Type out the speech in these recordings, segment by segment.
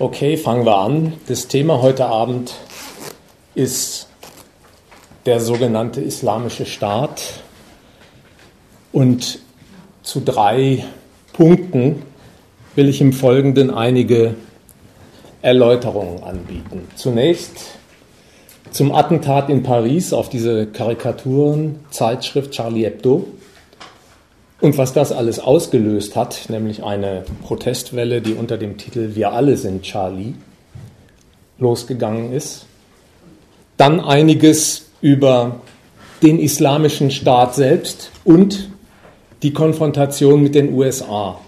Okay, fangen wir an. Das Thema heute Abend ist der sogenannte Islamische Staat. Und zu drei Punkten will ich im Folgenden einige Erläuterungen anbieten. Zunächst zum Attentat in Paris auf diese Karikaturenzeitschrift Charlie Hebdo und was das alles ausgelöst hat, nämlich eine Protestwelle, die unter dem Titel Wir alle sind Charlie losgegangen ist. Dann einiges über den islamischen Staat selbst und die Konfrontation mit den USA,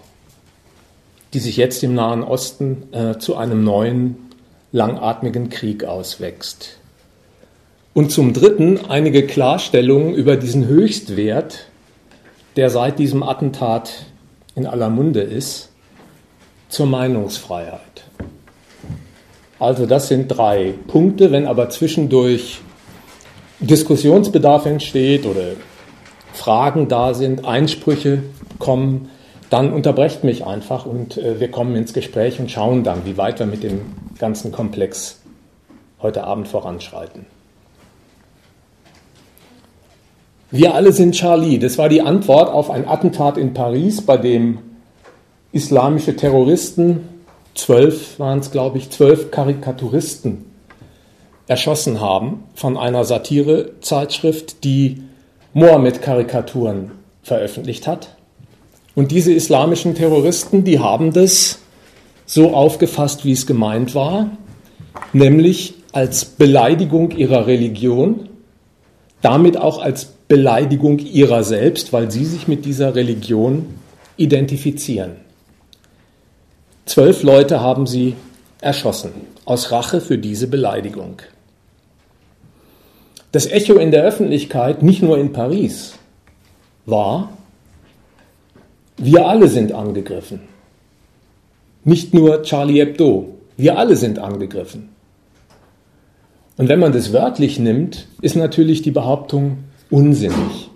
die sich jetzt im Nahen Osten äh, zu einem neuen, langatmigen Krieg auswächst. Und zum Dritten einige Klarstellungen über diesen Höchstwert, der seit diesem Attentat in aller Munde ist, zur Meinungsfreiheit. Also das sind drei Punkte. Wenn aber zwischendurch Diskussionsbedarf entsteht oder Fragen da sind, Einsprüche kommen, dann unterbrecht mich einfach und äh, wir kommen ins Gespräch und schauen dann, wie weit wir mit dem ganzen Komplex heute Abend voranschreiten. Wir alle sind Charlie. Das war die Antwort auf ein Attentat in Paris, bei dem islamische Terroristen, zwölf waren es, glaube ich, zwölf Karikaturisten erschossen haben von einer Satirezeitschrift, die Mohammed-Karikaturen veröffentlicht hat. Und diese islamischen Terroristen, die haben das so aufgefasst, wie es gemeint war, nämlich als Beleidigung ihrer Religion, damit auch als Beleidigung ihrer selbst, weil sie sich mit dieser Religion identifizieren. Zwölf Leute haben sie erschossen, aus Rache für diese Beleidigung. Das Echo in der Öffentlichkeit, nicht nur in Paris, war, wir alle sind angegriffen. Nicht nur Charlie Hebdo, wir alle sind angegriffen. Und wenn man das wörtlich nimmt, ist natürlich die Behauptung, unsinnig.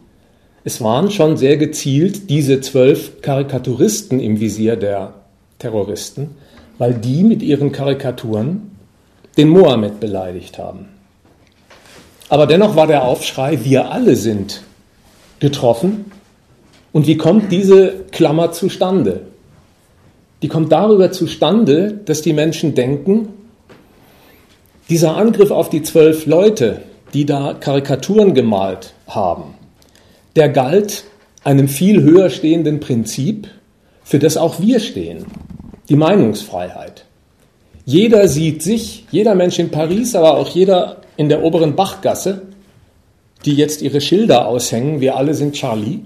Es waren schon sehr gezielt diese zwölf Karikaturisten im Visier der Terroristen, weil die mit ihren Karikaturen den Mohammed beleidigt haben. Aber dennoch war der Aufschrei, wir alle sind getroffen. Und wie kommt diese Klammer zustande? Die kommt darüber zustande, dass die Menschen denken, dieser Angriff auf die zwölf Leute, die da Karikaturen gemalt haben, der galt einem viel höher stehenden Prinzip, für das auch wir stehen, die Meinungsfreiheit. Jeder sieht sich, jeder Mensch in Paris, aber auch jeder in der oberen Bachgasse, die jetzt ihre Schilder aushängen, wir alle sind Charlie.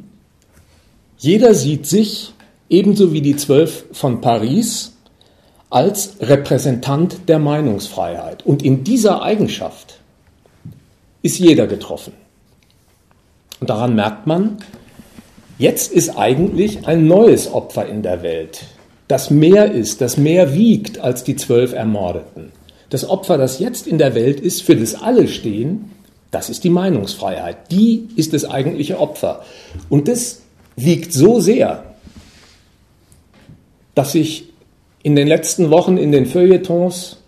Jeder sieht sich, ebenso wie die Zwölf von Paris, als Repräsentant der Meinungsfreiheit. Und in dieser Eigenschaft ist jeder getroffen. Und daran merkt man, jetzt ist eigentlich ein neues Opfer in der Welt, das mehr ist, das mehr wiegt als die zwölf Ermordeten. Das Opfer, das jetzt in der Welt ist, für das alle stehen, das ist die Meinungsfreiheit. Die ist das eigentliche Opfer. Und das wiegt so sehr, dass sich in den letzten Wochen in den Feuilletons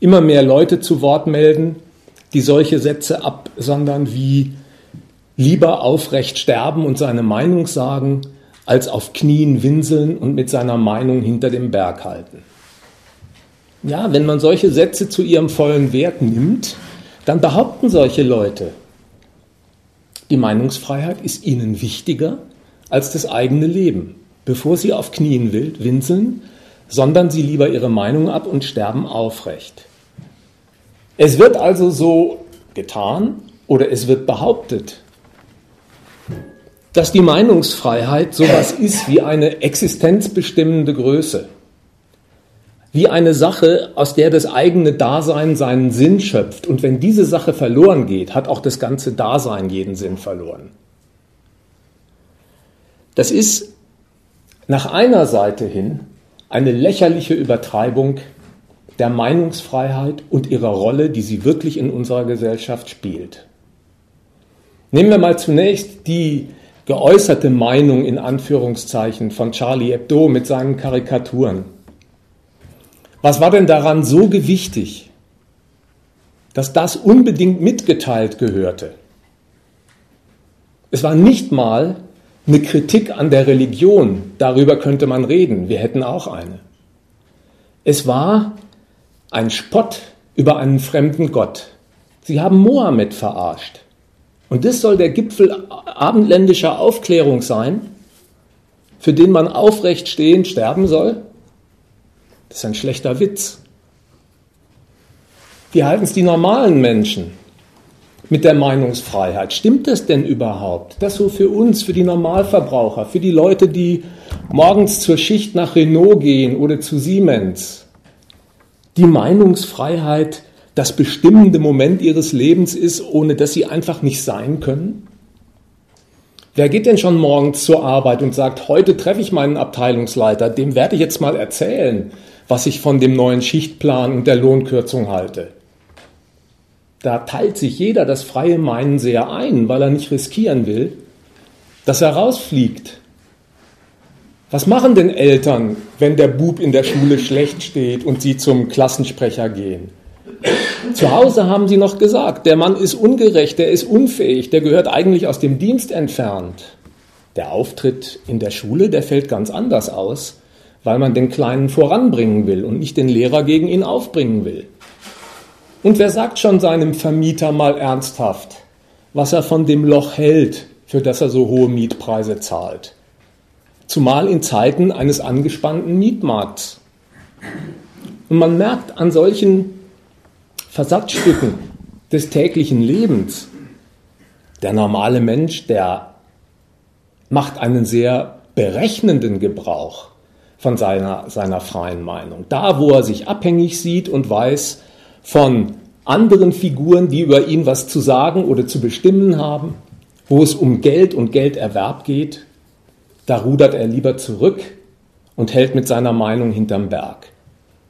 immer mehr Leute zu Wort melden, die solche Sätze absondern wie lieber aufrecht sterben und seine Meinung sagen, als auf Knien winseln und mit seiner Meinung hinter dem Berg halten. Ja, wenn man solche Sätze zu ihrem vollen Wert nimmt, dann behaupten solche Leute, die Meinungsfreiheit ist ihnen wichtiger als das eigene Leben. Bevor sie auf Knien winseln, sondern sie lieber ihre Meinung ab und sterben aufrecht. Es wird also so getan oder es wird behauptet, dass die Meinungsfreiheit sowas ist wie eine existenzbestimmende Größe, wie eine Sache, aus der das eigene Dasein seinen Sinn schöpft. Und wenn diese Sache verloren geht, hat auch das ganze Dasein jeden Sinn verloren. Das ist nach einer Seite hin eine lächerliche Übertreibung der Meinungsfreiheit und ihrer Rolle, die sie wirklich in unserer Gesellschaft spielt. Nehmen wir mal zunächst die geäußerte Meinung in Anführungszeichen von Charlie Hebdo mit seinen Karikaturen. Was war denn daran so gewichtig, dass das unbedingt mitgeteilt gehörte? Es war nicht mal eine Kritik an der Religion, darüber könnte man reden, wir hätten auch eine. Es war ein Spott über einen fremden Gott. Sie haben Mohammed verarscht. Und das soll der Gipfel abendländischer Aufklärung sein, für den man aufrecht stehend sterben soll? Das ist ein schlechter Witz. Wie halten es die normalen Menschen mit der Meinungsfreiheit? Stimmt das denn überhaupt? Das so für uns, für die Normalverbraucher, für die Leute, die morgens zur Schicht nach Renault gehen oder zu Siemens. Die Meinungsfreiheit das bestimmende Moment ihres Lebens ist, ohne dass sie einfach nicht sein können? Wer geht denn schon morgens zur Arbeit und sagt, heute treffe ich meinen Abteilungsleiter, dem werde ich jetzt mal erzählen, was ich von dem neuen Schichtplan und der Lohnkürzung halte? Da teilt sich jeder das freie Meinen sehr ein, weil er nicht riskieren will, dass er rausfliegt. Was machen denn Eltern, wenn der Bub in der Schule schlecht steht und sie zum Klassensprecher gehen? Zu Hause haben sie noch gesagt, der Mann ist ungerecht, der ist unfähig, der gehört eigentlich aus dem Dienst entfernt. Der Auftritt in der Schule, der fällt ganz anders aus, weil man den Kleinen voranbringen will und nicht den Lehrer gegen ihn aufbringen will. Und wer sagt schon seinem Vermieter mal ernsthaft, was er von dem Loch hält, für das er so hohe Mietpreise zahlt? Zumal in Zeiten eines angespannten Mietmarkts. Und man merkt an solchen Versatzstücken des täglichen Lebens. Der normale Mensch, der macht einen sehr berechnenden Gebrauch von seiner, seiner freien Meinung. Da, wo er sich abhängig sieht und weiß von anderen Figuren, die über ihn was zu sagen oder zu bestimmen haben, wo es um Geld und Gelderwerb geht, da rudert er lieber zurück und hält mit seiner Meinung hinterm Berg.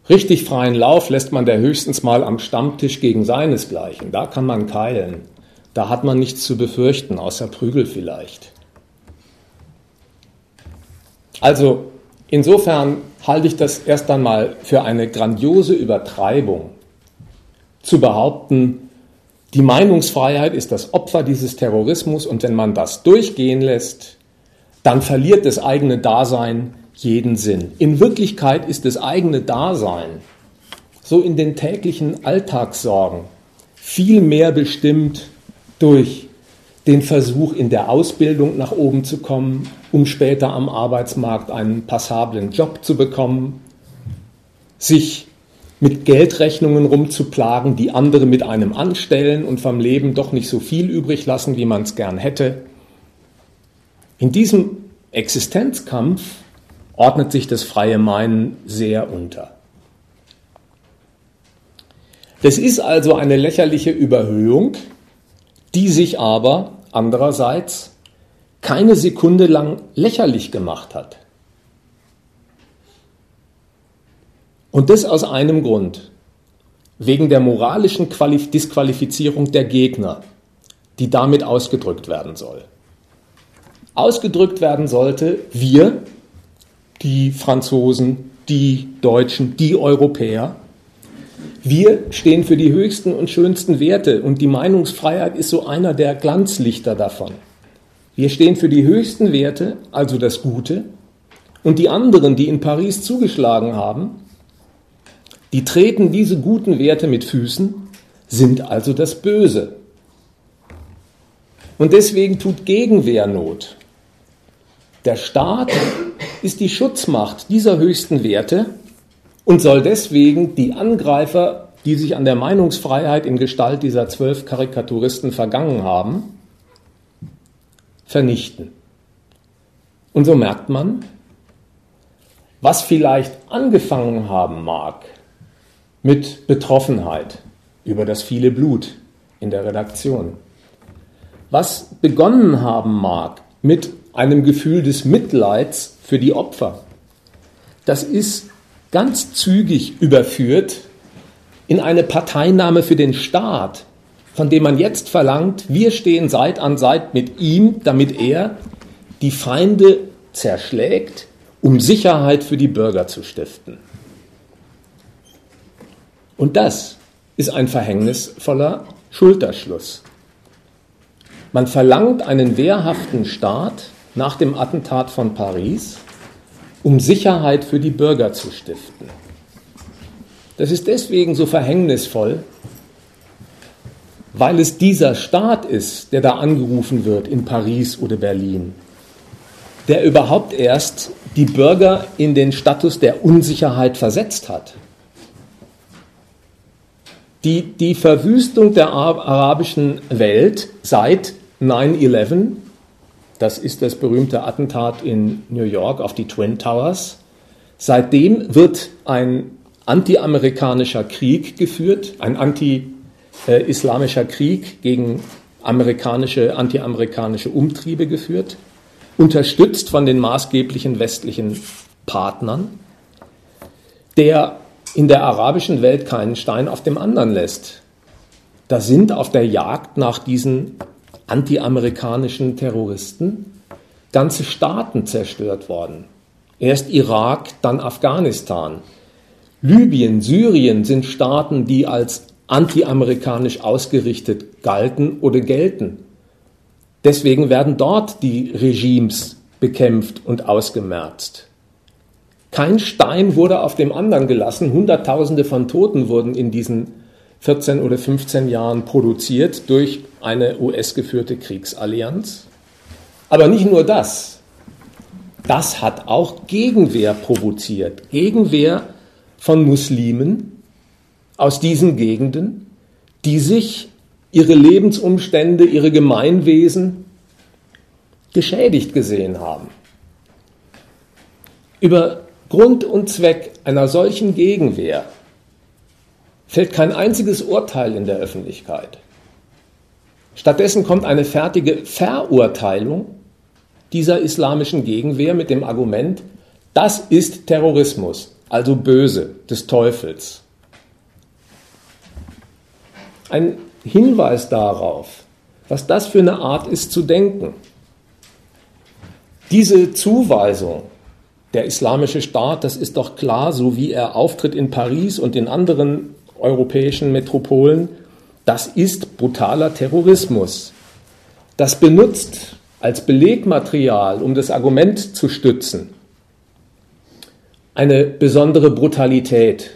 Richtig freien Lauf lässt man der höchstens mal am Stammtisch gegen seinesgleichen. Da kann man keilen. Da hat man nichts zu befürchten, außer Prügel vielleicht. Also insofern halte ich das erst einmal für eine grandiose Übertreibung, zu behaupten, die Meinungsfreiheit ist das Opfer dieses Terrorismus und wenn man das durchgehen lässt, dann verliert das eigene Dasein jeden Sinn. In Wirklichkeit ist das eigene Dasein, so in den täglichen Alltagssorgen, viel mehr bestimmt durch den Versuch, in der Ausbildung nach oben zu kommen, um später am Arbeitsmarkt einen passablen Job zu bekommen, sich mit Geldrechnungen rumzuplagen, die andere mit einem anstellen und vom Leben doch nicht so viel übrig lassen, wie man es gern hätte. In diesem Existenzkampf ordnet sich das freie Meinen sehr unter. Das ist also eine lächerliche Überhöhung, die sich aber andererseits keine Sekunde lang lächerlich gemacht hat. Und das aus einem Grund, wegen der moralischen Disqualifizierung der Gegner, die damit ausgedrückt werden soll. Ausgedrückt werden sollte, wir, die Franzosen, die Deutschen, die Europäer. Wir stehen für die höchsten und schönsten Werte und die Meinungsfreiheit ist so einer der Glanzlichter davon. Wir stehen für die höchsten Werte, also das Gute, und die anderen, die in Paris zugeschlagen haben, die treten diese guten Werte mit Füßen, sind also das Böse. Und deswegen tut Gegenwehr Not. Der Staat ist die Schutzmacht dieser höchsten Werte und soll deswegen die Angreifer, die sich an der Meinungsfreiheit in Gestalt dieser zwölf Karikaturisten vergangen haben, vernichten. Und so merkt man, was vielleicht angefangen haben mag mit Betroffenheit über das viele Blut in der Redaktion, was begonnen haben mag mit einem Gefühl des Mitleids für die Opfer. Das ist ganz zügig überführt in eine Parteinahme für den Staat, von dem man jetzt verlangt, wir stehen Seit an Seit mit ihm, damit er die Feinde zerschlägt, um Sicherheit für die Bürger zu stiften. Und das ist ein verhängnisvoller Schulterschluss. Man verlangt einen wehrhaften Staat nach dem Attentat von Paris, um Sicherheit für die Bürger zu stiften. Das ist deswegen so verhängnisvoll, weil es dieser Staat ist, der da angerufen wird in Paris oder Berlin, der überhaupt erst die Bürger in den Status der Unsicherheit versetzt hat. Die, die Verwüstung der arabischen Welt seit 9-11, das ist das berühmte Attentat in New York auf die Twin Towers, seitdem wird ein anti-amerikanischer Krieg geführt, ein anti-islamischer Krieg gegen amerikanische, anti-amerikanische Umtriebe geführt, unterstützt von den maßgeblichen westlichen Partnern, der in der arabischen Welt keinen Stein auf dem anderen lässt. Da sind auf der Jagd nach diesen anti-amerikanischen Terroristen ganze Staaten zerstört worden. Erst Irak, dann Afghanistan. Libyen, Syrien sind Staaten, die als anti-amerikanisch ausgerichtet galten oder gelten. Deswegen werden dort die Regimes bekämpft und ausgemerzt. Kein Stein wurde auf dem anderen gelassen. Hunderttausende von Toten wurden in diesen 14 oder 15 Jahren produziert durch eine US-geführte Kriegsallianz. Aber nicht nur das. Das hat auch Gegenwehr provoziert. Gegenwehr von Muslimen aus diesen Gegenden, die sich ihre Lebensumstände, ihre Gemeinwesen geschädigt gesehen haben. Über Grund und Zweck einer solchen Gegenwehr fällt kein einziges Urteil in der Öffentlichkeit. Stattdessen kommt eine fertige Verurteilung dieser islamischen Gegenwehr mit dem Argument, das ist Terrorismus, also böse, des Teufels. Ein Hinweis darauf, was das für eine Art ist zu denken. Diese Zuweisung, der islamische Staat, das ist doch klar, so wie er auftritt in Paris und in anderen europäischen Metropolen, das ist brutaler Terrorismus. Das benutzt als Belegmaterial, um das Argument zu stützen, eine besondere Brutalität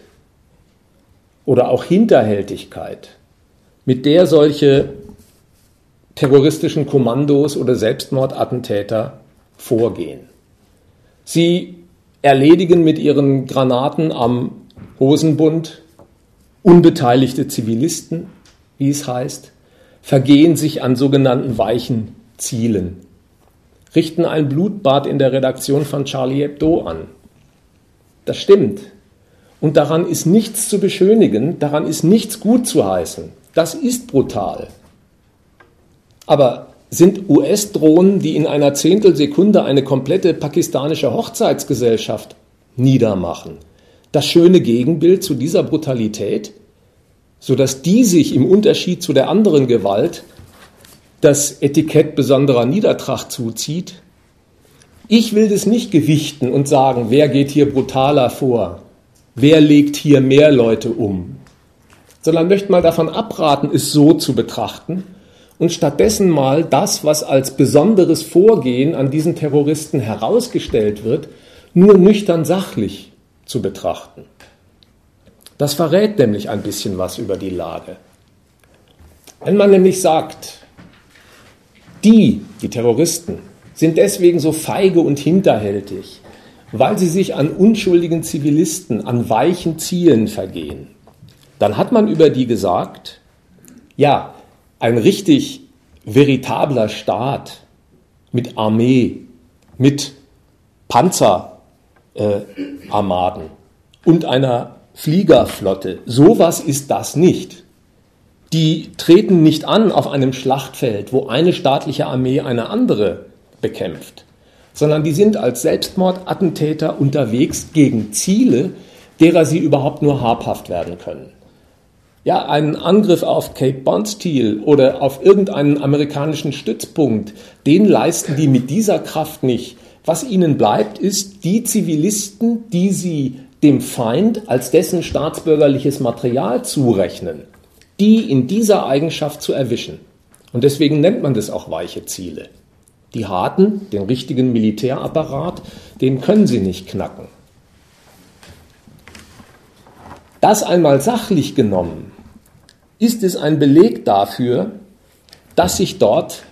oder auch Hinterhältigkeit, mit der solche terroristischen Kommandos oder Selbstmordattentäter vorgehen. Sie erledigen mit ihren Granaten am Hosenbund Unbeteiligte Zivilisten, wie es heißt, vergehen sich an sogenannten weichen Zielen, richten ein Blutbad in der Redaktion von Charlie Hebdo an. Das stimmt. Und daran ist nichts zu beschönigen, daran ist nichts gut zu heißen. Das ist brutal. Aber sind US-Drohnen, die in einer Zehntelsekunde eine komplette pakistanische Hochzeitsgesellschaft niedermachen, das schöne Gegenbild zu dieser Brutalität? Sodass die sich im Unterschied zu der anderen Gewalt das Etikett besonderer Niedertracht zuzieht. Ich will das nicht gewichten und sagen, wer geht hier brutaler vor, wer legt hier mehr Leute um, sondern möchte mal davon abraten, es so zu betrachten und stattdessen mal das, was als besonderes Vorgehen an diesen Terroristen herausgestellt wird, nur nüchtern sachlich zu betrachten. Das verrät nämlich ein bisschen was über die Lage. Wenn man nämlich sagt, die, die Terroristen, sind deswegen so feige und hinterhältig, weil sie sich an unschuldigen Zivilisten, an weichen Zielen vergehen, dann hat man über die gesagt, ja, ein richtig veritabler Staat mit Armee, mit Panzerarmaden äh, und einer Fliegerflotte. Sowas ist das nicht. Die treten nicht an auf einem Schlachtfeld, wo eine staatliche Armee eine andere bekämpft, sondern die sind als Selbstmordattentäter unterwegs gegen Ziele, derer sie überhaupt nur habhaft werden können. Ja, einen Angriff auf Cape Bondsteel oder auf irgendeinen amerikanischen Stützpunkt, den leisten die mit dieser Kraft nicht. Was ihnen bleibt, ist, die Zivilisten, die sie dem Feind als dessen staatsbürgerliches Material zurechnen, die in dieser Eigenschaft zu erwischen. Und deswegen nennt man das auch weiche Ziele. Die harten, den richtigen Militärapparat, den können sie nicht knacken. Das einmal sachlich genommen, ist es ein Beleg dafür, dass sich dort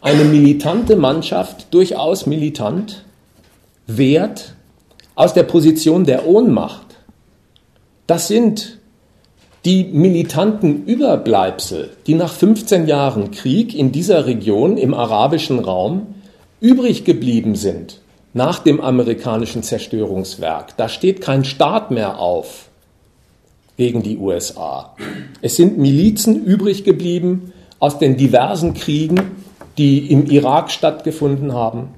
eine militante Mannschaft, durchaus militant, wehrt aus der Position der Ohnmacht. Das sind die militanten Überbleibsel, die nach 15 Jahren Krieg in dieser Region im arabischen Raum übrig geblieben sind nach dem amerikanischen Zerstörungswerk. Da steht kein Staat mehr auf gegen die USA. Es sind Milizen übrig geblieben aus den diversen Kriegen, die im Irak stattgefunden haben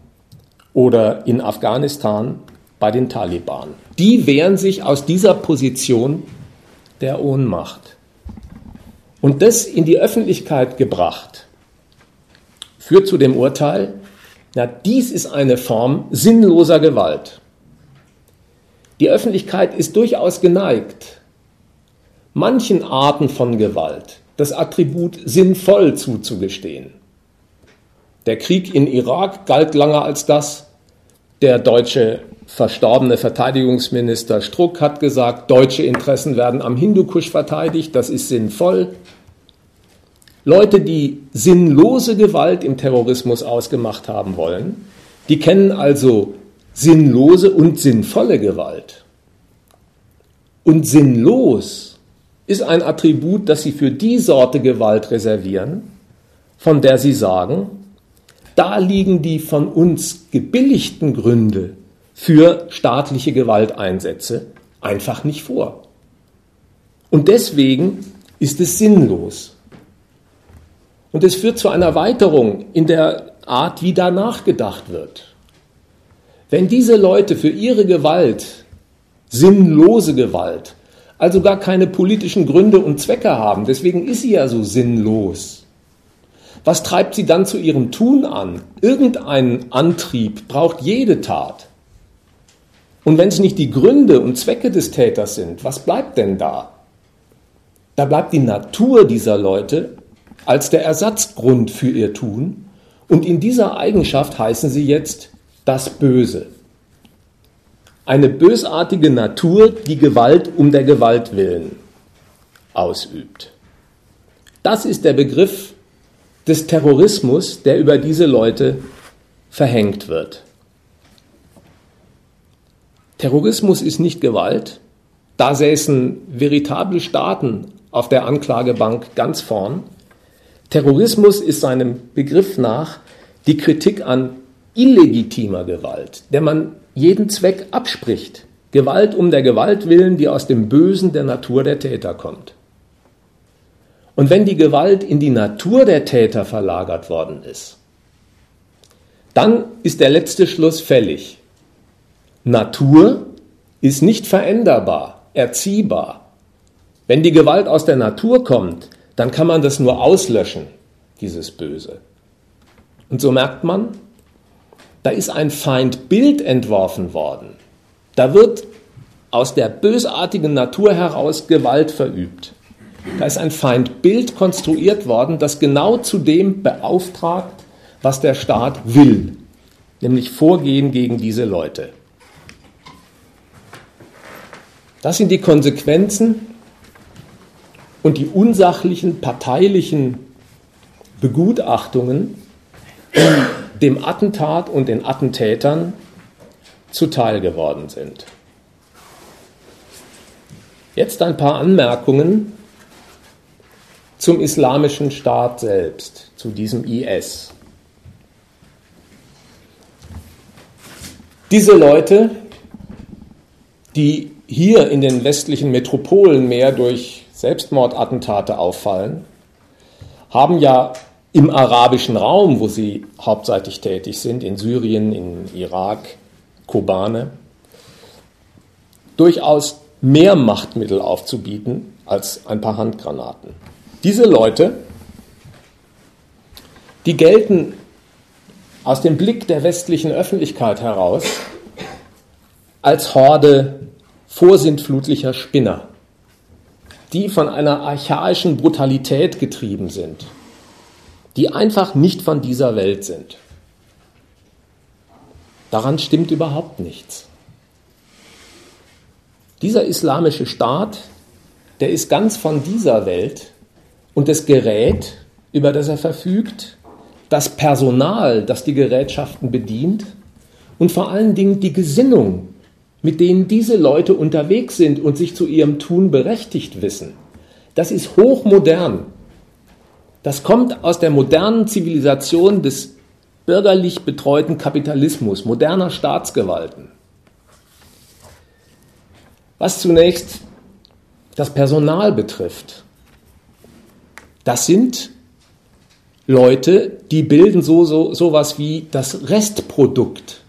oder in Afghanistan bei den Taliban. Die wehren sich aus dieser Position der Ohnmacht. Und das in die Öffentlichkeit gebracht, führt zu dem Urteil, ja, dies ist eine Form sinnloser Gewalt. Die Öffentlichkeit ist durchaus geneigt, manchen Arten von Gewalt das Attribut sinnvoll zuzugestehen. Der Krieg in Irak galt lange als das. Der deutsche verstorbene Verteidigungsminister Struck hat gesagt, deutsche Interessen werden am Hindukusch verteidigt, das ist sinnvoll. Leute, die sinnlose Gewalt im Terrorismus ausgemacht haben wollen, die kennen also sinnlose und sinnvolle Gewalt. Und sinnlos ist ein Attribut, das sie für die Sorte Gewalt reservieren, von der sie sagen, da liegen die von uns gebilligten Gründe für staatliche Gewalteinsätze einfach nicht vor. Und deswegen ist es sinnlos. Und es führt zu einer Weiterung in der Art, wie da nachgedacht wird. Wenn diese Leute für ihre Gewalt, sinnlose Gewalt, also gar keine politischen Gründe und Zwecke haben, deswegen ist sie ja so sinnlos, was treibt sie dann zu ihrem Tun an? Irgendeinen Antrieb braucht jede Tat. Und wenn es nicht die Gründe und Zwecke des Täters sind, was bleibt denn da? Da bleibt die Natur dieser Leute als der Ersatzgrund für ihr Tun und in dieser Eigenschaft heißen sie jetzt das Böse. Eine bösartige Natur, die Gewalt um der Gewalt willen ausübt. Das ist der Begriff des Terrorismus, der über diese Leute verhängt wird. Terrorismus ist nicht Gewalt. Da säßen veritable Staaten auf der Anklagebank ganz vorn. Terrorismus ist seinem Begriff nach die Kritik an illegitimer Gewalt, der man jeden Zweck abspricht. Gewalt um der Gewalt willen, die aus dem Bösen der Natur der Täter kommt. Und wenn die Gewalt in die Natur der Täter verlagert worden ist, dann ist der letzte Schluss fällig. Natur ist nicht veränderbar, erziehbar. Wenn die Gewalt aus der Natur kommt, dann kann man das nur auslöschen, dieses Böse. Und so merkt man, da ist ein Feindbild entworfen worden. Da wird aus der bösartigen Natur heraus Gewalt verübt. Da ist ein Feindbild konstruiert worden, das genau zu dem beauftragt, was der Staat will, nämlich Vorgehen gegen diese Leute. Das sind die Konsequenzen und die unsachlichen parteilichen Begutachtungen, die dem Attentat und den Attentätern zuteil geworden sind. Jetzt ein paar Anmerkungen zum islamischen Staat selbst, zu diesem IS. Diese Leute, die hier in den westlichen Metropolen mehr durch Selbstmordattentate auffallen, haben ja im arabischen Raum, wo sie hauptseitig tätig sind, in Syrien, in Irak, Kobane, durchaus mehr Machtmittel aufzubieten als ein paar Handgranaten. Diese Leute, die gelten aus dem Blick der westlichen Öffentlichkeit heraus als Horde vorsintflutlicher Spinner, die von einer archaischen Brutalität getrieben sind, die einfach nicht von dieser Welt sind. Daran stimmt überhaupt nichts. Dieser islamische Staat, der ist ganz von dieser Welt und das Gerät, über das er verfügt, das Personal, das die Gerätschaften bedient und vor allen Dingen die Gesinnung, mit denen diese Leute unterwegs sind und sich zu ihrem Tun berechtigt wissen, das ist hochmodern. Das kommt aus der modernen Zivilisation des bürgerlich betreuten Kapitalismus, moderner Staatsgewalten. Was zunächst das Personal betrifft, das sind Leute, die bilden so, so sowas wie das Restprodukt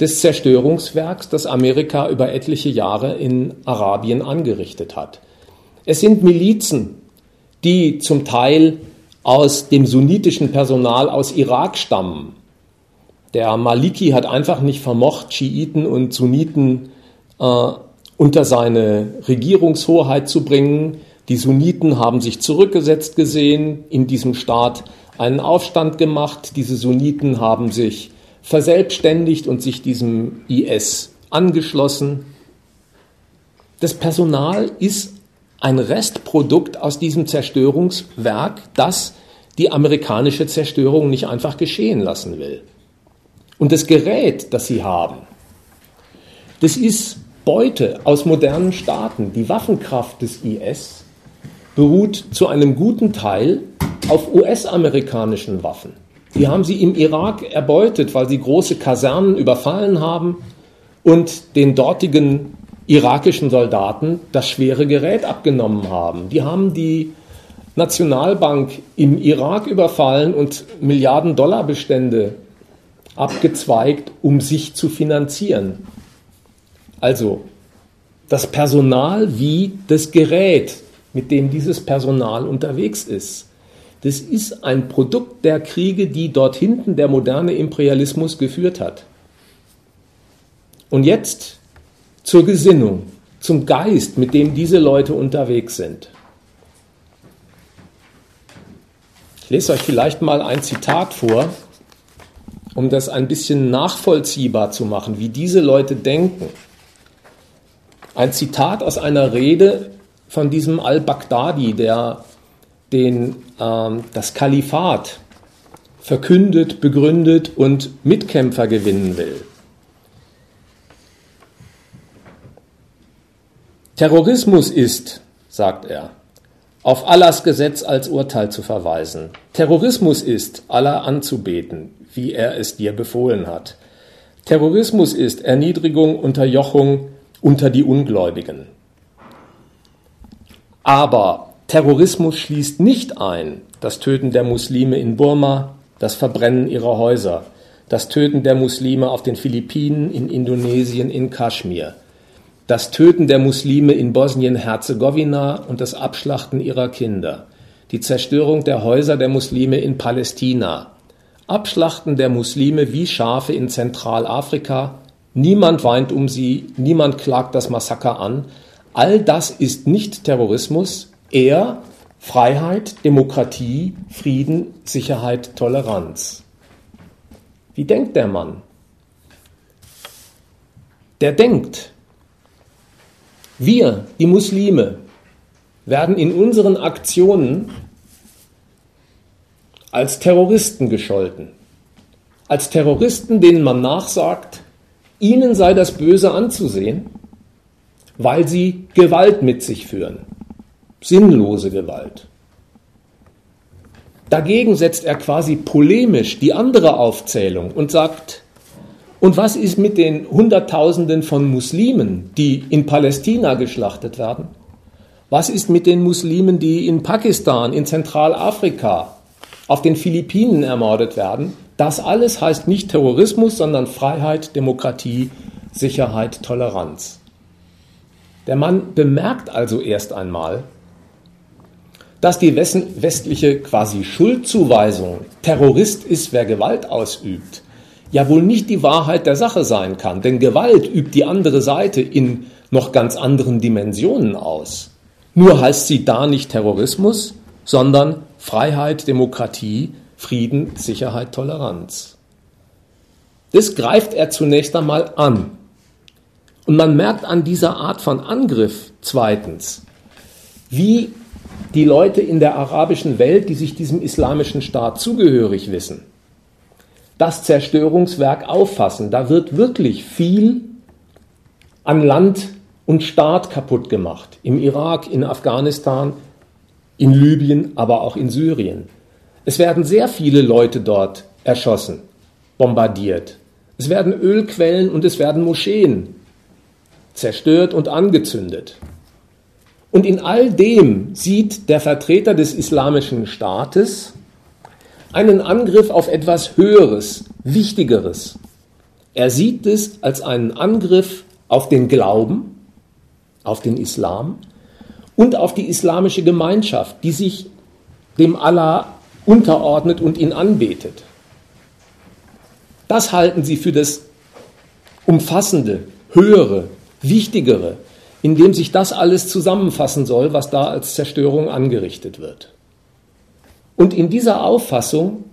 des Zerstörungswerks, das Amerika über etliche Jahre in Arabien angerichtet hat. Es sind Milizen, die zum Teil aus dem sunnitischen Personal aus Irak stammen. Der Maliki hat einfach nicht vermocht, Schiiten und Sunniten äh, unter seine Regierungshoheit zu bringen. Die Sunniten haben sich zurückgesetzt gesehen, in diesem Staat einen Aufstand gemacht. Diese Sunniten haben sich verselbstständigt und sich diesem IS angeschlossen. Das Personal ist ein Restprodukt aus diesem Zerstörungswerk, das die amerikanische Zerstörung nicht einfach geschehen lassen will. Und das Gerät, das sie haben, das ist Beute aus modernen Staaten. Die Waffenkraft des IS beruht zu einem guten Teil auf US-amerikanischen Waffen. Die haben sie im Irak erbeutet, weil sie große Kasernen überfallen haben und den dortigen irakischen Soldaten das schwere Gerät abgenommen haben. Die haben die Nationalbank im Irak überfallen und Milliarden Dollar Bestände abgezweigt, um sich zu finanzieren. Also das Personal wie das Gerät, mit dem dieses Personal unterwegs ist. Das ist ein Produkt der Kriege, die dort hinten der moderne Imperialismus geführt hat. Und jetzt zur Gesinnung, zum Geist, mit dem diese Leute unterwegs sind. Ich lese euch vielleicht mal ein Zitat vor, um das ein bisschen nachvollziehbar zu machen, wie diese Leute denken. Ein Zitat aus einer Rede von diesem al-Baghdadi, der den, ähm, das Kalifat verkündet, begründet und Mitkämpfer gewinnen will. Terrorismus ist, sagt er, auf Allahs Gesetz als Urteil zu verweisen. Terrorismus ist, Allah anzubeten, wie er es dir befohlen hat. Terrorismus ist Erniedrigung, Unterjochung, unter die Ungläubigen. Aber Terrorismus schließt nicht ein das Töten der Muslime in Burma, das Verbrennen ihrer Häuser, das Töten der Muslime auf den Philippinen, in Indonesien, in Kaschmir, das Töten der Muslime in Bosnien-Herzegowina und das Abschlachten ihrer Kinder, die Zerstörung der Häuser der Muslime in Palästina, Abschlachten der Muslime wie Schafe in Zentralafrika, Niemand weint um sie, niemand klagt das Massaker an. All das ist nicht Terrorismus, eher Freiheit, Demokratie, Frieden, Sicherheit, Toleranz. Wie denkt der Mann? Der denkt, wir, die Muslime, werden in unseren Aktionen als Terroristen gescholten. Als Terroristen, denen man nachsagt, ihnen sei das Böse anzusehen, weil sie Gewalt mit sich führen, sinnlose Gewalt. Dagegen setzt er quasi polemisch die andere Aufzählung und sagt, und was ist mit den Hunderttausenden von Muslimen, die in Palästina geschlachtet werden? Was ist mit den Muslimen, die in Pakistan, in Zentralafrika, auf den Philippinen ermordet werden? Das alles heißt nicht Terrorismus, sondern Freiheit, Demokratie, Sicherheit, Toleranz. Der Mann bemerkt also erst einmal, dass die westliche quasi Schuldzuweisung, Terrorist ist, wer Gewalt ausübt, ja wohl nicht die Wahrheit der Sache sein kann. Denn Gewalt übt die andere Seite in noch ganz anderen Dimensionen aus. Nur heißt sie da nicht Terrorismus, sondern Freiheit, Demokratie, Frieden, Sicherheit, Toleranz. Das greift er zunächst einmal an. Und man merkt an dieser Art von Angriff zweitens, wie die Leute in der arabischen Welt, die sich diesem islamischen Staat zugehörig wissen, das Zerstörungswerk auffassen. Da wird wirklich viel an Land und Staat kaputt gemacht. Im Irak, in Afghanistan, in Libyen, aber auch in Syrien. Es werden sehr viele Leute dort erschossen, bombardiert. Es werden Ölquellen und es werden Moscheen zerstört und angezündet. Und in all dem sieht der Vertreter des islamischen Staates einen Angriff auf etwas Höheres, Wichtigeres. Er sieht es als einen Angriff auf den Glauben, auf den Islam und auf die islamische Gemeinschaft, die sich dem Allah unterordnet und ihn anbetet. Das halten sie für das umfassende, höhere, wichtigere, in dem sich das alles zusammenfassen soll, was da als Zerstörung angerichtet wird. Und in dieser Auffassung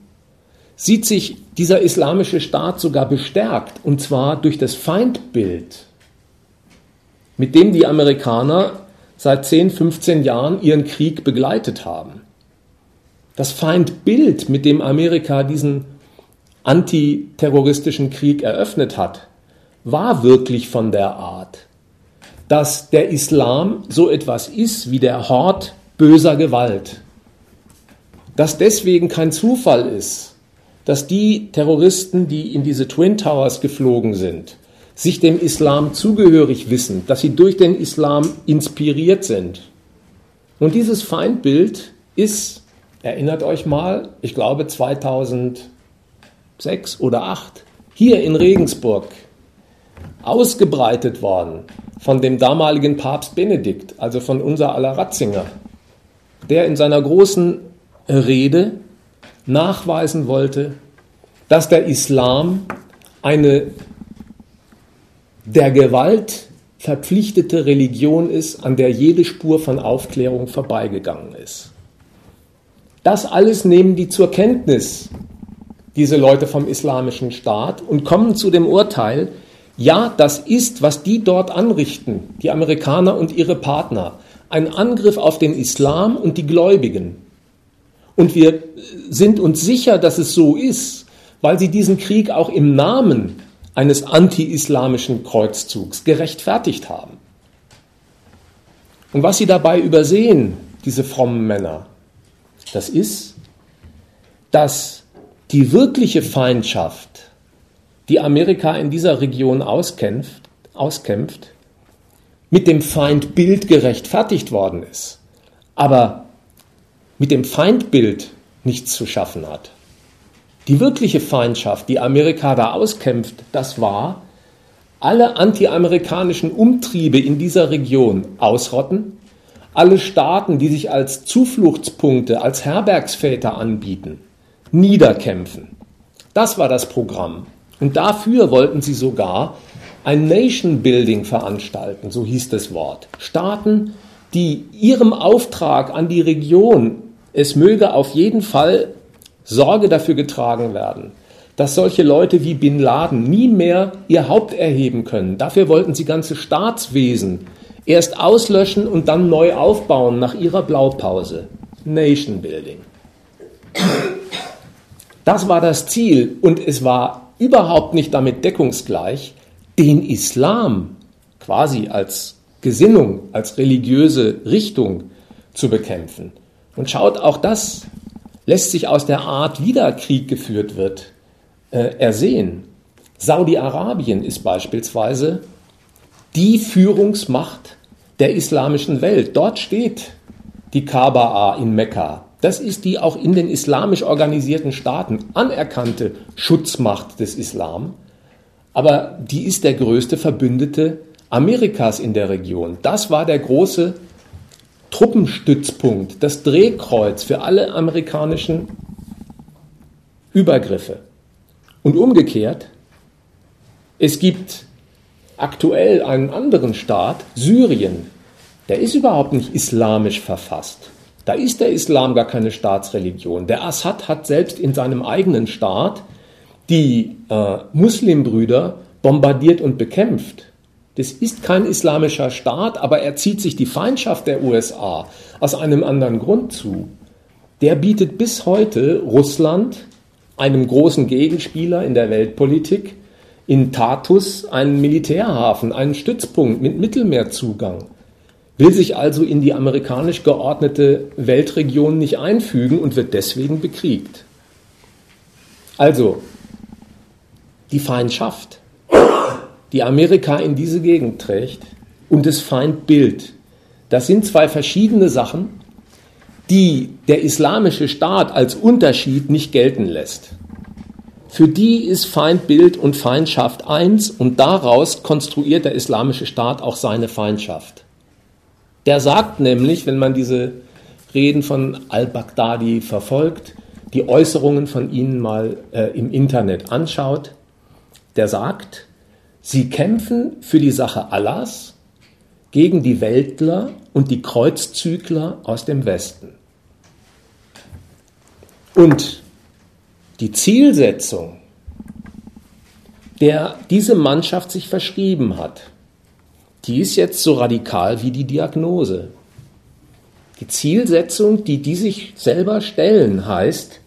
sieht sich dieser islamische Staat sogar bestärkt, und zwar durch das Feindbild, mit dem die Amerikaner seit 10, 15 Jahren ihren Krieg begleitet haben. Das Feindbild, mit dem Amerika diesen antiterroristischen Krieg eröffnet hat, war wirklich von der Art, dass der Islam so etwas ist wie der Hort böser Gewalt. Dass deswegen kein Zufall ist, dass die Terroristen, die in diese Twin Towers geflogen sind, sich dem Islam zugehörig wissen, dass sie durch den Islam inspiriert sind. Und dieses Feindbild ist, erinnert euch mal, ich glaube 2006 oder 2008, hier in Regensburg ausgebreitet worden von dem damaligen Papst Benedikt, also von unser aller Ratzinger, der in seiner großen Rede nachweisen wollte, dass der Islam eine der Gewalt verpflichtete Religion ist, an der jede Spur von Aufklärung vorbeigegangen ist. Das alles nehmen die zur Kenntnis, diese Leute vom islamischen Staat, und kommen zu dem Urteil, ja, das ist, was die dort anrichten, die Amerikaner und ihre Partner, ein Angriff auf den Islam und die Gläubigen. Und wir sind uns sicher, dass es so ist, weil sie diesen Krieg auch im Namen eines anti-islamischen Kreuzzugs gerechtfertigt haben. Und was sie dabei übersehen, diese frommen Männer, das ist, dass die wirkliche Feindschaft die Amerika in dieser Region auskämpft, auskämpft mit dem Feindbild gerechtfertigt worden ist, aber mit dem Feindbild nichts zu schaffen hat. Die wirkliche Feindschaft, die Amerika da auskämpft, das war, alle antiamerikanischen Umtriebe in dieser Region ausrotten, alle Staaten, die sich als Zufluchtspunkte, als Herbergsväter anbieten, niederkämpfen. Das war das Programm. Und dafür wollten sie sogar ein Nation Building veranstalten, so hieß das Wort. Staaten, die ihrem Auftrag an die Region, es möge auf jeden Fall Sorge dafür getragen werden, dass solche Leute wie Bin Laden nie mehr ihr Haupt erheben können. Dafür wollten sie ganze Staatswesen erst auslöschen und dann neu aufbauen nach ihrer Blaupause. Nation Building. Das war das Ziel und es war überhaupt nicht damit deckungsgleich, den Islam quasi als Gesinnung, als religiöse Richtung zu bekämpfen. Und schaut, auch das lässt sich aus der Art, wie der Krieg geführt wird, äh, ersehen. Saudi-Arabien ist beispielsweise die Führungsmacht der islamischen Welt. Dort steht die Kaaba in Mekka. Das ist die auch in den islamisch organisierten Staaten anerkannte Schutzmacht des Islam. Aber die ist der größte Verbündete Amerikas in der Region. Das war der große Truppenstützpunkt, das Drehkreuz für alle amerikanischen Übergriffe. Und umgekehrt, es gibt aktuell einen anderen Staat, Syrien, der ist überhaupt nicht islamisch verfasst. Da ist der Islam gar keine Staatsreligion. Der Assad hat selbst in seinem eigenen Staat die äh, Muslimbrüder bombardiert und bekämpft. Das ist kein islamischer Staat, aber er zieht sich die Feindschaft der USA aus einem anderen Grund zu. Der bietet bis heute Russland, einem großen Gegenspieler in der Weltpolitik, in Tartus einen Militärhafen, einen Stützpunkt mit Mittelmeerzugang, will sich also in die amerikanisch geordnete Weltregion nicht einfügen und wird deswegen bekriegt. Also, die Feindschaft die Amerika in diese Gegend trägt und das Feindbild. Das sind zwei verschiedene Sachen, die der islamische Staat als Unterschied nicht gelten lässt. Für die ist Feindbild und Feindschaft eins und daraus konstruiert der islamische Staat auch seine Feindschaft. Der sagt nämlich, wenn man diese Reden von al-Baghdadi verfolgt, die Äußerungen von ihnen mal äh, im Internet anschaut, der sagt, Sie kämpfen für die Sache Allahs gegen die Weltler und die Kreuzzügler aus dem Westen. Und die Zielsetzung, der diese Mannschaft sich verschrieben hat, die ist jetzt so radikal wie die Diagnose. Die Zielsetzung, die die sich selber stellen, heißt,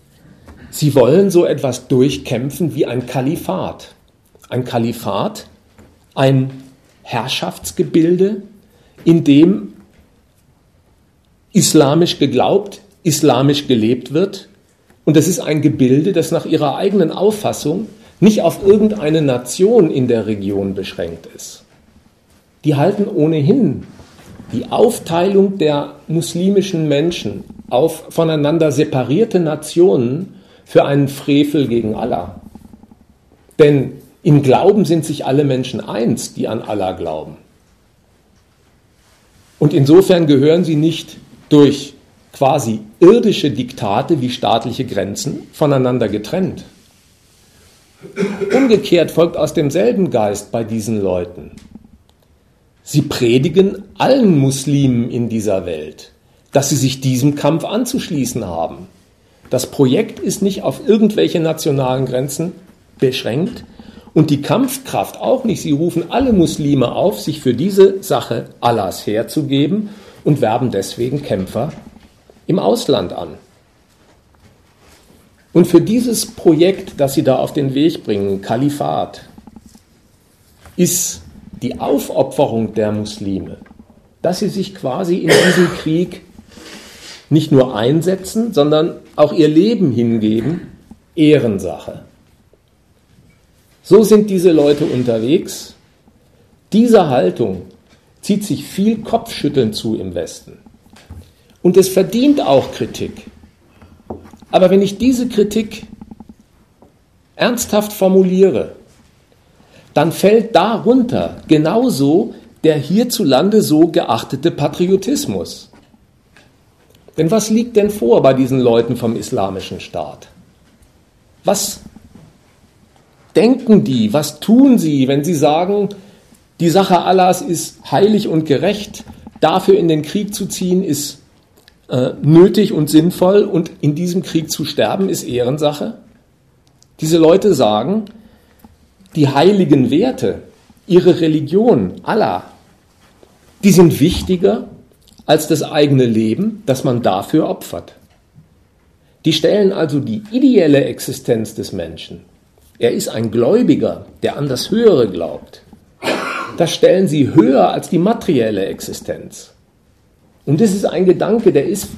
sie wollen so etwas durchkämpfen wie ein Kalifat ein Kalifat, ein Herrschaftsgebilde, in dem islamisch geglaubt, islamisch gelebt wird. Und das ist ein Gebilde, das nach ihrer eigenen Auffassung nicht auf irgendeine Nation in der Region beschränkt ist. Die halten ohnehin die Aufteilung der muslimischen Menschen auf voneinander separierte Nationen für einen Frevel gegen Allah. Denn im Glauben sind sich alle Menschen eins, die an Allah glauben. Und insofern gehören sie nicht durch quasi irdische Diktate wie staatliche Grenzen voneinander getrennt. Umgekehrt folgt aus demselben Geist bei diesen Leuten. Sie predigen allen Muslimen in dieser Welt, dass sie sich diesem Kampf anzuschließen haben. Das Projekt ist nicht auf irgendwelche nationalen Grenzen beschränkt, und die Kampfkraft auch nicht. Sie rufen alle Muslime auf, sich für diese Sache Allahs herzugeben und werben deswegen Kämpfer im Ausland an. Und für dieses Projekt, das sie da auf den Weg bringen, Kalifat, ist die Aufopferung der Muslime, dass sie sich quasi in diesem Krieg nicht nur einsetzen, sondern auch ihr Leben hingeben, Ehrensache. So sind diese Leute unterwegs. Diese Haltung zieht sich viel Kopfschütteln zu im Westen. Und es verdient auch Kritik. Aber wenn ich diese Kritik ernsthaft formuliere, dann fällt darunter genauso der hierzulande so geachtete Patriotismus. Denn was liegt denn vor bei diesen Leuten vom islamischen Staat? Was denken die? Was tun sie, wenn sie sagen, die Sache Allahs ist heilig und gerecht, dafür in den Krieg zu ziehen ist äh, nötig und sinnvoll und in diesem Krieg zu sterben ist Ehrensache? Diese Leute sagen, die heiligen Werte, ihre Religion, Allah, die sind wichtiger als das eigene Leben, das man dafür opfert. Die stellen also die ideelle Existenz des Menschen er ist ein Gläubiger, der an das Höhere glaubt. Das stellen sie höher als die materielle Existenz. Und das ist ein Gedanke, der ist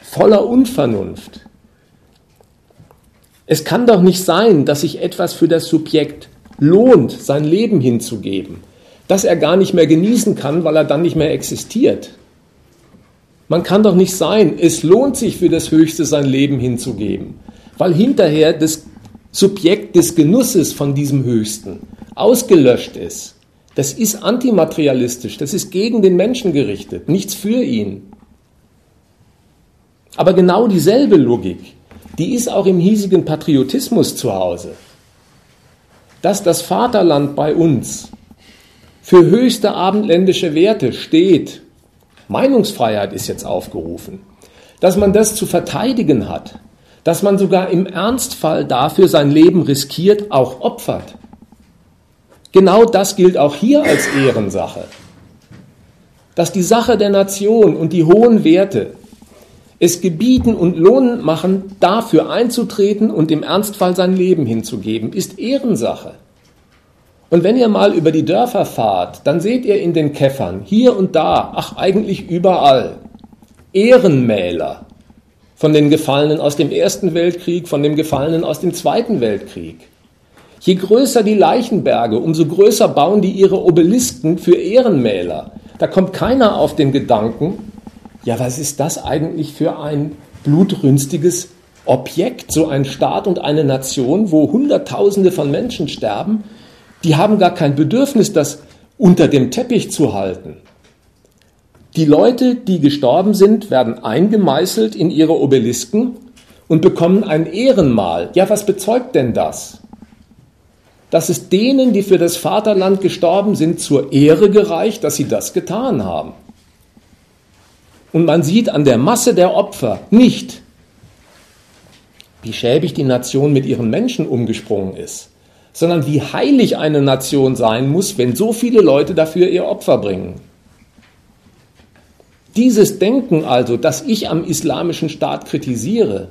voller Unvernunft. Es kann doch nicht sein, dass sich etwas für das Subjekt lohnt, sein Leben hinzugeben, das er gar nicht mehr genießen kann, weil er dann nicht mehr existiert. Man kann doch nicht sein, es lohnt sich für das Höchste sein Leben hinzugeben weil hinterher das Subjekt des Genusses von diesem Höchsten ausgelöscht ist. Das ist antimaterialistisch, das ist gegen den Menschen gerichtet, nichts für ihn. Aber genau dieselbe Logik, die ist auch im hiesigen Patriotismus zu Hause. dass das Vaterland bei uns für höchste abendländische Werte steht, Meinungsfreiheit ist jetzt aufgerufen, dass man das zu verteidigen hat, dass man sogar im Ernstfall dafür sein Leben riskiert, auch opfert. Genau das gilt auch hier als Ehrensache. Dass die Sache der Nation und die hohen Werte es gebieten und lohnend machen, dafür einzutreten und im Ernstfall sein Leben hinzugeben, ist Ehrensache. Und wenn ihr mal über die Dörfer fahrt, dann seht ihr in den Käffern, hier und da, ach eigentlich überall, Ehrenmäler von den Gefallenen aus dem Ersten Weltkrieg, von den Gefallenen aus dem Zweiten Weltkrieg. Je größer die Leichenberge, umso größer bauen die ihre Obelisken für Ehrenmäler. Da kommt keiner auf den Gedanken, ja, was ist das eigentlich für ein blutrünstiges Objekt, so ein Staat und eine Nation, wo Hunderttausende von Menschen sterben, die haben gar kein Bedürfnis, das unter dem Teppich zu halten. Die Leute, die gestorben sind, werden eingemeißelt in ihre Obelisken und bekommen ein Ehrenmal. Ja, was bezeugt denn das? Dass es denen, die für das Vaterland gestorben sind, zur Ehre gereicht, dass sie das getan haben. Und man sieht an der Masse der Opfer nicht, wie schäbig die Nation mit ihren Menschen umgesprungen ist, sondern wie heilig eine Nation sein muss, wenn so viele Leute dafür ihr Opfer bringen. Dieses Denken also, das ich am islamischen Staat kritisiere,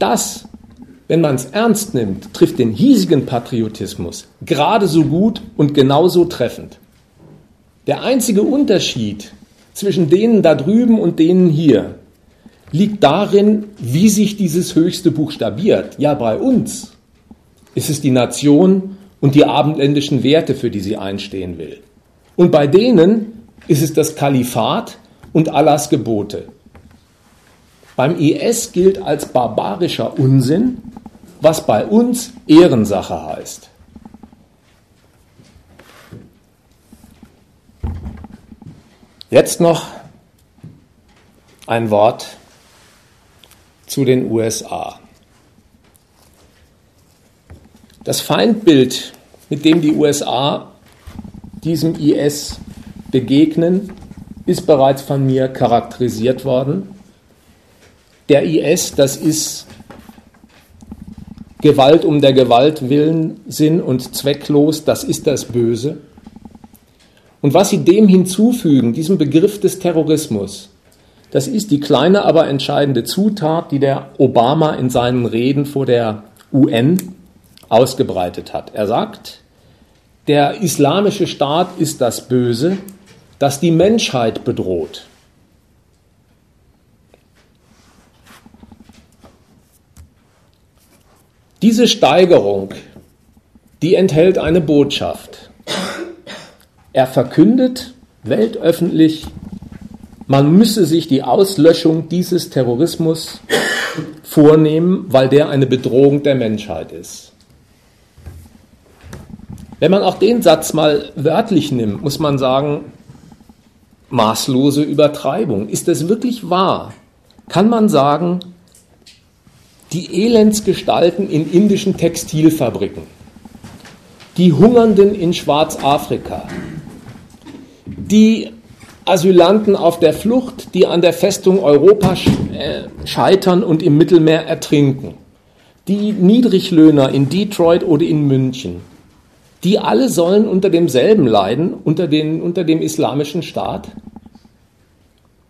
das, wenn man es ernst nimmt, trifft den hiesigen Patriotismus gerade so gut und genauso treffend. Der einzige Unterschied zwischen denen da drüben und denen hier liegt darin, wie sich dieses Höchste buchstabiert. Ja, bei uns ist es die Nation und die abendländischen Werte, für die sie einstehen will. Und bei denen ist es das Kalifat und Allahs Gebote. Beim IS gilt als barbarischer Unsinn, was bei uns Ehrensache heißt. Jetzt noch ein Wort zu den USA. Das Feindbild, mit dem die USA diesem IS begegnen, ist bereits von mir charakterisiert worden. Der IS, das ist Gewalt um der Gewalt willen, Sinn und zwecklos, das ist das Böse. Und was sie dem hinzufügen, diesem Begriff des Terrorismus, das ist die kleine, aber entscheidende Zutat, die der Obama in seinen Reden vor der UN ausgebreitet hat. Er sagt, der islamische Staat ist das Böse, das die Menschheit bedroht. Diese Steigerung, die enthält eine Botschaft. Er verkündet weltöffentlich, man müsse sich die Auslöschung dieses Terrorismus vornehmen, weil der eine Bedrohung der Menschheit ist. Wenn man auch den Satz mal wörtlich nimmt, muss man sagen, maßlose Übertreibung. Ist das wirklich wahr? Kann man sagen, die Elendsgestalten in indischen Textilfabriken, die Hungernden in Schwarzafrika, die Asylanten auf der Flucht, die an der Festung Europa äh, scheitern und im Mittelmeer ertrinken, die Niedriglöhner in Detroit oder in München, die alle sollen unter demselben leiden, unter, den, unter dem islamischen Staat.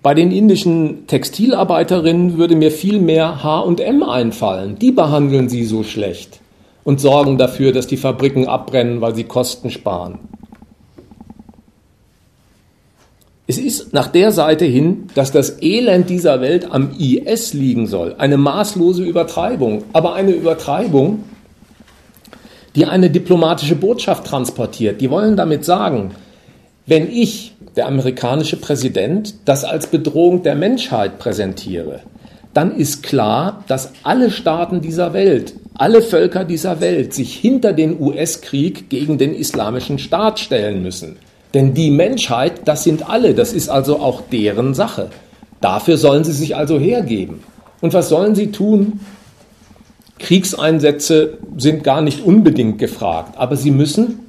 Bei den indischen Textilarbeiterinnen würde mir viel mehr H&M einfallen. Die behandeln sie so schlecht und sorgen dafür, dass die Fabriken abbrennen, weil sie Kosten sparen. Es ist nach der Seite hin, dass das Elend dieser Welt am IS liegen soll. Eine maßlose Übertreibung, aber eine Übertreibung, die eine diplomatische Botschaft transportiert. Die wollen damit sagen, wenn ich, der amerikanische Präsident, das als Bedrohung der Menschheit präsentiere, dann ist klar, dass alle Staaten dieser Welt, alle Völker dieser Welt sich hinter den US-Krieg gegen den islamischen Staat stellen müssen. Denn die Menschheit, das sind alle, das ist also auch deren Sache. Dafür sollen sie sich also hergeben. Und was sollen sie tun? Kriegseinsätze sind gar nicht unbedingt gefragt, aber sie müssen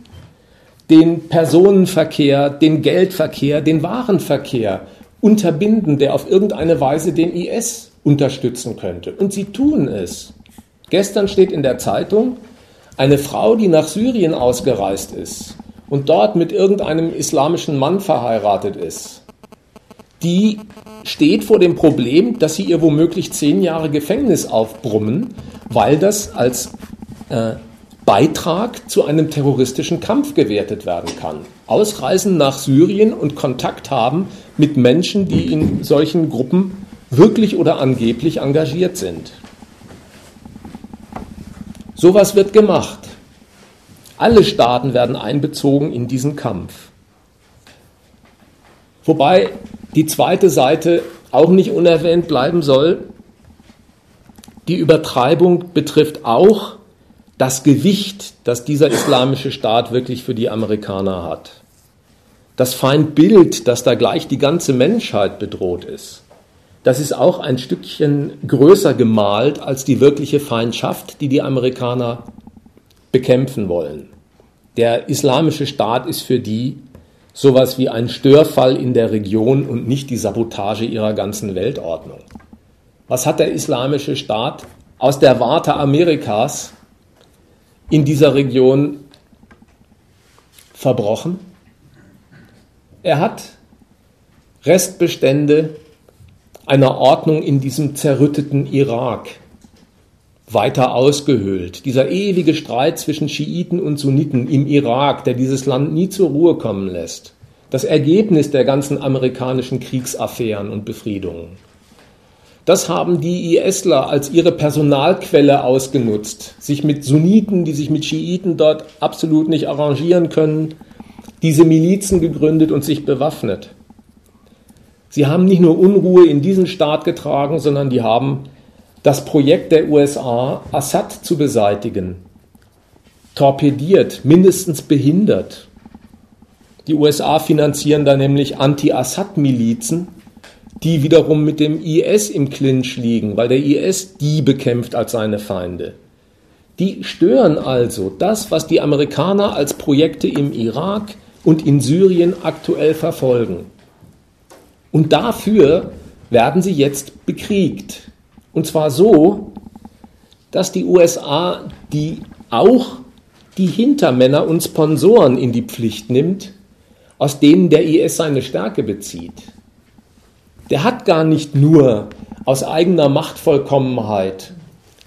den Personenverkehr, den Geldverkehr, den Warenverkehr unterbinden, der auf irgendeine Weise den IS unterstützen könnte. Und sie tun es. Gestern steht in der Zeitung, eine Frau, die nach Syrien ausgereist ist und dort mit irgendeinem islamischen Mann verheiratet ist, die steht vor dem Problem, dass sie ihr womöglich zehn Jahre Gefängnis aufbrummen, weil das als äh, Beitrag zu einem terroristischen Kampf gewertet werden kann. Ausreisen nach Syrien und Kontakt haben mit Menschen, die in solchen Gruppen wirklich oder angeblich engagiert sind. Sowas wird gemacht. Alle Staaten werden einbezogen in diesen Kampf. Wobei die zweite Seite auch nicht unerwähnt bleiben soll. Die Übertreibung betrifft auch das Gewicht, das dieser islamische Staat wirklich für die Amerikaner hat. Das Feindbild, dass da gleich die ganze Menschheit bedroht ist, das ist auch ein Stückchen größer gemalt als die wirkliche Feindschaft, die die Amerikaner bekämpfen wollen. Der islamische Staat ist für die sowas wie ein Störfall in der Region und nicht die Sabotage ihrer ganzen Weltordnung. Was hat der islamische Staat aus der Warte Amerikas in dieser Region verbrochen? Er hat Restbestände einer Ordnung in diesem zerrütteten Irak weiter ausgehöhlt. Dieser ewige Streit zwischen Schiiten und Sunniten im Irak, der dieses Land nie zur Ruhe kommen lässt. Das Ergebnis der ganzen amerikanischen Kriegsaffären und Befriedungen. Das haben die ISler als ihre Personalquelle ausgenutzt, sich mit Sunniten, die sich mit Schiiten dort absolut nicht arrangieren können, diese Milizen gegründet und sich bewaffnet. Sie haben nicht nur Unruhe in diesen Staat getragen, sondern die haben das Projekt der USA, Assad zu beseitigen, torpediert, mindestens behindert. Die USA finanzieren da nämlich Anti-Assad-Milizen, die wiederum mit dem IS im Clinch liegen, weil der IS die bekämpft als seine Feinde. Die stören also das, was die Amerikaner als Projekte im Irak und in Syrien aktuell verfolgen. Und dafür werden sie jetzt bekriegt. Und zwar so, dass die USA die auch die Hintermänner und Sponsoren in die Pflicht nimmt, aus denen der IS seine Stärke bezieht. Der hat gar nicht nur aus eigener Machtvollkommenheit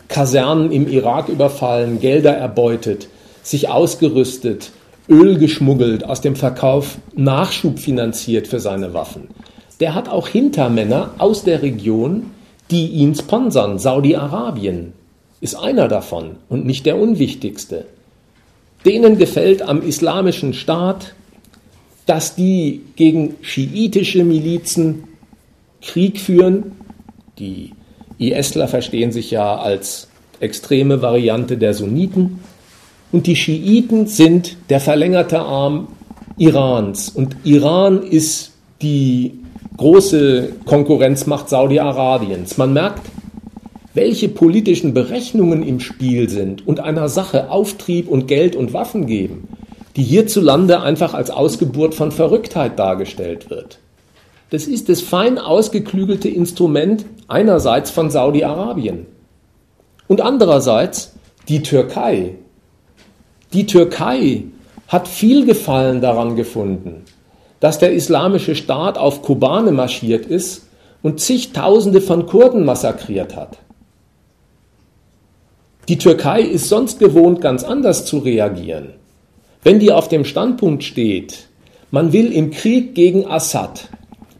Kasernen im Irak überfallen, Gelder erbeutet, sich ausgerüstet, Öl geschmuggelt, aus dem Verkauf Nachschub finanziert für seine Waffen. Der hat auch Hintermänner aus der Region, die ihn sponsern. Saudi-Arabien ist einer davon und nicht der unwichtigste. Denen gefällt am islamischen Staat, dass die gegen schiitische Milizen Krieg führen. Die ISler verstehen sich ja als extreme Variante der Sunniten. Und die Schiiten sind der verlängerte Arm Irans. Und Iran ist die große Konkurrenzmacht Saudi-Arabiens. Man merkt, welche politischen Berechnungen im Spiel sind und einer Sache Auftrieb und Geld und Waffen geben, die hierzulande einfach als Ausgeburt von Verrücktheit dargestellt wird. Das ist das fein ausgeklügelte Instrument einerseits von Saudi-Arabien und andererseits die Türkei. Die Türkei hat viel Gefallen daran gefunden, dass der islamische Staat auf Kobane marschiert ist und zigtausende von Kurden massakriert hat. Die Türkei ist sonst gewohnt, ganz anders zu reagieren. Wenn die auf dem Standpunkt steht, man will im Krieg gegen Assad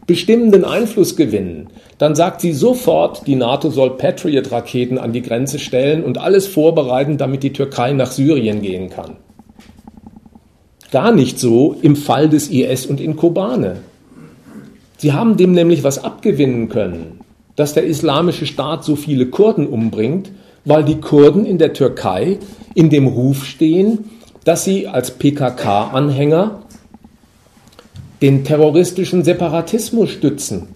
bestimmenden Einfluss gewinnen, dann sagt sie sofort, die NATO soll Patriot-Raketen an die Grenze stellen und alles vorbereiten, damit die Türkei nach Syrien gehen kann. Gar nicht so im Fall des IS und in Kobane. Sie haben dem nämlich was abgewinnen können, dass der islamische Staat so viele Kurden umbringt, weil die Kurden in der Türkei in dem Ruf stehen, dass sie als PKK-Anhänger den terroristischen Separatismus stützen,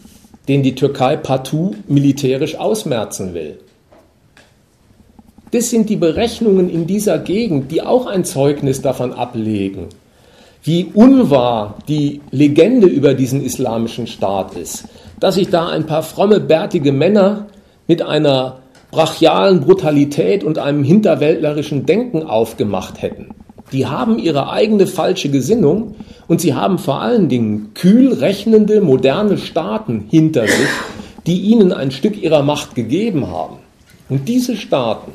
den die Türkei partout militärisch ausmerzen will. Das sind die Berechnungen in dieser Gegend, die auch ein Zeugnis davon ablegen, wie unwahr die Legende über diesen islamischen Staat ist. Dass sich da ein paar fromme, bärtige Männer mit einer brachialen Brutalität und einem hinterwäldlerischen Denken aufgemacht hätten. Die haben ihre eigene falsche Gesinnung und sie haben vor allen Dingen kühl rechnende, moderne Staaten hinter sich, die ihnen ein Stück ihrer Macht gegeben haben. Und diese Staaten,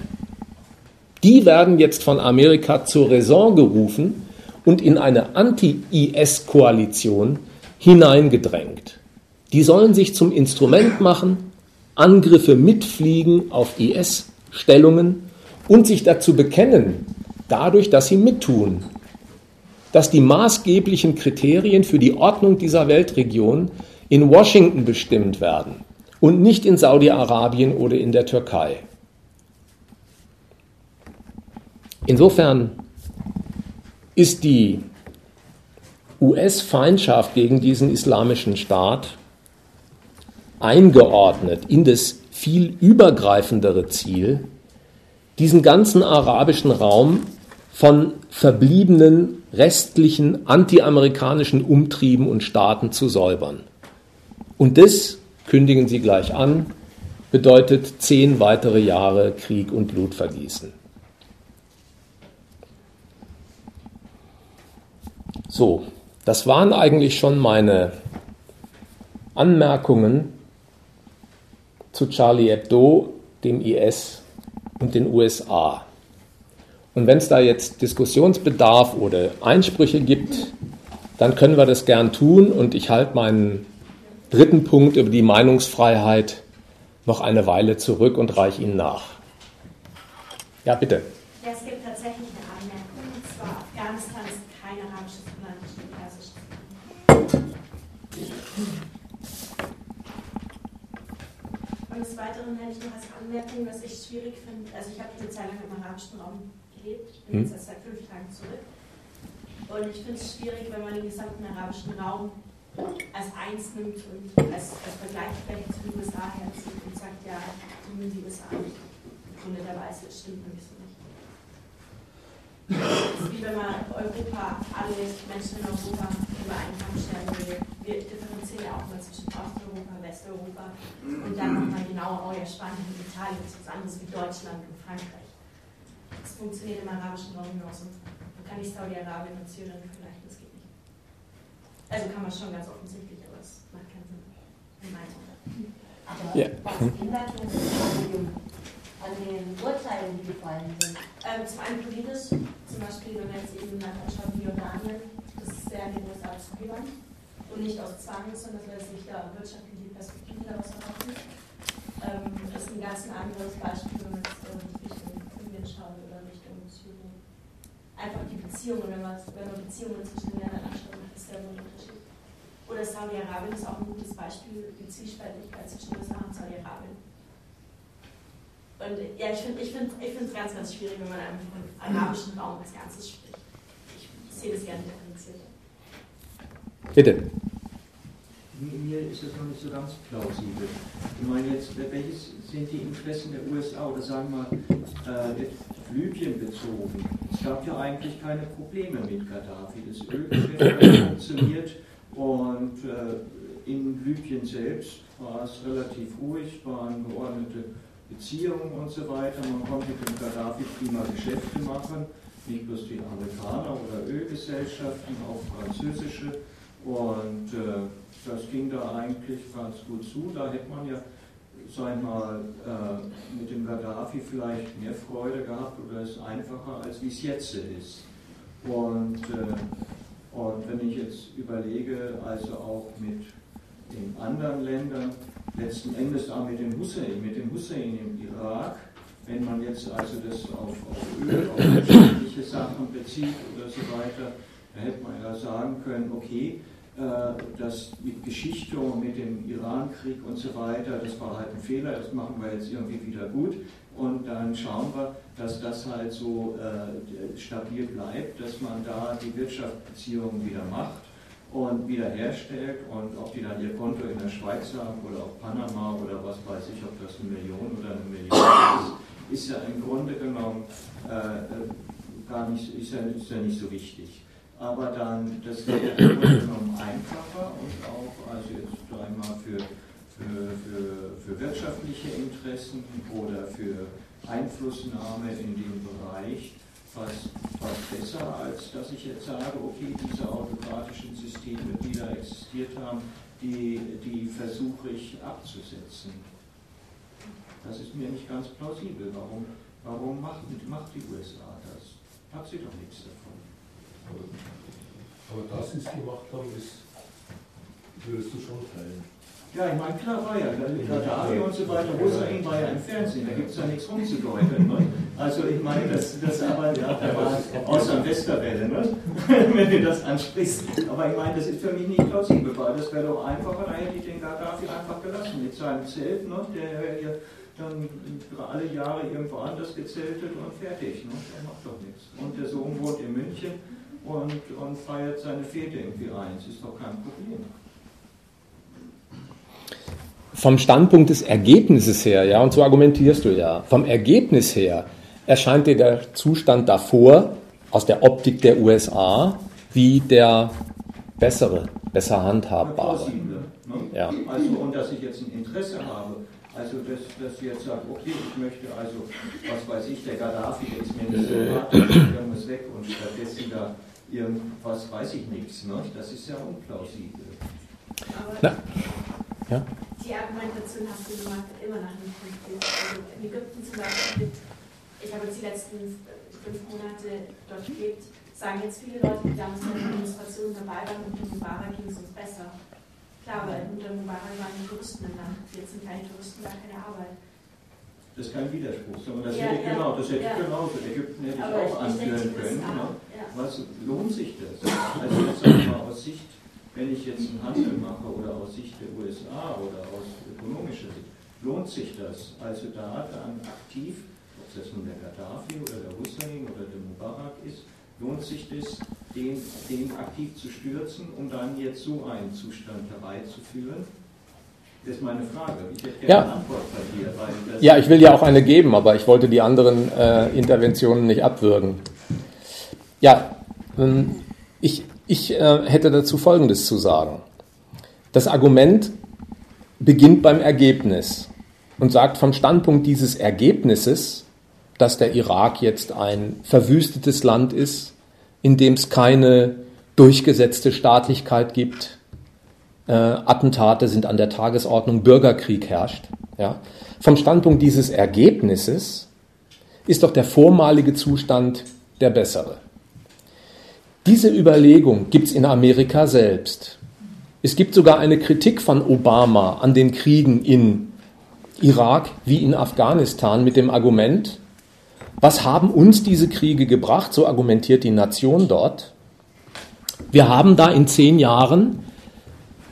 die werden jetzt von Amerika zur Raison gerufen und in eine Anti-IS-Koalition hineingedrängt. Die sollen sich zum Instrument machen, Angriffe mitfliegen auf IS-Stellungen und sich dazu bekennen, dadurch, dass sie mittun, dass die maßgeblichen Kriterien für die Ordnung dieser Weltregion in Washington bestimmt werden und nicht in Saudi-Arabien oder in der Türkei. Insofern ist die US-Feindschaft gegen diesen islamischen Staat eingeordnet in das viel übergreifendere Ziel, diesen ganzen arabischen Raum von verbliebenen restlichen antiamerikanischen Umtrieben und Staaten zu säubern. Und das, kündigen Sie gleich an, bedeutet zehn weitere Jahre Krieg und Blutvergießen. So, das waren eigentlich schon meine Anmerkungen zu Charlie Hebdo, dem IS und den USA. Und wenn es da jetzt Diskussionsbedarf oder Einsprüche gibt, dann können wir das gern tun und ich halte meinen dritten Punkt über die Meinungsfreiheit noch eine Weile zurück und reiche Ihnen nach. Ja, bitte. Ja, es gibt tatsächlich eine Anmerkung, und zwar Afghanistan ist kein arabisches Land, steht persisch. Und des Weiteren hätte ich noch als Anmerkung, dass ich es schwierig finde, also ich habe eine Zeit lang im arabischen Raum gelebt. Ich bin hm. jetzt erst seit fünf Tagen zurück. Und ich finde es schwierig, wenn man den gesamten arabischen Raum als eins nimmt und als, als Vergleichsfläche zu den USA herzieht und sagt, ja, die USA nicht. Grunde der Weise, das stimmt nicht. Es ist wie wenn man Europa, alle Menschen in Europa über einen Kamm stellen will. Wir differenzieren ja auch mal zwischen Osteuropa, Westeuropa und dann nochmal genauer, oh ja, Spanien und Italien ist was anderes wie Deutschland und Frankreich funktioniert im arabischen Raum genauso. Man kann nicht Saudi-Arabien und Syrien vergleichen, das geht nicht. Also kann man schon ganz offensichtlich, aber es macht keinen Sinn. In meinem Aber ja. was ändert denn das an den Urteilen, die gefallen sind? Ähm, zum einen politisch, zum Beispiel, wenn man jetzt eben nach anschaut, wie Jordanien, das ist sehr in den USA zugewandt und nicht aus Zwang, sondern weil sich da wirtschaftliche Perspektive daraus erhoffen. Ähm, das ist ein ganz anderes Beispiel, wenn man jetzt äh, Richtung Indien schaut einfach die Beziehungen, wenn man, wenn man Beziehungen zwischen den Ländern anschaut, das sehr wohl einen Unterschied. Oder Saudi-Arabien ist auch ein gutes Beispiel, die Zwiespältigkeit zwischen USA und Saudi-Arabien. Und ja, ich finde es ich find, ich ganz, ganz schwierig, wenn man einfach vom arabischen Raum als Ganzes spricht. Ich, sehe das gerne differenzierter. Bitte. Mir ist das noch nicht so ganz plausibel. Ich meine jetzt, welches sind die Interessen der USA oder sagen wir äh, Libyen bezogen? Es gab ja eigentlich keine Probleme mit Gaddafi. Das Ölgeschäft funktioniert und äh, in Libyen selbst war es relativ ruhig, waren geordnete Beziehungen und so weiter. Man konnte mit dem Gaddafi prima Geschäfte machen, nicht bloß die Amerikaner oder Ölgesellschaften, auch französische. Und äh, das ging da eigentlich ganz gut zu. Da hätte man ja sag mal, äh, mit dem Gaddafi vielleicht mehr Freude gehabt oder ist einfacher, als wie es jetzt ist. Und, äh, und wenn ich jetzt überlege, also auch mit den anderen Ländern, letzten Endes auch mit dem Hussein, mit dem Hussein im Irak, wenn man jetzt also das auf, auf Öl, auf wirtschaftliche Sachen bezieht oder so weiter, da hätte man ja sagen können, okay, äh, das mit Geschichte und mit dem Irankrieg und so weiter, das war halt ein Fehler, das machen wir jetzt irgendwie wieder gut. Und dann schauen wir, dass das halt so äh, stabil bleibt, dass man da die Wirtschaftsbeziehungen wieder macht und wieder herstellt und ob die dann ihr Konto in der Schweiz haben oder auf Panama oder was weiß ich, ob das eine Million oder eine Million ist, ist ja im Grunde genommen äh, äh, gar nicht, ist ja, ist ja nicht so wichtig. Aber dann, das wird ja im Grunde genommen einfacher und auch, also jetzt einmal für, für, für, für wirtschaftliche Interessen oder für Einflussnahme in dem Bereich fast, fast besser, als dass ich jetzt sage, okay, diese autokratischen Systeme, die da existiert haben, die, die versuche ich abzusetzen. Das ist mir nicht ganz plausibel. Warum, warum macht, macht die USA das? Hat sie doch nichts davon. Aber, aber dass sie gemacht haben, ist, würdest du schon teilen. Ja, ich meine, klar war ja, Gaddafi und so weiter, Hussein war ja im Fernsehen, da gibt es ja nichts rumzudeuten. Ne? Also ich meine, das, das aber, ja, der war außer Westerwelle, ne? wenn du das ansprichst. Aber ich meine, das ist für mich nicht plausibel, weil das wäre doch einfacher, da hätte ich den Gaddafi einfach gelassen mit seinem Zelt, ne? der wäre ja dann alle Jahre irgendwo anders gezeltet und fertig. Ne? Der macht doch nichts. Und der Sohn wohnt in München und, und feiert seine Fete irgendwie ein. Das ist doch kein Problem vom Standpunkt des Ergebnisses her, ja, und so argumentierst du ja, vom Ergebnis her erscheint dir der Zustand davor aus der Optik der USA wie der bessere, besser handhabbare. Ne? Ja. Also, und dass ich jetzt ein Interesse habe, also dass, dass ich jetzt sage, okay, ich möchte also, was weiß ich, der Gaddafi, der ist mir nicht so hart, der muss weg und stattdessen da irgendwas weiß ich nichts, ne? das ist ja unplausibel. Aber ja? die Argumentation hast du gemacht, immer nach einem Konflikt. Also in Ägypten zum Beispiel, ich habe jetzt die letzten fünf Monate dort gelebt, sagen jetzt viele Leute, die damals bei der Demonstration dabei waren, unter Mubarak ging es uns besser. Klar, weil unter Mubarak waren die Touristen im Land, jetzt sind keine Touristen, gar keine Arbeit. Das ist kein Widerspruch, sondern das ja, hätte ich ja, genau, das hätte ja. genauso. Ägypten hätte ich auch anführen können. Ne? Was lohnt sich das? Also jetzt mal aus Sicht wenn ich jetzt einen Handel mache oder aus Sicht der USA oder aus ökonomischer Sicht, lohnt sich das? Also da dann aktiv, ob das nun der Gaddafi oder der Hussein oder der Mubarak ist, lohnt sich das, den, den aktiv zu stürzen, um dann jetzt so einen Zustand herbeizuführen? Das ist meine Frage. Ich hätte gerne ja. eine Antwort bei dir. ja, ich will ja auch eine geben, aber ich wollte die anderen äh, Interventionen nicht abwürgen. Ja, ähm, ich, ich äh, hätte dazu Folgendes zu sagen. Das Argument beginnt beim Ergebnis und sagt vom Standpunkt dieses Ergebnisses, dass der Irak jetzt ein verwüstetes Land ist, in dem es keine durchgesetzte Staatlichkeit gibt, äh, Attentate sind an der Tagesordnung, Bürgerkrieg herrscht. Ja. Vom Standpunkt dieses Ergebnisses ist doch der vormalige Zustand der bessere. Diese Überlegung gibt es in Amerika selbst. Es gibt sogar eine Kritik von Obama an den Kriegen in Irak wie in Afghanistan mit dem Argument, was haben uns diese Kriege gebracht, so argumentiert die Nation dort. Wir haben da in zehn Jahren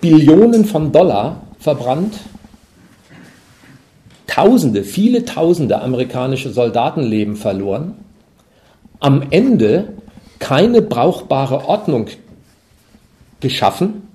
Billionen von Dollar verbrannt, Tausende, viele Tausende amerikanische Soldatenleben verloren. Am Ende keine brauchbare Ordnung geschaffen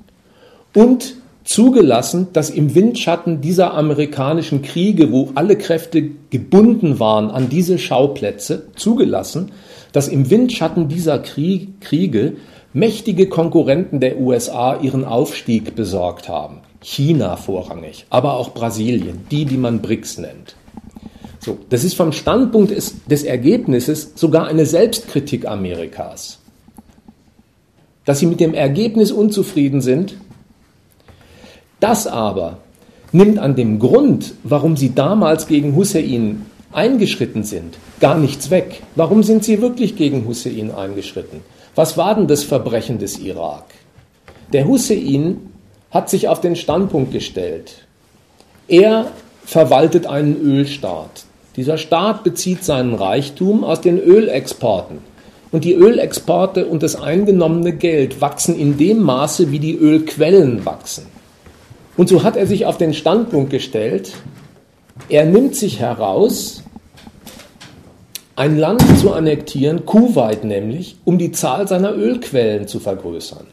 und zugelassen, dass im Windschatten dieser amerikanischen Kriege, wo alle Kräfte gebunden waren an diese Schauplätze, zugelassen, dass im Windschatten dieser Kriege mächtige Konkurrenten der USA ihren Aufstieg besorgt haben. China vorrangig, aber auch Brasilien, die, die man BRICS nennt. So, das ist vom Standpunkt des, des Ergebnisses sogar eine Selbstkritik Amerikas. Dass sie mit dem Ergebnis unzufrieden sind. Das aber nimmt an dem Grund, warum sie damals gegen Hussein eingeschritten sind, gar nichts weg. Warum sind sie wirklich gegen Hussein eingeschritten? Was war denn das Verbrechen des Irak? Der Hussein hat sich auf den Standpunkt gestellt. Er verwaltet einen Ölstaat. Dieser Staat bezieht seinen Reichtum aus den Ölexporten. Und die Ölexporte und das eingenommene Geld wachsen in dem Maße, wie die Ölquellen wachsen. Und so hat er sich auf den Standpunkt gestellt, er nimmt sich heraus, ein Land zu annektieren, Kuwait nämlich, um die Zahl seiner Ölquellen zu vergrößern.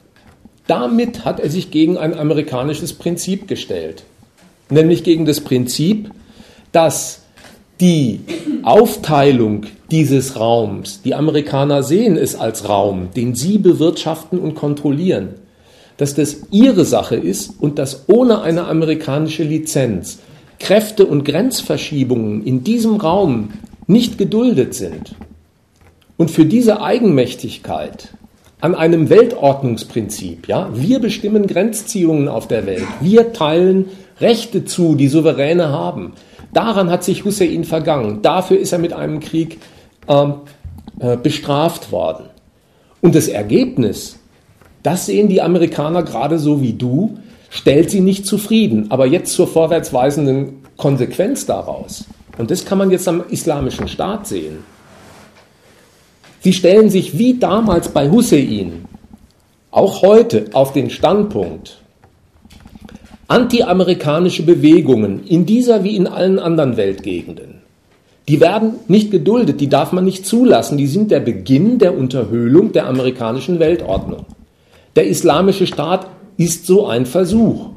Damit hat er sich gegen ein amerikanisches Prinzip gestellt, nämlich gegen das Prinzip, dass die Aufteilung dieses Raums, die Amerikaner sehen es als Raum, den sie bewirtschaften und kontrollieren, dass das ihre Sache ist und dass ohne eine amerikanische Lizenz Kräfte und Grenzverschiebungen in diesem Raum nicht geduldet sind. Und für diese Eigenmächtigkeit an einem Weltordnungsprinzip, ja, wir bestimmen Grenzziehungen auf der Welt, wir teilen Rechte zu, die Souveräne haben. Daran hat sich Hussein vergangen. Dafür ist er mit einem Krieg ähm, äh, bestraft worden. Und das Ergebnis, das sehen die Amerikaner gerade so wie du, stellt sie nicht zufrieden. Aber jetzt zur vorwärtsweisenden Konsequenz daraus. Und das kann man jetzt am islamischen Staat sehen. Sie stellen sich wie damals bei Hussein, auch heute, auf den Standpunkt, antiamerikanische Bewegungen in dieser wie in allen anderen Weltgegenden, die werden nicht geduldet, die darf man nicht zulassen, die sind der Beginn der Unterhöhlung der amerikanischen Weltordnung. Der islamische Staat ist so ein Versuch.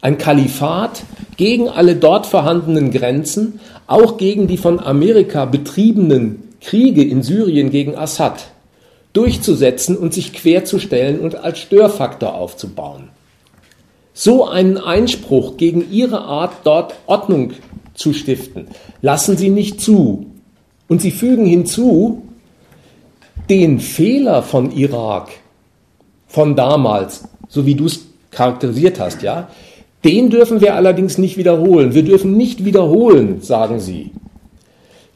Ein Kalifat gegen alle dort vorhandenen Grenzen, auch gegen die von Amerika betriebenen Kriege in Syrien gegen Assad durchzusetzen und sich querzustellen und als Störfaktor aufzubauen. So einen Einspruch gegen ihre Art, dort Ordnung zu stiften, lassen sie nicht zu. Und sie fügen hinzu, den Fehler von Irak, von damals, so wie du es charakterisiert hast, ja, den dürfen wir allerdings nicht wiederholen. Wir dürfen nicht wiederholen, sagen sie,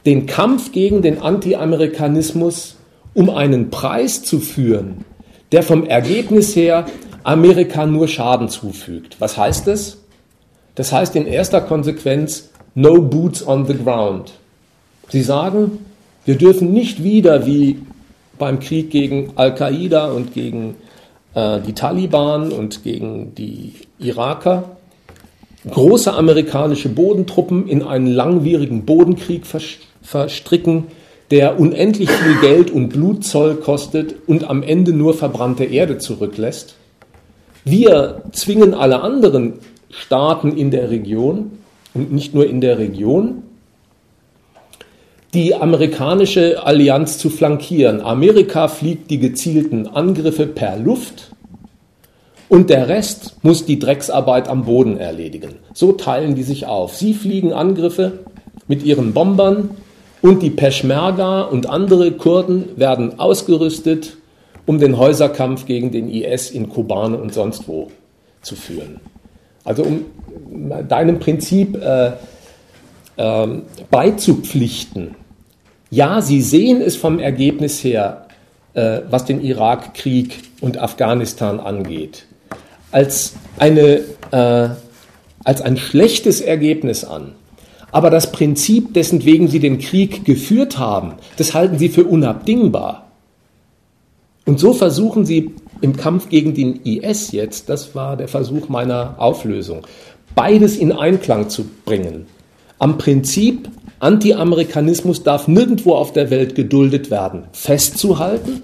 den Kampf gegen den Anti-Amerikanismus um einen Preis zu führen, der vom Ergebnis her Amerika nur Schaden zufügt. Was heißt das? Das heißt in erster Konsequenz No Boots on the Ground. Sie sagen, wir dürfen nicht wieder wie beim Krieg gegen Al-Qaida und gegen äh, die Taliban und gegen die Iraker große amerikanische Bodentruppen in einen langwierigen Bodenkrieg verstricken, der unendlich viel Geld und Blutzoll kostet und am Ende nur verbrannte Erde zurücklässt. Wir zwingen alle anderen Staaten in der Region und nicht nur in der Region, die amerikanische Allianz zu flankieren. Amerika fliegt die gezielten Angriffe per Luft und der Rest muss die Drecksarbeit am Boden erledigen. So teilen die sich auf. Sie fliegen Angriffe mit ihren Bombern, und die Peschmerga und andere Kurden werden ausgerüstet, um den Häuserkampf gegen den IS in Kobane und sonst wo zu führen. Also um deinem Prinzip äh, äh, beizupflichten. Ja, sie sehen es vom Ergebnis her, äh, was den Irakkrieg und Afghanistan angeht, als, eine, äh, als ein schlechtes Ergebnis an. Aber das Prinzip, dessen wegen sie den Krieg geführt haben, das halten sie für unabdingbar. Und so versuchen sie im Kampf gegen den IS jetzt, das war der Versuch meiner Auflösung, beides in Einklang zu bringen. Am Prinzip, Anti-Amerikanismus darf nirgendwo auf der Welt geduldet werden, festzuhalten,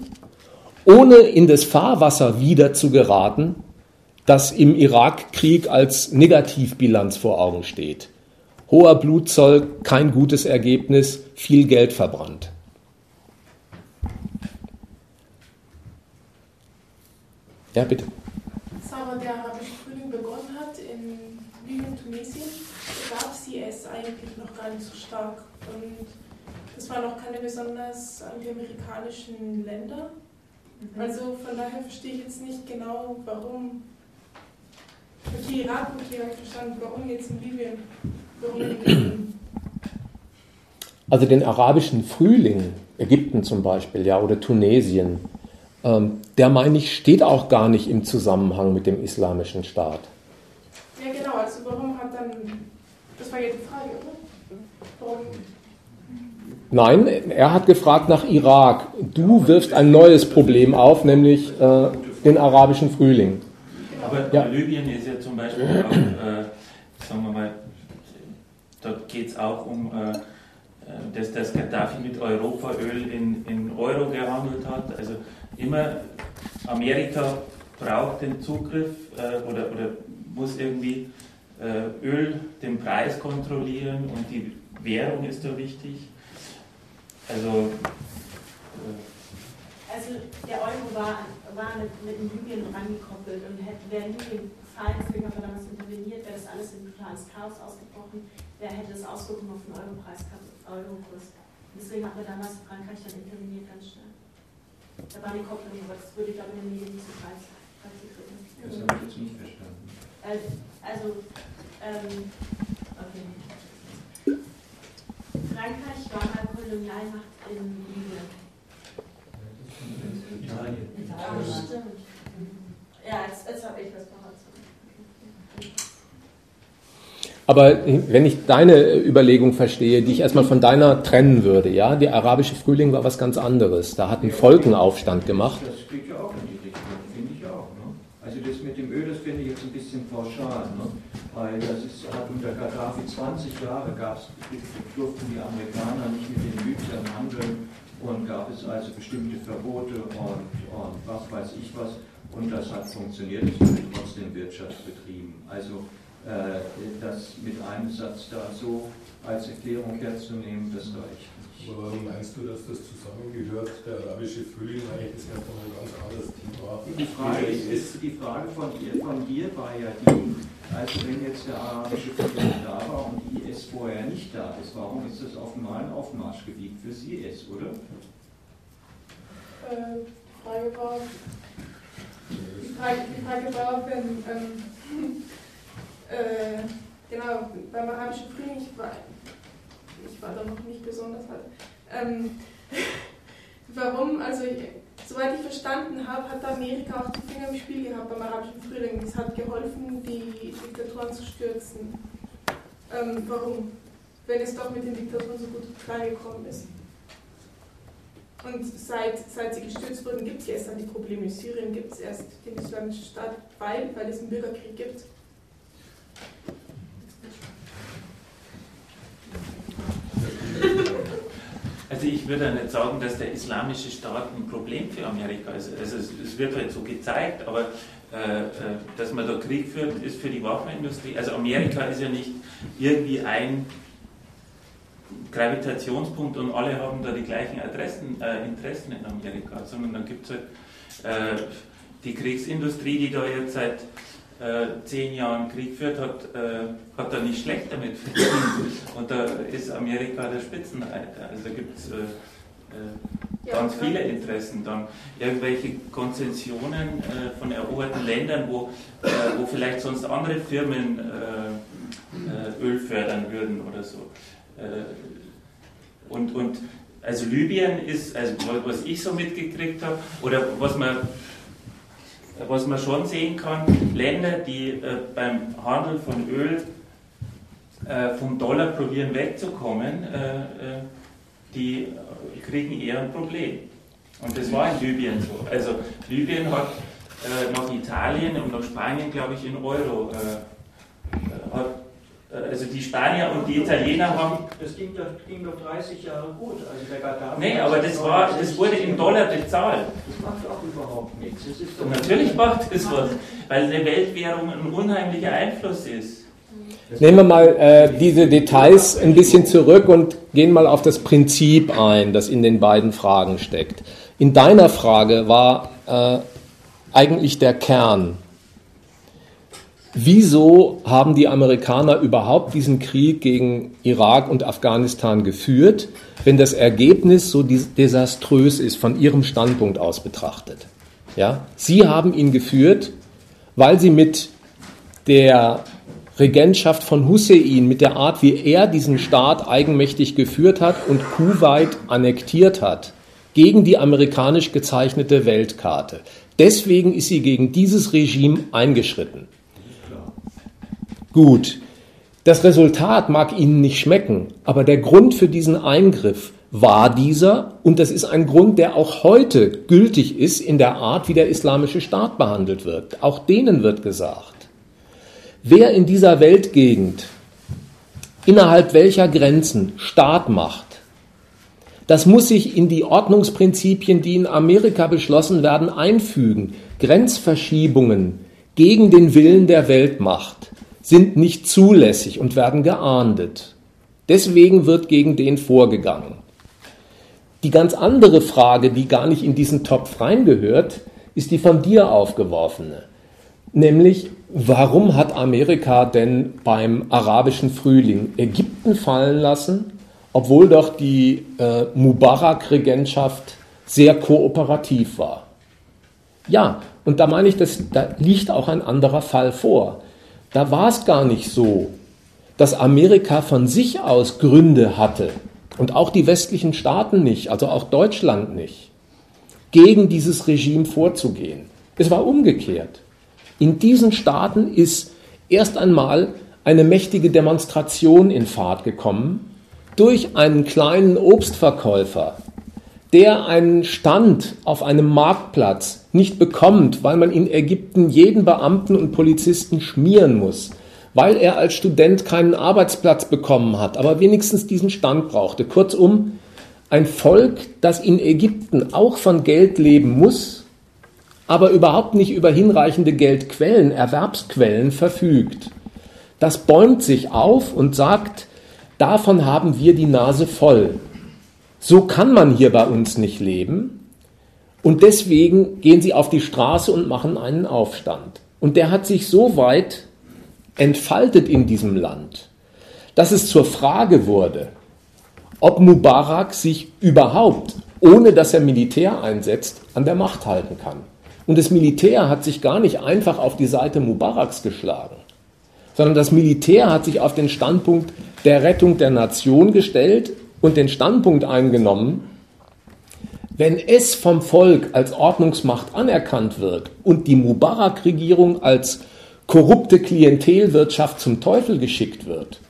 ohne in das Fahrwasser wieder zu geraten, das im Irakkrieg als Negativbilanz vor Augen steht. Hoher Blutzoll, kein gutes Ergebnis, viel Geld verbrannt. Ja, bitte. Aber der arabische Frühling begonnen hat in Libyen, Tunesien, gab es IS eigentlich noch gar nicht so stark. Und das waren auch keine besonders anti-amerikanischen Länder. Mhm. Also von daher verstehe ich jetzt nicht genau, warum. Okay, Irak, okay, habe ich verstanden, warum jetzt in Libyen? Also den arabischen Frühling, Ägypten zum Beispiel, ja, oder Tunesien, der meine ich, steht auch gar nicht im Zusammenhang mit dem islamischen Staat. Ja, genau, also warum hat dann, das war ja die Frage, oder? Warum? Nein, er hat gefragt nach Irak. Du wirfst ein neues Problem auf, nämlich äh, den arabischen Frühling. Aber ja. Libyen ist ja zum Beispiel auch, äh, sagen wir mal, Dort geht es auch um, äh, äh, dass das Gaddafi mit Europa Öl in, in Euro gehandelt hat. Also immer Amerika braucht den Zugriff äh, oder, oder muss irgendwie äh, Öl den Preis kontrollieren und die Währung ist da wichtig. Also, äh also der Euro war, war mit, mit Libyen rangekoppelt und hätte, wäre Libyen gefallen, deswegen hat man damals interveniert, wäre das alles in totales Chaos ausgebrochen, wer hätte das Auswirkungen auf den Europreis Eurokurs. Deswegen hat man damals Frankreich dann interveniert ganz schnell. Da war die Kopplung, aber das würde ich glaube in den Medien nicht so preis, kriegen. Das habe ich jetzt nicht verstanden. Also, also ähm, okay. Frankreich war mal Kolonialmacht in Libyen. Italien. Ja, stimmt. Ja, jetzt, jetzt habe ich was noch Aber wenn ich deine Überlegung verstehe, die ich erstmal von deiner trennen würde, ja, der arabische Frühling war was ganz anderes. Da hat ein Volk einen Aufstand gemacht. Das geht ja auch in die Richtung, finde ich auch. Ne? Also das mit dem Öl, das finde ich jetzt ein bisschen pauschal. Ne? weil das ist, hat unter Gaddafi 20 Jahre gab's, durften die Amerikaner nicht mit den Libyern handeln und gab es also bestimmte Verbote und, und was weiß ich was und das hat funktioniert, es wurde trotzdem Wirtschaft betrieben. Also das mit einem Satz da so als Erklärung herzunehmen, das reicht aber warum meinst du, dass das zusammengehört? Der arabische Frühling eigentlich ist einfach ein ganz anderes Thema. Die Frage, ist, die Frage von, dir, von dir war ja die, also wenn jetzt der arabische Frühling da war und IS vorher nicht da ist, warum ist das auf einmal ein Aufmarschgebiet für Sie ist, oder? Äh, die Frage war, die Frage, die Frage war, wenn, ähm, äh, genau, beim arabischen Frühling, ich war, ich war da noch nicht besonders alt. Ähm, warum, also soweit ich verstanden habe, hat Amerika auch die Finger im Spiel gehabt beim arabischen Frühling. Es hat geholfen, die Diktatoren zu stürzen. Ähm, warum? Wenn es doch mit den Diktatoren so gut klargekommen ist. Und seit, seit sie gestürzt wurden, gibt es erst dann die Probleme. In Syrien gibt es erst den islamischen Staat, weil, weil es einen Bürgerkrieg gibt. Also ich würde ja nicht sagen, dass der islamische Staat ein Problem für Amerika ist. Also es, es wird halt so gezeigt, aber äh, äh, dass man da Krieg führt, ist für die Waffenindustrie. Also Amerika ist ja nicht irgendwie ein Gravitationspunkt und alle haben da die gleichen Adressen, äh, Interessen in Amerika, sondern dann gibt es halt äh, die Kriegsindustrie, die da jetzt seit äh, zehn Jahren Krieg führt, hat, äh, hat er nicht schlecht damit verdient. Und da ist Amerika der Spitzenreiter. Also da gibt es äh, äh, ganz viele Interessen. Dann irgendwelche Konzessionen äh, von eroberten Ländern, wo, wo vielleicht sonst andere Firmen Öl fördern würden oder so. und, und also Libyen ist, also was ich so mitgekriegt habe, oder was man was man schon sehen kann, Länder, die äh, beim Handel von Öl äh, vom Dollar probieren wegzukommen, äh, äh die kriegen eher ein Problem. Und das war in Libyen so. Also Libyen hat äh, nach Italien und nach Spanien, glaube ich, in Euro äh, hat also die Spanier und die Italiener haben. Das ging doch, ging doch 30 Jahre gut. Also der Gaddafi nee, aber das, war, das wurde in Dollar bezahlt. Das macht auch überhaupt nichts. Natürlich macht das was, weil eine Weltwährung ein unheimlicher Einfluss ist. Nehmen wir mal äh, diese Details ein bisschen zurück und gehen mal auf das Prinzip ein, das in den beiden Fragen steckt. In deiner Frage war äh, eigentlich der Kern Wieso haben die Amerikaner überhaupt diesen Krieg gegen Irak und Afghanistan geführt, wenn das Ergebnis so desaströs ist von ihrem Standpunkt aus betrachtet? Ja, sie haben ihn geführt, weil sie mit der Regentschaft von Hussein, mit der Art, wie er diesen Staat eigenmächtig geführt hat und Kuwait annektiert hat, gegen die amerikanisch gezeichnete Weltkarte. Deswegen ist sie gegen dieses Regime eingeschritten. Gut, das Resultat mag Ihnen nicht schmecken, aber der Grund für diesen Eingriff war dieser und das ist ein Grund, der auch heute gültig ist in der Art, wie der islamische Staat behandelt wird. Auch denen wird gesagt, wer in dieser Weltgegend innerhalb welcher Grenzen Staat macht, das muss sich in die Ordnungsprinzipien, die in Amerika beschlossen werden, einfügen. Grenzverschiebungen gegen den Willen der Weltmacht sind nicht zulässig und werden geahndet. Deswegen wird gegen den vorgegangen. Die ganz andere Frage, die gar nicht in diesen Topf reingehört, ist die von dir aufgeworfene. Nämlich, warum hat Amerika denn beim arabischen Frühling Ägypten fallen lassen, obwohl doch die äh, Mubarak-Regentschaft sehr kooperativ war? Ja, und da meine ich, dass, da liegt auch ein anderer Fall vor. Da war es gar nicht so, dass Amerika von sich aus Gründe hatte, und auch die westlichen Staaten nicht, also auch Deutschland nicht, gegen dieses Regime vorzugehen. Es war umgekehrt. In diesen Staaten ist erst einmal eine mächtige Demonstration in Fahrt gekommen durch einen kleinen Obstverkäufer, der einen Stand auf einem Marktplatz nicht bekommt, weil man in Ägypten jeden Beamten und Polizisten schmieren muss, weil er als Student keinen Arbeitsplatz bekommen hat, aber wenigstens diesen Stand brauchte. Kurzum, ein Volk, das in Ägypten auch von Geld leben muss, aber überhaupt nicht über hinreichende Geldquellen, Erwerbsquellen verfügt. Das bäumt sich auf und sagt, davon haben wir die Nase voll. So kann man hier bei uns nicht leben. Und deswegen gehen sie auf die Straße und machen einen Aufstand. Und der hat sich so weit entfaltet in diesem Land, dass es zur Frage wurde, ob Mubarak sich überhaupt, ohne dass er Militär einsetzt, an der Macht halten kann. Und das Militär hat sich gar nicht einfach auf die Seite Mubaraks geschlagen, sondern das Militär hat sich auf den Standpunkt der Rettung der Nation gestellt und den Standpunkt eingenommen, wenn es vom Volk als Ordnungsmacht anerkannt wird und die Mubarak-Regierung als korrupte Klientelwirtschaft zum Teufel geschickt wird,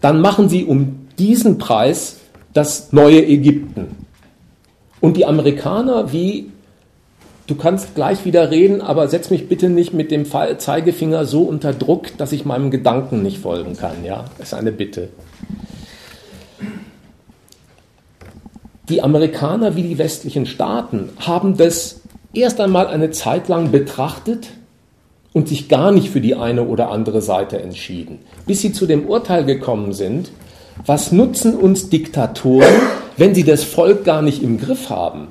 dann machen sie um diesen Preis das neue Ägypten. Und die Amerikaner, wie, du kannst gleich wieder reden, aber setz mich bitte nicht mit dem Zeigefinger so unter Druck, dass ich meinem Gedanken nicht folgen kann. Ja, das ist eine Bitte. Die Amerikaner wie die westlichen Staaten haben das erst einmal eine Zeit lang betrachtet und sich gar nicht für die eine oder andere Seite entschieden, bis sie zu dem Urteil gekommen sind, was nutzen uns Diktatoren, wenn sie das Volk gar nicht im Griff haben?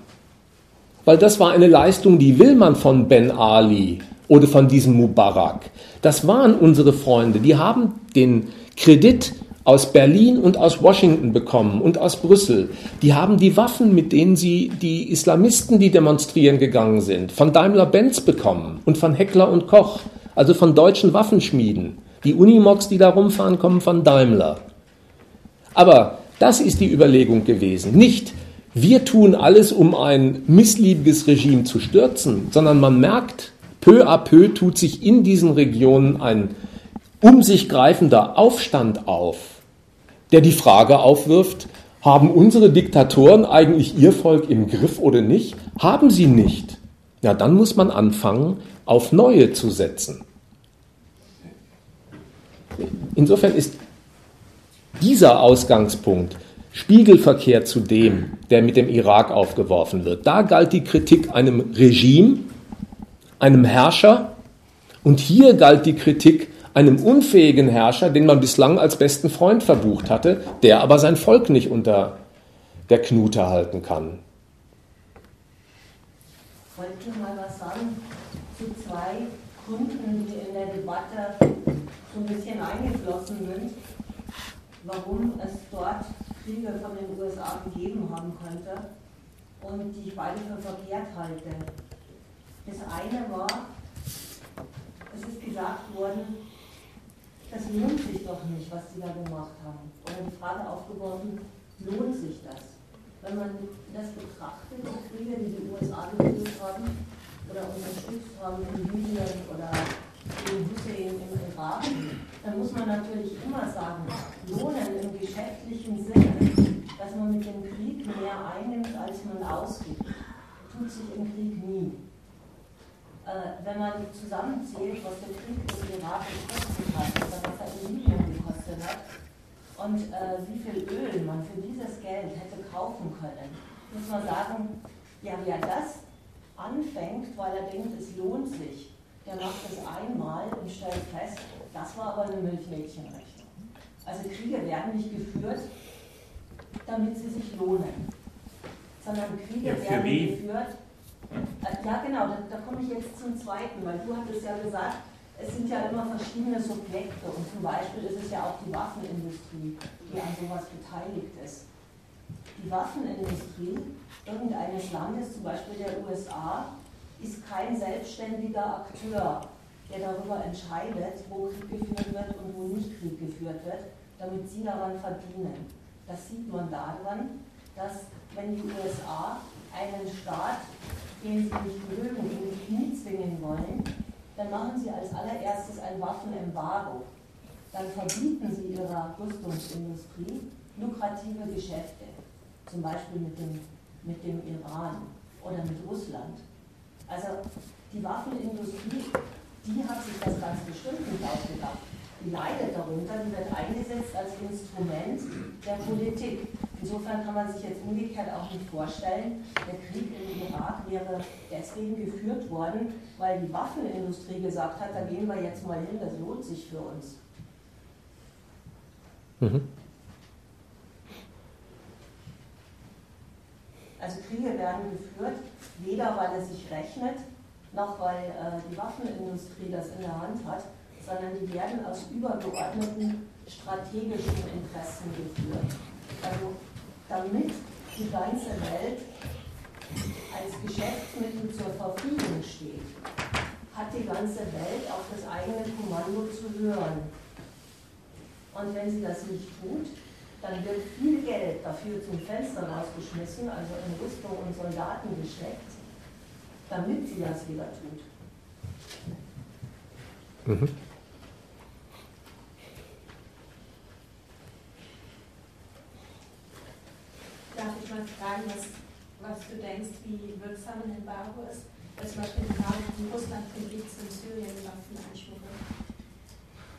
Weil das war eine Leistung, die will man von Ben Ali oder von diesem Mubarak. Das waren unsere Freunde, die haben den Kredit aus Berlin und aus Washington bekommen und aus Brüssel. Die haben die Waffen, mit denen sie die Islamisten, die demonstrieren gegangen sind, von Daimler-Benz bekommen und von Heckler und Koch, also von deutschen Waffenschmieden. Die Unimogs, die da rumfahren, kommen von Daimler. Aber das ist die Überlegung gewesen. Nicht, wir tun alles, um ein missliebiges Regime zu stürzen, sondern man merkt, peu à peu tut sich in diesen Regionen ein um sich greifender Aufstand auf der die Frage aufwirft, haben unsere Diktatoren eigentlich ihr Volk im Griff oder nicht? Haben sie nicht. Ja, dann muss man anfangen, auf neue zu setzen. Insofern ist dieser Ausgangspunkt Spiegelverkehr zu dem, der mit dem Irak aufgeworfen wird. Da galt die Kritik einem Regime, einem Herrscher und hier galt die Kritik einem unfähigen Herrscher, den man bislang als besten Freund verbucht hatte, der aber sein Volk nicht unter der Knute halten kann. Ich wollte mal was sagen zu zwei Gründen, die in der Debatte so ein bisschen eingeflossen sind, warum es dort Kriege von den USA gegeben haben könnte und die ich beide für verkehrt halte. Das eine war, es ist gesagt worden, das lohnt sich doch nicht, was die da gemacht haben. Oder die Frage aufgeworfen, lohnt sich das? Wenn man das betrachtet, die Kriege, die die USA geführt haben oder unterstützt haben in Libyen oder in Hussein im Irak, dann muss man natürlich immer sagen, lohnen im geschäftlichen Sinne, dass man mit dem Krieg mehr einnimmt, als man ausgibt, tut sich im Krieg nie äh, wenn man zusammenzählt, was der Krieg im Irak gekostet hat oder was er in Libyen gekostet hat und äh, wie viel Öl man für dieses Geld hätte kaufen können, muss man sagen, ja, wer das anfängt, weil er denkt, es lohnt sich, der macht es einmal und stellt fest, das war aber eine Milchmädchenrechnung. Also Kriege werden nicht geführt, damit sie sich lohnen, sondern Kriege Ja, werden wen? geführt. Äh, Ja, genau, da, da komme ich jetzt zum Zweiten, weil du hattest ja gesagt, es sind ja immer verschiedene Subjekte und zum Beispiel ist es ja auch die Waffenindustrie, die an sowas beteiligt ist. Die Waffenindustrie irgendeines Landes, zum Beispiel der USA, ist kein selbstständiger Akteur, der darüber entscheidet, wo Krieg geführt wird und wo nicht Krieg geführt wird, damit sie daran verdienen. Das sieht man daran, dass wenn die USA einen Staat, den sie nicht mögen, in die Knie zwingen wollen, dann machen sie als allererstes ein Waffenembargo. Dann verbieten sie ihrer Rüstungsindustrie lukrative Geschäfte, zum Beispiel mit dem, mit dem Iran oder mit Russland. Also die Waffenindustrie, die hat sich das ganz bestimmt nicht ausgedacht. Die leidet darunter, die wird eingesetzt als Instrument der Politik. Insofern kann man sich jetzt umgekehrt auch nicht vorstellen, der Krieg im Irak wäre deswegen geführt worden, weil die Waffenindustrie gesagt hat, da gehen wir jetzt mal hin, das lohnt sich für uns. Mhm. Also Kriege werden geführt, weder weil es sich rechnet, noch weil äh, die Waffenindustrie das in der Hand hat, sondern die werden aus übergeordneten strategischen Interessen geführt. Also damit die ganze Welt als Geschäftsmittel zur Verfügung steht, hat die ganze Welt auf das eigene Kommando zu hören. Und wenn sie das nicht tut, dann wird viel Geld dafür zum Fenster rausgeschmissen, also in Rüstung und Soldaten gesteckt, damit sie das wieder tut. Mhm. Darf ich mal fragen, was, was du denkst, wie wirksam ein Embargo ist? Weil zum Beispiel gerade in Russland Krieg in Syrien Waffen einschmuggeln.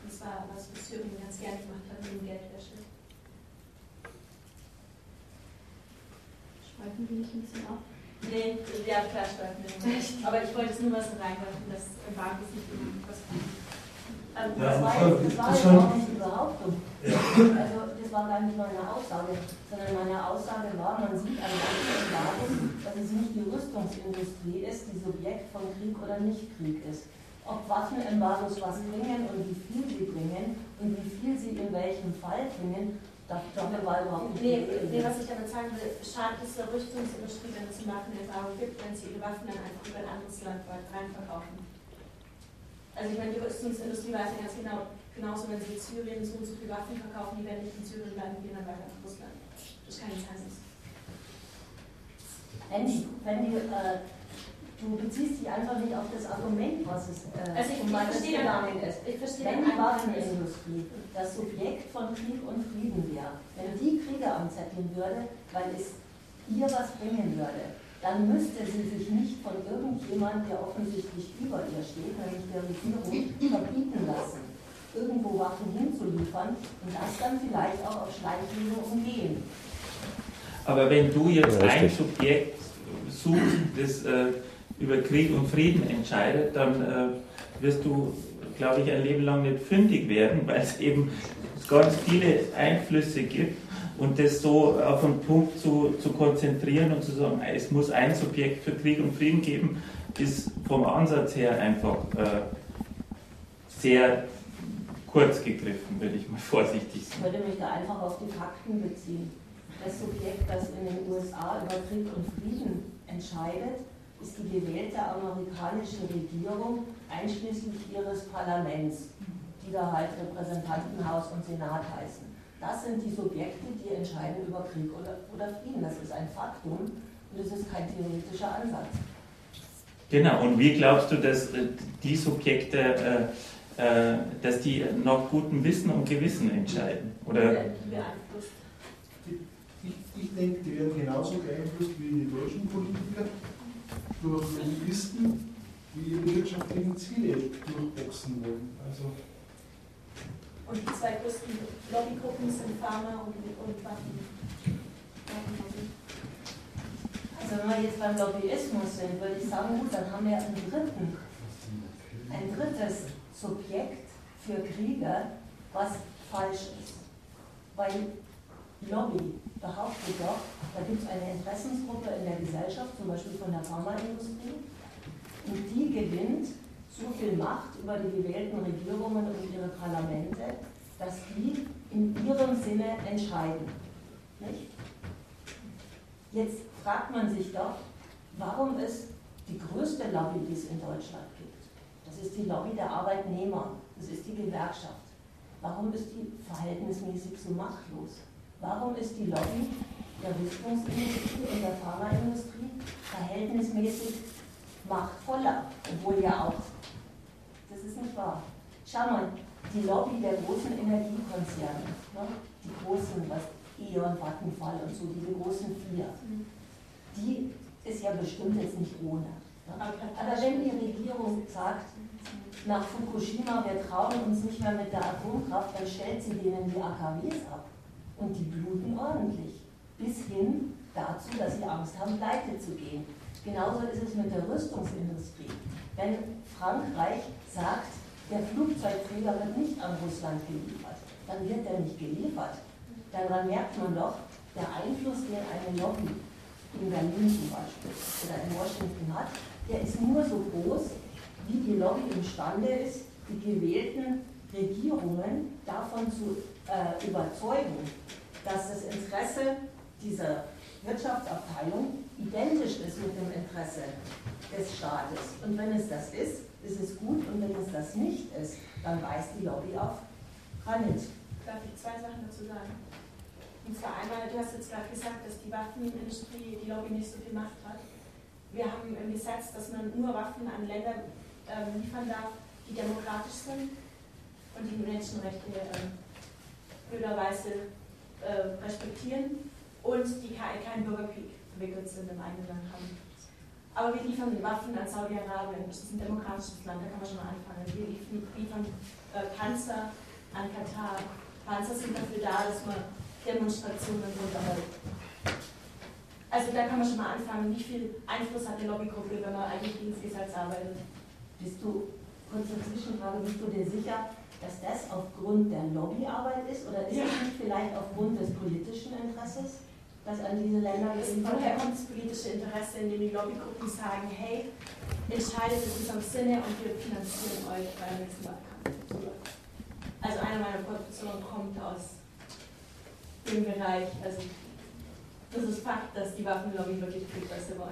Das war was, was Syrien ganz gerne gemacht hat gegen Geldwäsche. Schweifen wir nicht ein bisschen ab? Nee, ja, klar, schreiben wir nicht. Aber ich wollte jetzt nur was reinwerfen, dass Embargo nicht immer was Ähm, Ja, das, war das war schon- auch nicht die Behauptung. Also das war gar nicht meine Aussage, sondern meine Aussage war, man sieht an manchen Embargos, dass es nicht die Rüstungsindustrie ist, die Subjekt von Krieg oder Nicht-Krieg ist. Ob Waffenembargos was bringen und wie viel sie bringen und wie viel sie in welchem Fall bringen, das damit war überhaupt nicht Nee, nee, was ich damit sagen will, schadet es der Rüstungsindustrie, wenn es ein Waffenembargo gibt, wenn sie ihre Waffen dann einfach über ein anderes Land weit rein verkaufen. Also ich meine, die Rüstungsindustrie weiß ja ganz genau, genauso wenn sie in Syrien so und so viele Waffen verkaufen, die werden nicht in Syrien bleiben, die gehen dann weiter nach Russland. Das kann nicht sein. Wenn die, wenn die, äh, du beziehst dich einfach nicht auf das Argument, was es äh, Also ich, um was es gegangen ist. ich verstehe Wenn die. Waffenindustrie das Subjekt von Krieg und Frieden wäre, wenn die Kriege anzetteln würde, weil es ihr was bringen würde, dann müsste sie sich nicht von irgendjemand, der offensichtlich über ihr steht, nämlich der Regierung, verbieten lassen, irgendwo Waffen hinzuliefern und das dann vielleicht auch auf Schleichwege umgehen. Aber wenn du jetzt Ja, ein. Subjekt suchst, das äh, über Krieg und Frieden entscheidet, dann äh, wirst du, glaube ich, ein Leben lang nicht fündig werden, weil es eben ganz viele Einflüsse gibt und das so auf einen Punkt zu, zu konzentrieren und zu sagen, es muss ein Subjekt für Krieg und Frieden geben, ist vom Ansatz her einfach äh, sehr kurz gegriffen, würde ich mal vorsichtig Ich sagen. würde mich da einfach auf die Fakten beziehen. Das Subjekt, das in den USA über Krieg und Frieden entscheidet, ist die gewählte amerikanische Regierung einschließlich ihres Parlaments, die da halt Repräsentantenhaus und Senat heißen. Das sind die Subjekte, die entscheiden über Krieg oder, oder Frieden. Das ist ein Faktum und es ist kein theoretischer Ansatz. Genau, und wie glaubst du, dass äh, die Subjekte, äh, dass die nach gutem Wissen und Gewissen entscheiden? Oder beeinflusst. Ich, ich denke, die werden genauso beeinflusst wie die deutschen Politiker durch Lobbyisten, die ihre wirtschaftlichen Ziele durchboxen wollen. Also Und die zwei größten Lobbygruppen sind Pharma und, und Waffen. Also wenn wir jetzt beim Lobbyismus sind, würde ich sagen, gut, dann haben wir einen dritten, ein drittes Subjekt für Kriege, was falsch ist. Weil Lobby behauptet doch, da gibt es eine Interessensgruppe in der Gesellschaft, zum Beispiel von der Pharmaindustrie, und die gewinnt so viel Macht über die gewählten Regierungen und ihre Parlamente, dass die in ihrem Sinne entscheiden. Nicht? Jetzt fragt man sich doch, warum es die größte Lobby, die es in Deutschland das ist die Lobby der Arbeitnehmer, das ist die Gewerkschaft. Warum ist die verhältnismäßig so machtlos? Warum ist die Lobby der Rüstungsindustrie und der Pharmaindustrie verhältnismäßig machtvoller, obwohl ja auch. Das ist nicht wahr. Schau mal, die Lobby der großen Energiekonzerne, ne? die großen, was E.ON, Vattenfall und so, diese großen vier, die ist ja bestimmt jetzt nicht ohne. Ne? Aber wenn die Regierung sagt, nach Fukushima, wir trauen uns nicht mehr mit der Atomkraft, dann stellt sie denen die AKWs ab. Und die bluten ordentlich. Bis hin dazu, dass sie Angst haben, pleite zu gehen. Genauso ist es mit der Rüstungsindustrie. Wenn Frankreich sagt, der Flugzeugträger wird nicht an Russland geliefert, dann wird er nicht geliefert. Daran merkt man doch, der Einfluss, den eine Lobby in Berlin zum Beispiel oder in Washington hat, der ist nur so groß, wie die Lobby imstande ist, die gewählten Regierungen davon zu äh, überzeugen, dass das Interesse dieser Wirtschaftsabteilung identisch ist mit dem Interesse des Staates. Und wenn es das ist, ist es gut und wenn es das nicht ist, dann weist die Lobby auf Granit. Darf ich zwei Sachen dazu sagen? Und zwar einmal, du hast jetzt gerade gesagt, dass die Waffenindustrie die Lobby nicht so viel Macht hat. Wir haben im Gesetz, dass man nur Waffen an Länder ähm, liefern darf, die demokratisch sind und die Menschenrechte ähm, äh, respektieren und die keinen Bürgerkrieg verwickelt sind im eigenen Land haben. Aber wir liefern Waffen an Saudi-Arabien, das ist ein demokratisches Land, da kann man schon mal anfangen. Wir liefern äh, Panzer an Katar. Panzer sind dafür da, dass man Demonstrationen unterhält. Also da kann man schon mal anfangen, wie viel Einfluss hat eine Lobbygruppe, wenn man eigentlich gegen das Gesetz arbeitet. Bist du, kurze Zwischenfrage, bist du dir sicher, dass das aufgrund der Lobbyarbeit ist oder ist ja. es nicht vielleicht aufgrund des politischen Interesses, das an diese Länder geht? Woher kommt das politische Interesse, indem die Lobbygruppen sagen, hey, entscheidet in unserem Sinne und wir finanzieren euch beim nächsten Wahlkampf. Also einer meiner Professoren kommt aus dem Bereich, also das ist Fakt, dass die Waffenlobby wirklich kriegt, was sie wollen.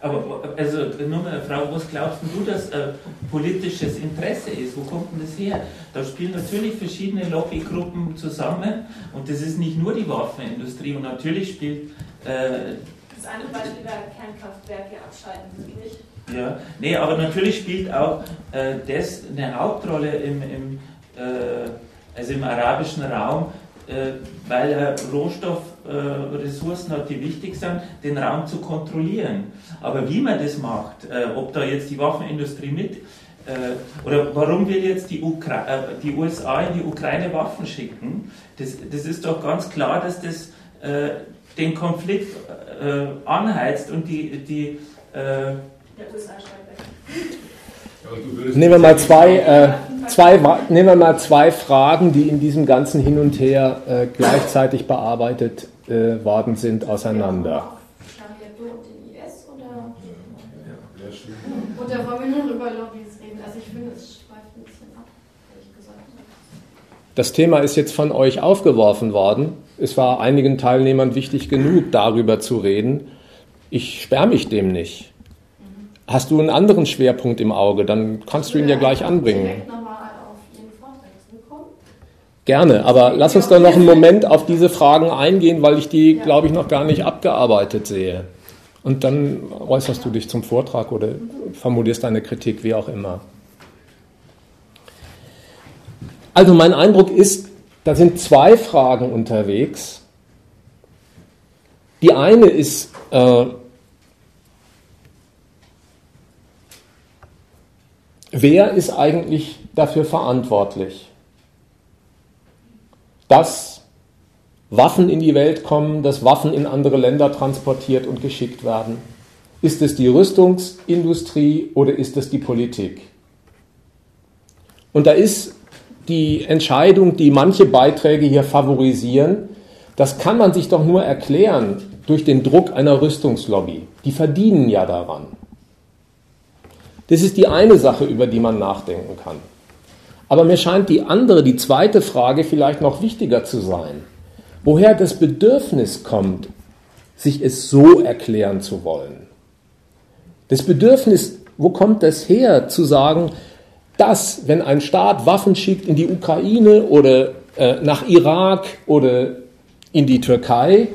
Aber also nur mal eine Frage, was glaubst du, dass äh, politisches Interesse ist? Wo kommt denn das her? Da spielen natürlich verschiedene Lobbygruppen zusammen und das ist nicht nur die Waffenindustrie und natürlich spielt. Äh, das andere Beispiel wäre Kernkraftwerke abschalten, wirklich. Ja, nee, aber natürlich spielt auch äh, das eine Hauptrolle im, im, äh, also im arabischen Raum, äh, weil er Rohstoffressourcen hat, die wichtig sind, den Raum zu kontrollieren. Aber wie man das macht, äh, ob da jetzt die Waffenindustrie mit äh, oder warum will jetzt die, Ukra die, USA in die Ukraine Waffen schicken, das, das ist doch ganz klar, dass das den Konflikt anheizt und die, die USA Nehmen wir mal zwei, äh, zwei, nehmen wir mal zwei Fragen, die in diesem ganzen Hin und Her äh, gleichzeitig bearbeitet äh, worden sind, auseinander. Oder wollen wir nur über Lobbys reden? Also ich finde, es schweift ein bisschen ab, ehrlich gesagt. Das Thema ist jetzt von euch aufgeworfen worden. Es war einigen Teilnehmern wichtig genug, darüber zu reden. Ich sperre mich dem nicht. Hast du einen anderen Schwerpunkt im Auge, dann kannst du ihn ja gleich anbringen. Gerne, aber lass uns doch noch einen Moment auf diese Fragen eingehen, weil ich die, glaube ich, noch gar nicht abgearbeitet sehe. Und dann äußerst du dich zum Vortrag oder formulierst deine Kritik, wie auch immer. Also mein Eindruck ist, da sind zwei Fragen unterwegs. Die eine ist, äh, wer ist eigentlich dafür verantwortlich, dass Waffen in die Welt kommen, dass Waffen in andere Länder transportiert und geschickt werden? Ist es die Rüstungsindustrie oder ist es die Politik? Und da ist die Entscheidung, die manche Beiträge hier favorisieren, das kann man sich doch nur erklären durch den Druck einer Rüstungslobby. Die verdienen ja daran. Das ist die eine Sache, über die man nachdenken kann. Aber mir scheint die andere, die zweite Frage vielleicht noch wichtiger zu sein. Woher das Bedürfnis kommt, sich es so erklären zu wollen. Das Bedürfnis, wo kommt das her, zu sagen, dass, wenn ein Staat Waffen schickt in die Ukraine oder äh, nach Irak oder in die Türkei,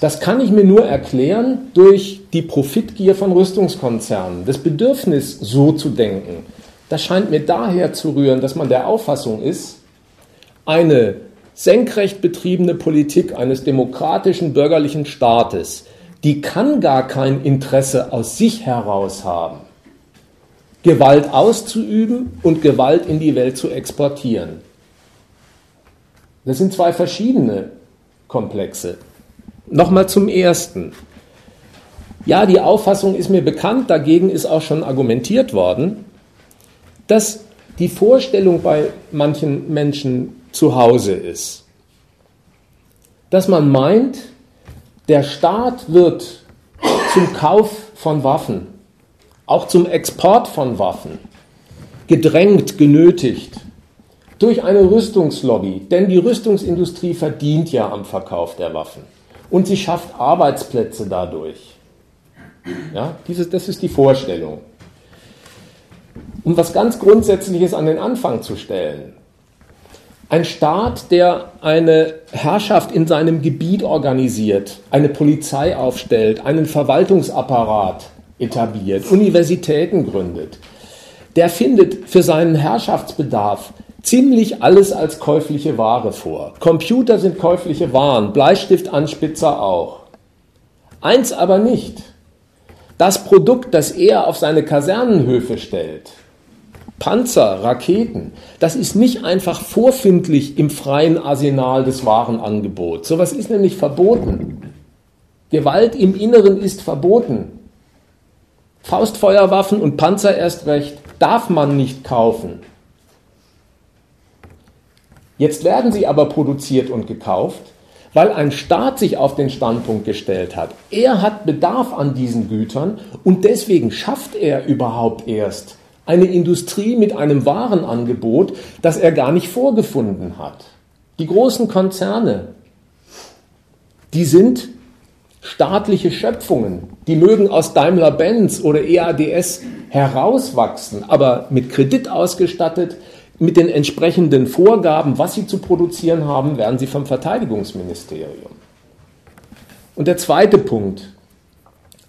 das kann ich mir nur erklären durch die Profitgier von Rüstungskonzernen. Das Bedürfnis, so zu denken, das scheint mir daher zu rühren, dass man der Auffassung ist, eine senkrecht betriebene Politik eines demokratischen bürgerlichen Staates, die kann gar kein Interesse aus sich heraus haben, Gewalt auszuüben und Gewalt in die Welt zu exportieren. Das sind zwei verschiedene Komplexe. Nochmal zum ersten. Ja, die Auffassung ist mir bekannt, dagegen ist auch schon argumentiert worden, dass die Vorstellung bei manchen Menschen zu Hause ist. Dass man meint, der Staat wird zum Kauf von Waffen, auch zum Export von Waffen, gedrängt, genötigt durch eine Rüstungslobby, denn die Rüstungsindustrie verdient ja am Verkauf der Waffen und sie schafft Arbeitsplätze dadurch. Ja, dieses, das ist die Vorstellung. Um was ganz Grundsätzliches an den Anfang zu stellen. Ein Staat, der eine Herrschaft in seinem Gebiet organisiert, eine Polizei aufstellt, einen Verwaltungsapparat etabliert, Universitäten gründet, der findet für seinen Herrschaftsbedarf ziemlich alles als käufliche Ware vor. Computer sind käufliche Waren, Bleistiftanspitzer auch. Eins aber nicht. Das Produkt, das er auf seine Kasernenhöfe stellt, Panzer, Raketen, das ist nicht einfach vorfindlich im freien Arsenal des Warenangebots. Sowas ist nämlich verboten. Gewalt im Inneren ist verboten. Faustfeuerwaffen und Panzer erst recht darf man nicht kaufen. Jetzt werden sie aber produziert und gekauft, weil ein Staat sich auf den Standpunkt gestellt hat. Er hat Bedarf an diesen Gütern und deswegen schafft er überhaupt erst eine Industrie mit einem Warenangebot, das er gar nicht vorgefunden hat. Die großen Konzerne, die sind staatliche Schöpfungen. Die mögen aus Daimler-Benz oder EADS herauswachsen, aber mit Kredit ausgestattet, mit den entsprechenden Vorgaben, was sie zu produzieren haben, werden sie vom Verteidigungsministerium. Und der zweite Punkt,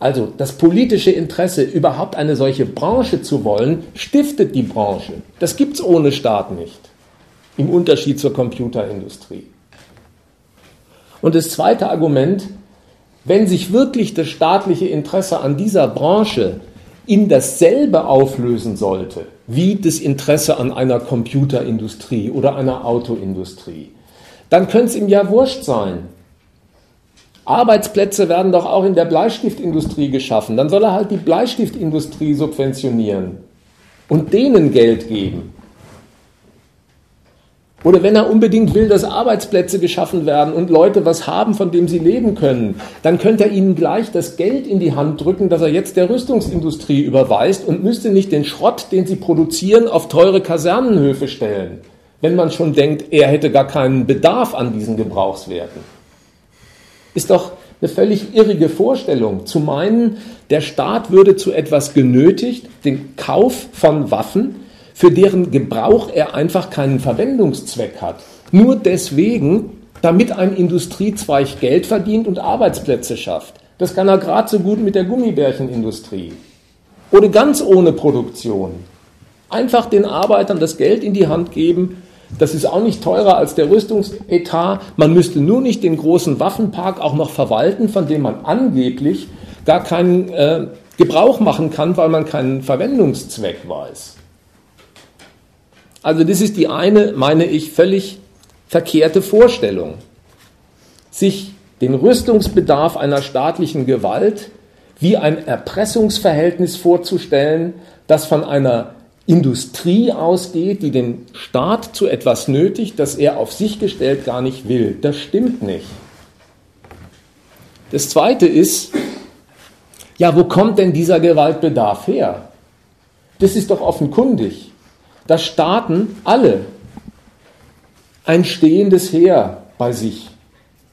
also das politische Interesse, überhaupt eine solche Branche zu wollen, stiftet die Branche. Das gibt es ohne Staat nicht, im Unterschied zur Computerindustrie. Und das zweite Argument, wenn sich wirklich das staatliche Interesse an dieser Branche in dasselbe auflösen sollte, wie das Interesse an einer Computerindustrie oder einer Autoindustrie, dann könnte es ihm ja wurscht sein, Arbeitsplätze werden doch auch in der Bleistiftindustrie geschaffen. Dann soll er halt die Bleistiftindustrie subventionieren und denen Geld geben. Oder wenn er unbedingt will, dass Arbeitsplätze geschaffen werden und Leute was haben, von dem sie leben können, dann könnte er ihnen gleich das Geld in die Hand drücken, das er jetzt der Rüstungsindustrie überweist und müsste nicht den Schrott, den sie produzieren, auf teure Kasernenhöfe stellen, wenn man schon denkt, er hätte gar keinen Bedarf an diesen Gebrauchswerten. Ist doch eine völlig irrige Vorstellung, zu meinen, der Staat würde zu etwas genötigt, den Kauf von Waffen, für deren Gebrauch er einfach keinen Verwendungszweck hat. Nur deswegen, damit ein Industriezweig Geld verdient und Arbeitsplätze schafft. Das kann er gerade so gut mit der Gummibärchenindustrie. Oder ganz ohne Produktion. Einfach den Arbeitern das Geld in die Hand geben, das ist auch nicht teurer als der Rüstungsetat. Man müsste nur nicht den großen Waffenpark auch noch verwalten, von dem man angeblich gar keinen äh, Gebrauch machen kann, weil man keinen Verwendungszweck weiß. Also das ist die eine, meine ich, völlig verkehrte Vorstellung. Sich den Rüstungsbedarf einer staatlichen Gewalt wie ein Erpressungsverhältnis vorzustellen, das von einer Industrie ausgeht, die den Staat zu etwas nötigt, das er auf sich gestellt gar nicht will. Das stimmt nicht. Das Zweite ist, ja, wo kommt denn dieser Gewaltbedarf her? Das ist doch offenkundig, dass Staaten alle ein stehendes Heer bei sich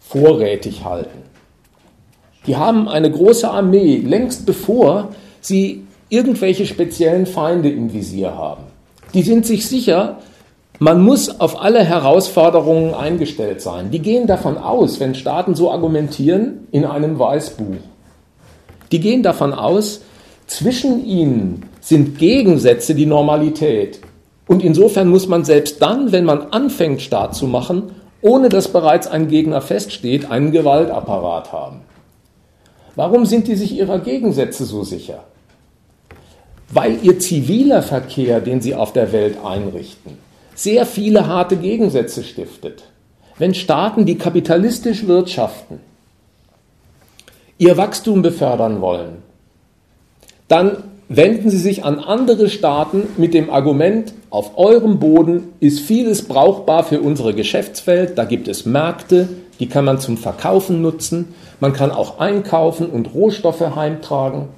vorrätig halten. Die haben eine große Armee, längst bevor sie irgendwelche speziellen Feinde im Visier haben. Die sind sich sicher, man muss auf alle Herausforderungen eingestellt sein. Die gehen davon aus, wenn Staaten so argumentieren, in einem Weißbuch. Die gehen davon aus, zwischen ihnen sind Gegensätze die Normalität. Und insofern muss man selbst dann, wenn man anfängt, Staat zu machen, ohne dass bereits ein Gegner feststeht, einen Gewaltapparat haben. Warum sind die sich ihrer Gegensätze so sicher? Weil ihr ziviler Verkehr, den sie auf der Welt einrichten, sehr viele harte Gegensätze stiftet. Wenn Staaten, die kapitalistisch wirtschaften, ihr Wachstum befördern wollen, dann wenden Sie sich an andere Staaten mit dem Argument, auf eurem Boden ist vieles brauchbar für unsere Geschäftswelt, da gibt es Märkte, die kann man zum Verkaufen nutzen, man kann auch einkaufen und Rohstoffe heimtragen.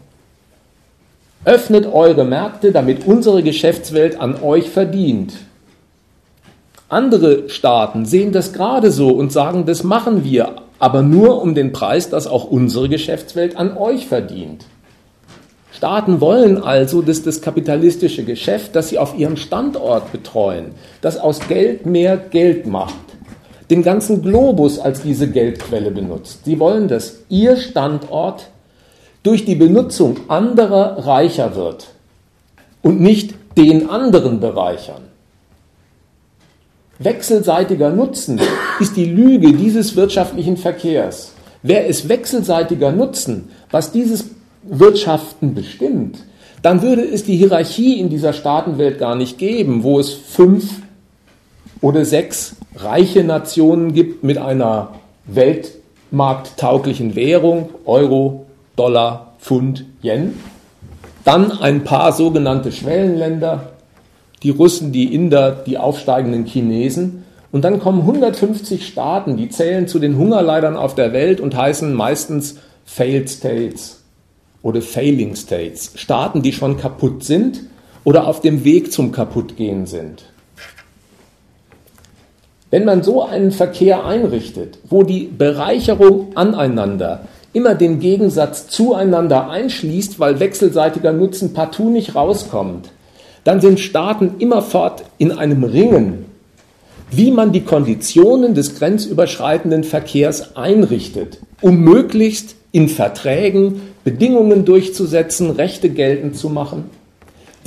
Öffnet eure Märkte, damit unsere Geschäftswelt an euch verdient. Andere Staaten sehen das gerade so und sagen, das machen wir, aber nur um den Preis, dass auch unsere Geschäftswelt an euch verdient. Staaten wollen also, dass das kapitalistische Geschäft, das sie auf ihrem Standort betreuen, das aus Geld mehr Geld macht, den ganzen Globus als diese Geldquelle benutzt. Sie wollen, dass ihr Standort durch die Benutzung anderer reicher wird und nicht den anderen bereichern. Wechselseitiger Nutzen ist die Lüge dieses wirtschaftlichen Verkehrs. Wer es wechselseitiger Nutzen, was dieses Wirtschaften bestimmt, dann würde es die Hierarchie in dieser Staatenwelt gar nicht geben, wo es fünf oder sechs reiche Nationen gibt mit einer weltmarkttauglichen Währung, Euro, Dollar, Pfund, Yen, dann ein paar sogenannte Schwellenländer, die Russen, die Inder, die aufsteigenden Chinesen, und dann kommen 150 Staaten, die zählen zu den Hungerleidern auf der Welt und heißen meistens Failed States oder Failing States, Staaten, die schon kaputt sind oder auf dem Weg zum Kaputtgehen sind. Wenn man so einen Verkehr einrichtet, wo die Bereicherung aneinander immer den Gegensatz zueinander einschließt, weil wechselseitiger Nutzen partout nicht rauskommt, dann sind Staaten immerfort in einem Ringen, wie man die Konditionen des grenzüberschreitenden Verkehrs einrichtet, um möglichst in Verträgen Bedingungen durchzusetzen, Rechte geltend zu machen,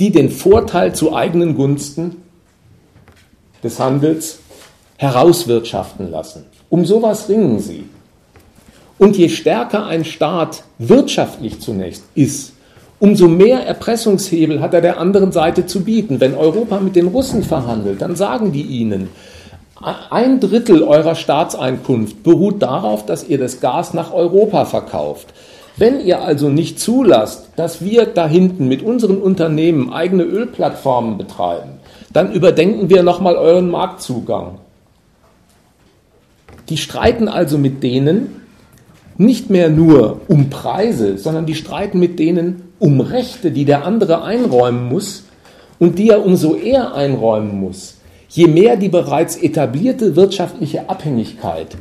die den Vorteil zu eigenen Gunsten des Handels herauswirtschaften lassen. Um sowas ringen sie. Und je stärker ein Staat wirtschaftlich zunächst ist, umso mehr Erpressungshebel hat er der anderen Seite zu bieten. Wenn Europa mit den Russen verhandelt, dann sagen die ihnen, ein Drittel eurer Staatseinkunft beruht darauf, dass ihr das Gas nach Europa verkauft. Wenn ihr also nicht zulasst, dass wir da hinten mit unseren Unternehmen eigene Ölplattformen betreiben, dann überdenken wir nochmal euren Marktzugang. Die streiten also mit denen nicht mehr nur um Preise, sondern die streiten mit denen um Rechte, die der andere einräumen muss und die er umso eher einräumen muss, je mehr die bereits etablierte wirtschaftliche Abhängigkeit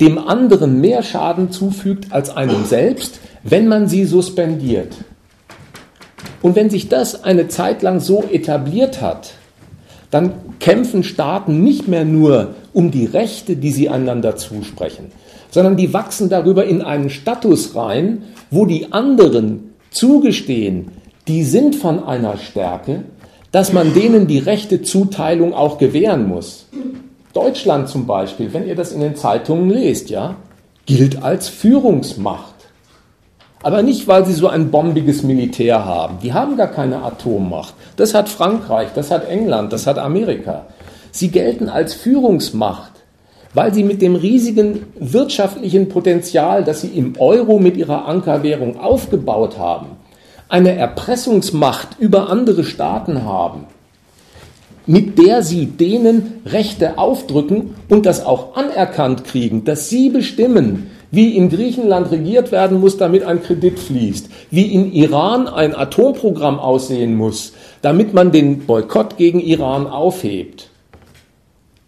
dem anderen mehr Schaden zufügt als einem selbst, wenn man sie suspendiert. Und wenn sich das eine Zeit lang so etabliert hat, dann kämpfen Staaten nicht mehr nur um die Rechte, die sie einander zusprechen, sondern die wachsen darüber in einen Status rein, wo die anderen zugestehen, die sind von einer Stärke, dass man denen die rechte Zuteilung auch gewähren muss. Deutschland zum Beispiel, wenn ihr das in den Zeitungen lest, ja, gilt als Führungsmacht. Aber nicht, weil sie so ein bombiges Militär haben. Die haben gar keine Atommacht. Das hat Frankreich, das hat England, das hat Amerika. Sie gelten als Führungsmacht, weil sie mit dem riesigen wirtschaftlichen Potenzial, das sie im Euro mit ihrer Ankerwährung aufgebaut haben, eine Erpressungsmacht über andere Staaten haben, mit der sie denen Rechte aufdrücken und das auch anerkannt kriegen, dass sie bestimmen, wie in Griechenland regiert werden muss, damit ein Kredit fließt, wie in Iran ein Atomprogramm aussehen muss, damit man den Boykott gegen Iran aufhebt.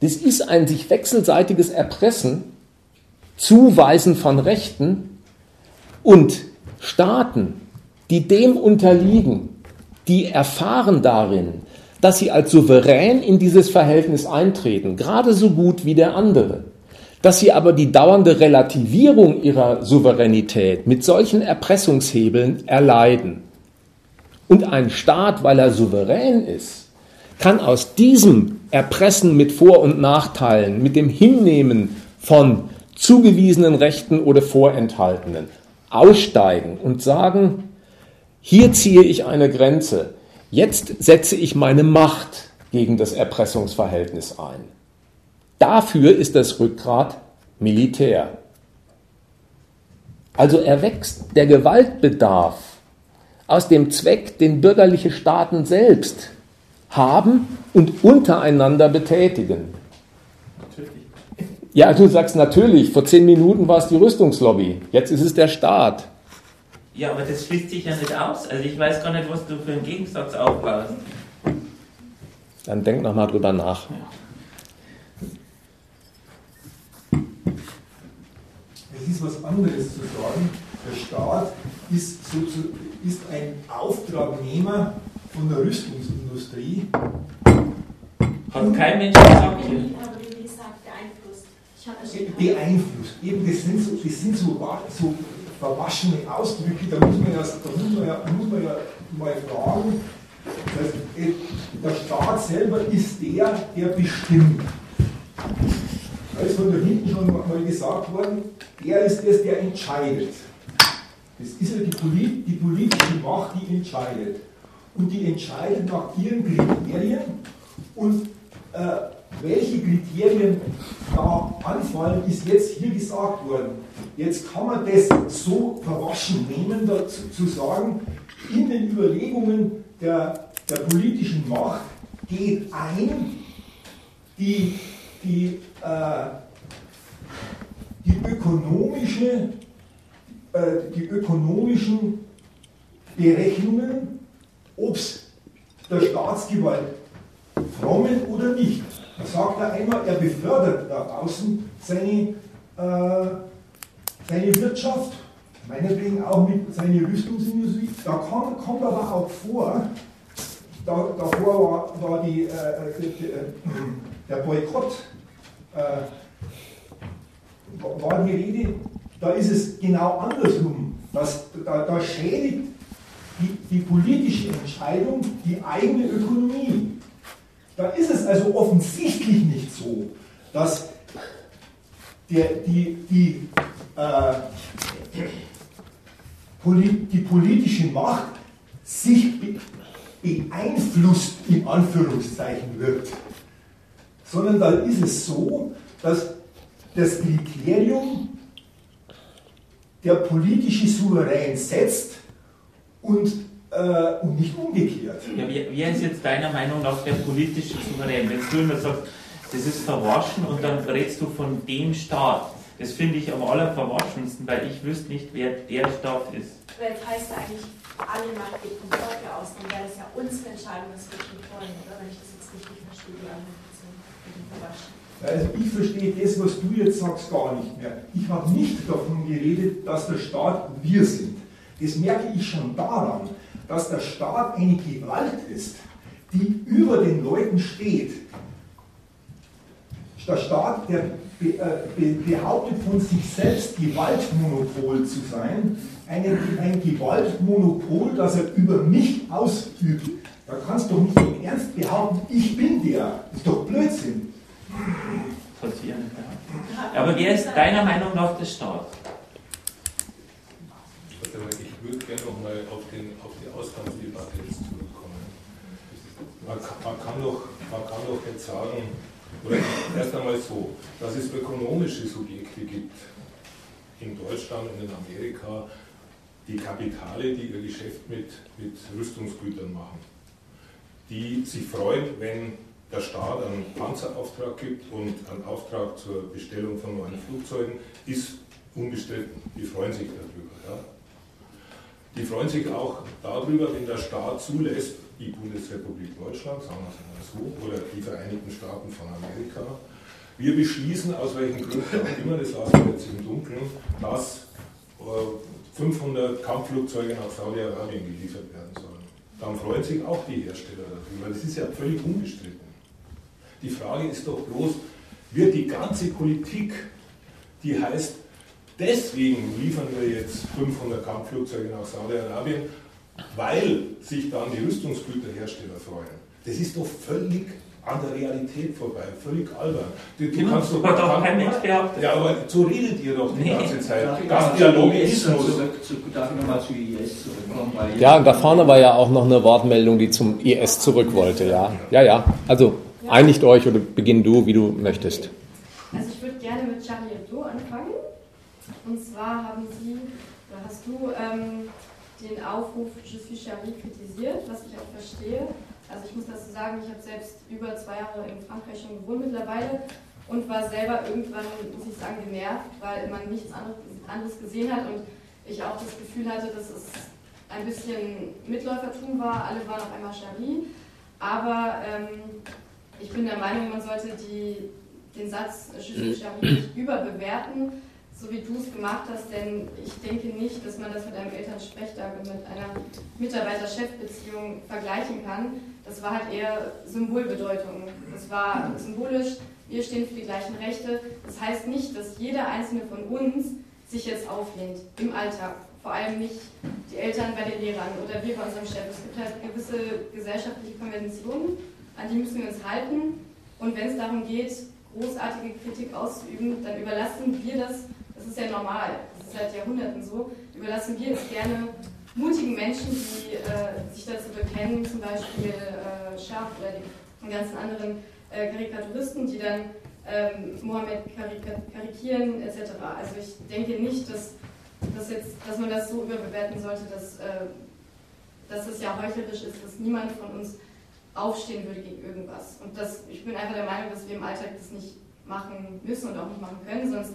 Das ist ein sich wechselseitiges Erpressen, Zuweisen von Rechten und Staaten, die dem unterliegen, die erfahren darin, dass sie als souverän in dieses Verhältnis eintreten, gerade so gut wie der andere, dass sie aber die dauernde Relativierung ihrer Souveränität mit solchen Erpressungshebeln erleiden. Und ein Staat, weil er souverän ist, kann aus diesem Erpressen mit Vor- und Nachteilen, mit dem Hinnehmen von zugewiesenen Rechten oder vorenthaltenen, aussteigen und sagen, hier ziehe ich eine Grenze, Jetzt setze ich meine Macht gegen das Erpressungsverhältnis ein. Dafür ist das Rückgrat Militär. Also erwächst der Gewaltbedarf aus dem Zweck, den bürgerliche Staaten selbst haben und untereinander betätigen. Natürlich. Ja, du sagst natürlich, vor zehn Minuten war es die Rüstungslobby, jetzt ist es der Staat. Ja, aber das schließt sich ja nicht aus. Also ich weiß gar nicht, was du für einen Gegensatz aufbaust. Dann denk nochmal drüber nach. Es ist was anderes zu sagen. Der Staat ist, so zu, ist ein Auftragnehmer von der Rüstungsindustrie. Hat kein Mensch gesagt. Wie gesagt, beeinflusst. Beeinflusst. Eben, das sind so, das sind so, so verwaschene Ausdrücke, da muss man ja, da muss man ja, muss man ja mal fragen, das heißt, äh, der Staat selber ist der, der bestimmt. Da ist von da hinten schon mal gesagt worden, der ist das, der entscheidet. Das ist ja die, Polit die politische Macht, die entscheidet. Und die entscheidet nach ihren Kriterien und äh, welche Kriterien da anfallen, ist jetzt hier gesagt worden. Jetzt kann man das so verwaschen nehmen, dazu zu sagen, in den Überlegungen der, der politischen Macht geht ein die, die, äh, die, ökonomische, äh, die ökonomischen Berechnungen, ob es der Staatsgewalt frommen oder nicht. Da sagt er einmal, er befördert da außen seine, äh, seine Wirtschaft, meinetwegen auch mit seiner Rüstungsindustrie. Da kann, kommt aber auch vor, da, davor war, war die, äh, die, äh, der Boykott, äh, war die Rede, da ist es genau andersrum. Das, da, da schädigt die, die politische Entscheidung die eigene Ökonomie. Da ist es also offensichtlich nicht so, dass der, die, die, äh, die politische Macht sich beeinflusst, in Anführungszeichen, wird. Sondern da ist es so, dass das Kriterium der politische Souverän setzt und äh, und nicht umgekehrt. Ja, wer ist jetzt deiner Meinung nach der politische Souverän? Wenn du immer sagst, das ist verwaschen und dann redest du von dem Staat. Das finde ich am allerverwaschensten, weil ich wüsste nicht, wer der Staat ist. Weil es heißt eigentlich, alle Macht geht vom Volke aus, dann wäre das ja unsere Entscheidung, was wir tun wollen, oder? Wenn ich das jetzt richtig verstehe, die Argumentation mit dem Verwaschen. Also ich verstehe das, was du jetzt sagst, gar nicht mehr. Ich habe nicht davon geredet, dass der Staat wir sind. Das merke ich schon daran, dass der Staat eine Gewalt ist, die über den Leuten steht. Der Staat, der äh, behauptet von sich selbst, Gewaltmonopol zu sein, eine, ein Gewaltmonopol, das er über mich ausübt. Da kannst du doch nicht im Ernst behaupten, ich bin der. Das ist doch Blödsinn. Passieren, ja. Aber wer ist deiner Meinung nach der Staat? Ich würde gerne nochmal auf, auf die Ausgangsdebatte jetzt zurückkommen. Man kann, man, kann doch, man kann doch jetzt sagen, oder erst einmal so, dass es ökonomische Subjekte gibt in Deutschland und in Amerika, die Kapitale, die ihr Geschäft mit, mit Rüstungsgütern machen, die sich freuen, wenn der Staat einen Panzerauftrag gibt und einen Auftrag zur Bestellung von neuen Flugzeugen, ist unbestritten. Die freuen sich darüber. Die freuen sich auch darüber, wenn der Staat zulässt, die Bundesrepublik Deutschland, sagen wir es mal so, oder die Vereinigten Staaten von Amerika, wir beschließen, aus welchen Gründen auch immer, das lassen wir jetzt im Dunkeln, dass 500 Kampfflugzeuge nach Saudi-Arabien geliefert werden sollen. Dann freuen sich auch die Hersteller darüber. Das ist ja völlig unbestritten. Die Frage ist doch bloß, wird die ganze Politik, die heißt, deswegen liefern wir jetzt 500 Kampfflugzeuge nach Saudi-Arabien, weil sich dann die Rüstungsgüterhersteller freuen. Das ist doch völlig an der Realität vorbei, völlig albern. Du, du Genau, kannst doch, hat doch kann- kein Mensch behauptet. Ja, aber so redet ihr doch die Nee. ganze Zeit. Das nochmal ist zu- Darf ich nochmal zu IS zurückkommen? Weil Ja, und da vorne war ja auch noch eine Wortmeldung, die zum IS zurück wollte, ja. Ja, ja. Also einigt euch oder beginn du, wie du möchtest. Also ich würde gerne mit Charlie Hebdo anfangen. Und zwar haben Sie, oder hast du ähm, den Aufruf Je suis Charlie kritisiert, was ich auch verstehe. Also ich muss dazu sagen, ich habe selbst über zwei Jahre in Frankreich schon gewohnt mittlerweile und war selber irgendwann, muss ich sagen, genervt, weil man nichts anderes, anderes gesehen hat und ich auch das Gefühl hatte, dass es ein bisschen Mitläufertum war. Alle waren auf einmal Charlie. Aber ähm, ich bin der Meinung, man sollte die, den Satz Je suis Charlie nicht überbewerten, so wie du es gemacht hast, denn ich denke nicht, dass man das mit einem Elternsprechtag und mit einer Mitarbeiter-Chef-Beziehung vergleichen kann. Das war halt eher Symbolbedeutung. Das war symbolisch, wir stehen für die gleichen Rechte. Das heißt nicht, dass jeder einzelne von uns sich jetzt auflehnt im Alltag. Vor allem nicht die Eltern bei den Lehrern oder wir bei unserem Chef. Es gibt halt gewisse gesellschaftliche Konventionen, an die müssen wir uns halten. Und wenn es darum geht, großartige Kritik auszuüben, dann überlassen wir das, das ist ja normal, das ist seit Jahrhunderten so, überlassen wir es gerne mutigen Menschen, die äh, sich dazu bekennen, zum Beispiel äh, Schaf oder die, die ganzen anderen äh, Karikaturisten, die dann ähm, Mohammed karika karikieren etc. Also ich denke nicht, dass, dass, jetzt, dass man das so überbewerten sollte, dass, äh, dass es ja heuchlerisch ist, dass niemand von uns aufstehen würde gegen irgendwas. Und das, ich bin einfach der Meinung, dass wir im Alltag das nicht machen müssen und auch nicht machen können, sonst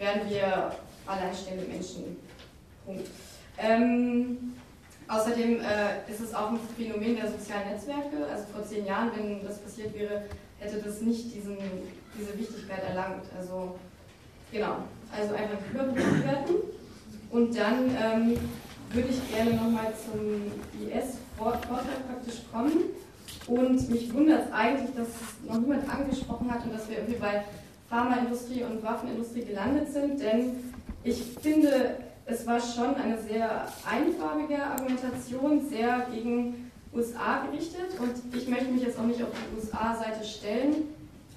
werden wir alleinstehende Menschen. Punkt. Ähm, außerdem äh, ist es auch ein Phänomen der sozialen Netzwerke. Also vor zehn Jahren, wenn das passiert wäre, hätte das nicht diesen, diese Wichtigkeit erlangt. Also genau, also einfach überbewerten. Und dann ähm, würde ich gerne nochmal zum IS-Vortrag praktisch kommen. Und mich wundert es eigentlich, dass es noch niemand angesprochen hat und dass wir irgendwie bei Pharmaindustrie und Waffenindustrie gelandet sind, denn ich finde, es war schon eine sehr einfarbige Argumentation, sehr gegen USA gerichtet. Und ich möchte mich jetzt auch nicht auf die USA-Seite stellen,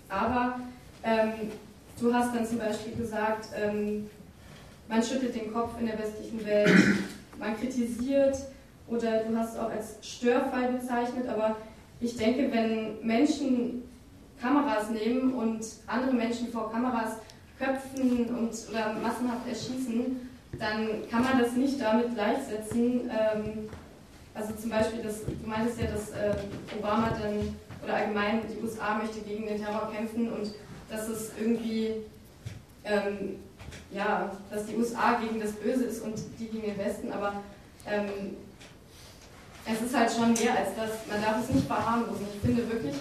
aber ähm, du hast dann zum Beispiel gesagt, ähm, man schüttelt den Kopf in der westlichen Welt, man kritisiert oder du hast es auch als Störfall bezeichnet, aber ich denke, wenn Menschen Kameras nehmen und andere Menschen vor Kameras köpfen und oder massenhaft erschießen, dann kann man das nicht damit gleichsetzen. Ähm, also zum Beispiel, das, du meintest ja, dass äh, Obama dann oder allgemein die USA möchte gegen den Terror kämpfen und dass es irgendwie ähm, ja, dass die USA gegen das Böse ist und die gegen den Westen, aber ähm, es ist halt schon mehr als das. Man darf es nicht verharmlosen. Ich finde wirklich,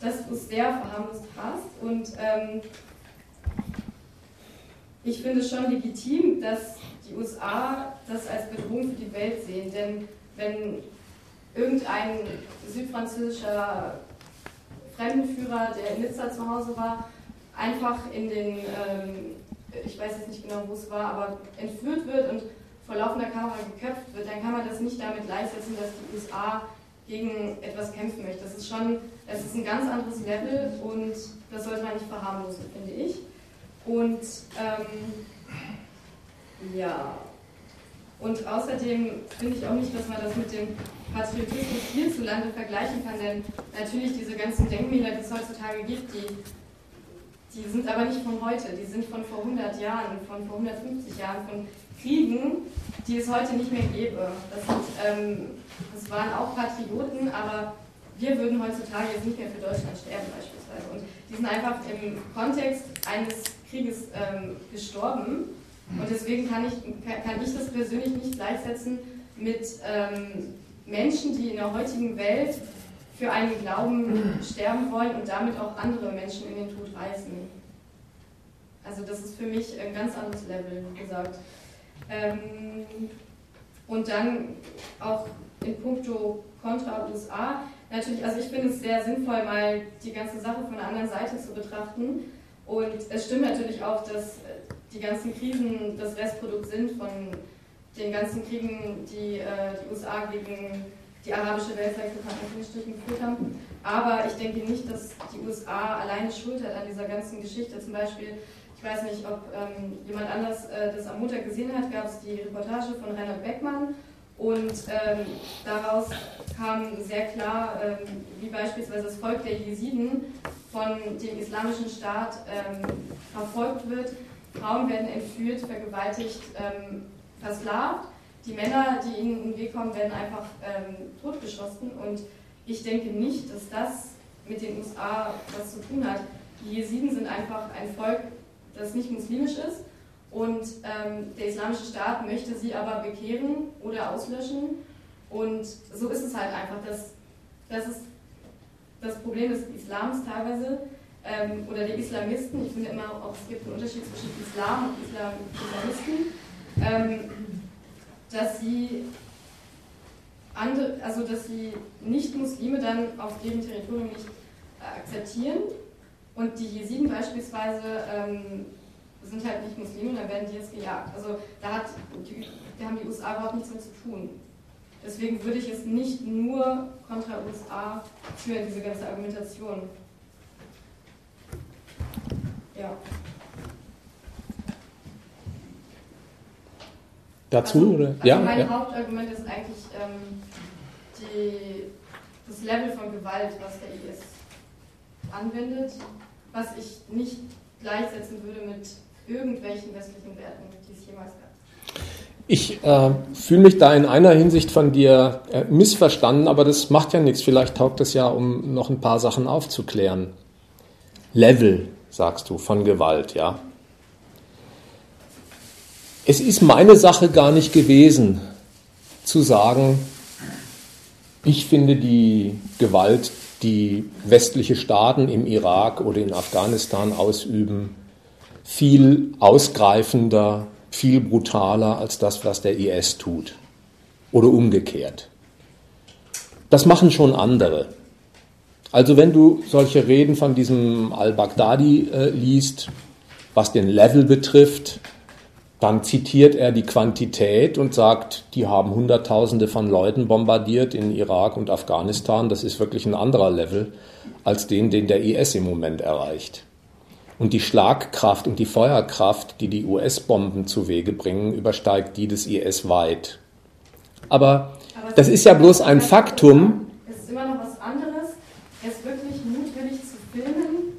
dass du es sehr verharmlost hast. Und ähm, ich finde es schon legitim, dass die USA das als Bedrohung für die Welt sehen, denn wenn irgendein südfranzösischer Fremdenführer, der in Nizza zu Hause war, einfach in den, ähm, ich weiß jetzt nicht genau, wo es war, aber entführt wird und vor laufender Kamera geköpft wird, dann kann man das nicht damit gleichsetzen, dass die USA gegen etwas kämpfen möchte. Das ist schon, es ist ein ganz anderes Level und das sollte man nicht verharmlosen, finde ich. Und ähm, ja, und außerdem finde ich auch nicht, dass man das mit dem Patriotismus hierzulande vergleichen kann, denn natürlich diese ganzen Denkmäler, die es heutzutage gibt, die, die sind aber nicht von heute, die sind von vor 100 Jahren, von vor 150 Jahren, von Kriegen, die es heute nicht mehr gäbe. Das, sind, ähm, das waren auch Patrioten, aber wir würden heutzutage jetzt nicht mehr für Deutschland sterben beispielsweise. Und die sind einfach im Kontext eines Krieges ähm, gestorben. Und deswegen kann ich, kann ich das persönlich nicht gleichsetzen mit ähm, Menschen, die in der heutigen Welt für einen Glauben sterben wollen und damit auch andere Menschen in den Tod reißen. Also das ist für mich ein ganz anderes Level, wie gesagt. Ähm, und dann auch in puncto Kontra USA. Natürlich, also ich finde es sehr sinnvoll, mal die ganze Sache von der anderen Seite zu betrachten. Und es stimmt natürlich auch, dass die ganzen Krisen das Restprodukt sind von den ganzen Kriegen, die äh, die USA gegen die arabische Welt, in geführt haben. Aber ich denke nicht, dass die USA alleine Schuld hat an dieser ganzen Geschichte. Zum Beispiel, ich weiß nicht, ob ähm, jemand anders äh, das am Montag gesehen hat, gab es die Reportage von Reinhard Beckmann und ähm, daraus kam sehr klar, ähm, wie beispielsweise das Volk der Jesiden von dem islamischen Staat ähm, verfolgt wird. Frauen werden entführt, vergewaltigt, ähm, versklavt. Die Männer, die ihnen in den Weg kommen, werden einfach ähm, totgeschossen. Und ich denke nicht, dass das mit den USA was zu tun hat. Die Jesiden sind einfach ein Volk, das nicht muslimisch ist und ähm, der Islamische Staat möchte sie aber bekehren oder auslöschen. Und so ist es halt einfach. Das, das ist das Problem des Islams teilweise ähm, oder der Islamisten. Ich finde immer auch, es gibt einen Unterschied zwischen Islam und Islam, Islamisten, ähm, dass sie andere, also dass sie Nicht-Muslime dann auf deren Territorium nicht äh, akzeptieren und die Jesiden beispielsweise ähm, sind halt nicht Muslime, dann werden die jetzt gejagt. Also da, hat die, da haben die USA überhaupt nichts mit zu tun. Deswegen würde ich es nicht nur kontra USA führen, diese ganze Argumentation. Ja. Dazu? Also, oder? Also ja, mein ja. Hauptargument ist eigentlich ähm, die, das Level von Gewalt, was der IS anwendet, was ich nicht gleichsetzen würde mit irgendwelchen westlichen Werten, die es jemals gab. Ich äh, fühle mich da in einer Hinsicht von dir äh, missverstanden, aber das macht ja nichts. Vielleicht taugt es ja, um noch ein paar Sachen aufzuklären. Level, sagst du, von Gewalt, ja. Es ist meine Sache gar nicht gewesen, zu sagen, ich finde die Gewalt, die westliche Staaten im Irak oder in Afghanistan ausüben, viel ausgreifender, viel brutaler als das, was der IS tut. Oder umgekehrt. Das machen schon andere. Also wenn du solche Reden von diesem al-Baghdadi äh, liest, was den Level betrifft, dann zitiert er die Quantität und sagt, die haben Hunderttausende von Leuten bombardiert in Irak und Afghanistan. Das ist wirklich ein anderer Level als den, den der IS im Moment erreicht. Und die Schlagkraft und die Feuerkraft, die die US-Bomben zu Wege bringen, übersteigt die des IS weit. Aber, Aber das ist ja bloß ein Faktum. Es ist immer noch was anderes, es wirklich mutwillig zu filmen.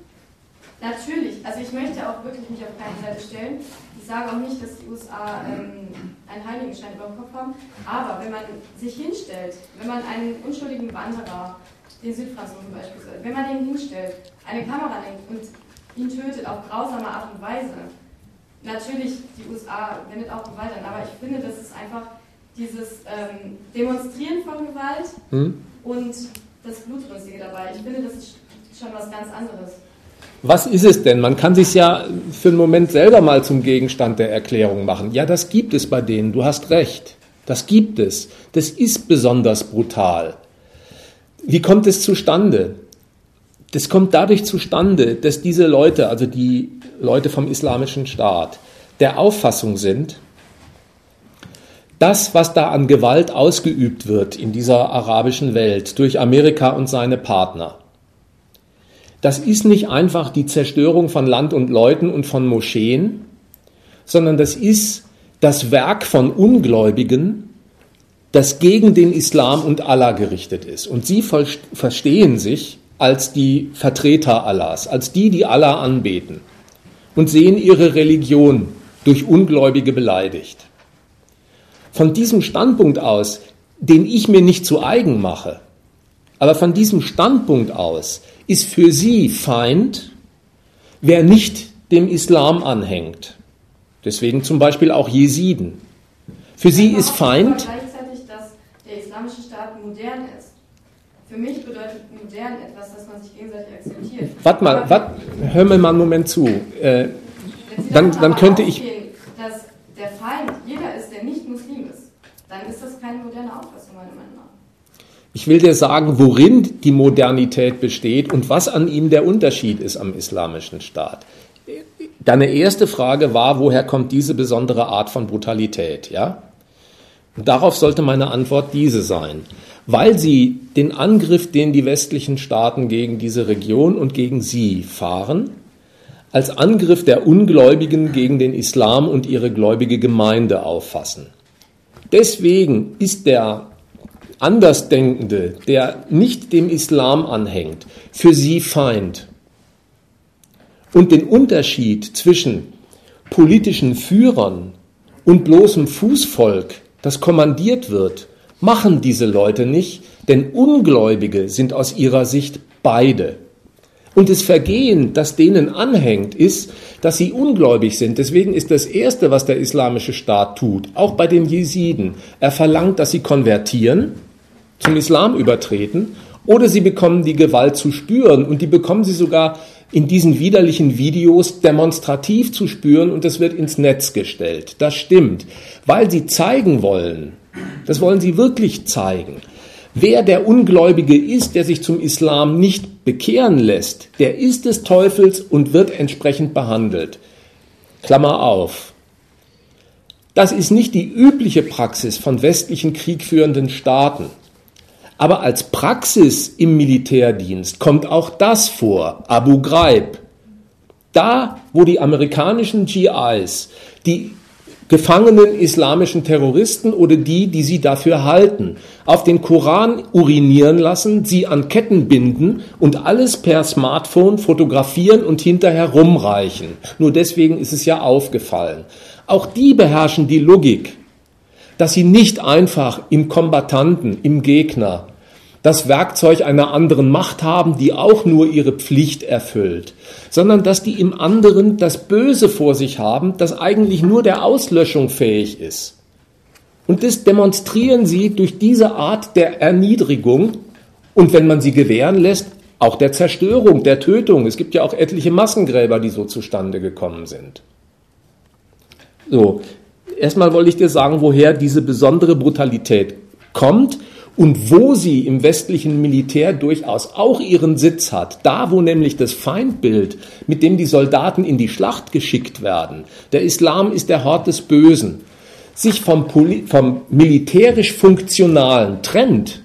Natürlich, also ich möchte auch wirklich mich auf keine Seite stellen. Ich sage auch nicht, dass die USA ähm, einen Heiligenschein über dem Kopf haben. Aber wenn man sich hinstellt, wenn man einen unschuldigen Wanderer, den Südfranzosen beispielsweise, wenn man den hinstellt, eine Kamera lenkt und ihn tötet auf grausame Art und Weise. Natürlich, die USA wendet auch Gewalt an, aber ich finde, das ist einfach dieses ähm, Demonstrieren von Gewalt hm? und das Blutrünstige dabei. Ich finde, das ist schon was ganz anderes. Was ist es denn? Man kann sich ja für einen Moment selber mal zum Gegenstand der Erklärung machen. Ja, das gibt es bei denen, du hast recht. Das gibt es. Das ist besonders brutal. Wie kommt es zustande? Das kommt dadurch zustande, dass diese Leute, also die Leute vom Islamischen Staat, der Auffassung sind, das, was da an Gewalt ausgeübt wird in dieser arabischen Welt durch Amerika und seine Partner, das ist nicht einfach die Zerstörung von Land und Leuten und von Moscheen, sondern das ist das Werk von Ungläubigen, das gegen den Islam und Allah gerichtet ist. Und sie verstehen sich als die Vertreter Allahs, als die, die Allah anbeten und sehen ihre Religion durch Ungläubige beleidigt. Von diesem Standpunkt aus, den ich mir nicht zu eigen mache, aber von diesem Standpunkt aus ist für sie Feind, wer nicht dem Islam anhängt. Deswegen zum Beispiel auch Jesiden. Für sie ist Feind. Gleichzeitig, dass der islamische Staat modern. Für mich bedeutet modern etwas, dass man sich gegenseitig akzeptiert. Warte mal, wat, hör mir mal einen Moment zu. Äh, dann, dann könnte ich. Dass der Feind jeder ist, der nicht Muslim ist, dann ist das keine moderne Auffassung, meiner Meinung nach. Ich will dir sagen, worin die Modernität besteht und was an ihm der Unterschied ist am islamischen Staat. Deine erste Frage war, woher kommt diese besondere Art von Brutalität, ja? Und darauf sollte meine Antwort diese sein. Weil sie den Angriff, den die westlichen Staaten gegen diese Region und gegen sie fahren, als Angriff der Ungläubigen gegen den Islam und ihre gläubige Gemeinde auffassen. Deswegen ist der Andersdenkende, der nicht dem Islam anhängt, für sie Feind. Und den Unterschied zwischen politischen Führern und bloßem Fußvolk, das kommandiert wird, machen diese Leute nicht, denn Ungläubige sind aus ihrer Sicht beide. Und das Vergehen, das denen anhängt, ist, dass sie ungläubig sind. Deswegen ist das Erste, was der islamische Staat tut, auch bei den Jesiden, er verlangt, dass sie konvertieren, zum Islam übertreten, oder sie bekommen die Gewalt zu spüren und die bekommen sie sogar in diesen widerlichen Videos demonstrativ zu spüren und das wird ins Netz gestellt. Das stimmt, weil sie zeigen wollen, das wollen sie wirklich zeigen. Wer der Ungläubige ist, der sich zum Islam nicht bekehren lässt, der ist des Teufels und wird entsprechend behandelt. Klammer auf. Das ist nicht die übliche Praxis von westlichen kriegführenden Staaten. Aber als Praxis im Militärdienst kommt auch das vor, Abu Ghraib. Da, wo die amerikanischen GIs die gefangenen islamischen Terroristen oder die, die sie dafür halten, auf den Koran urinieren lassen, sie an Ketten binden und alles per Smartphone fotografieren und hinterher rumreichen. Nur deswegen ist es ja aufgefallen. Auch die beherrschen die Logik dass sie nicht einfach im Kombattanten, im Gegner, das Werkzeug einer anderen Macht haben, die auch nur ihre Pflicht erfüllt, sondern dass die im anderen das Böse vor sich haben, das eigentlich nur der Auslöschung fähig ist. Und das demonstrieren sie durch diese Art der Erniedrigung und wenn man sie gewähren lässt, auch der Zerstörung, der Tötung. Es gibt ja auch etliche Massengräber, die so zustande gekommen sind. So, erstmal wollte ich dir sagen, woher diese besondere Brutalität kommt und wo sie im westlichen Militär durchaus auch ihren Sitz hat. Da, wo nämlich das Feindbild, mit dem die Soldaten in die Schlacht geschickt werden, der Islam ist der Hort des Bösen, sich vom, vom militärisch Funktionalen trennt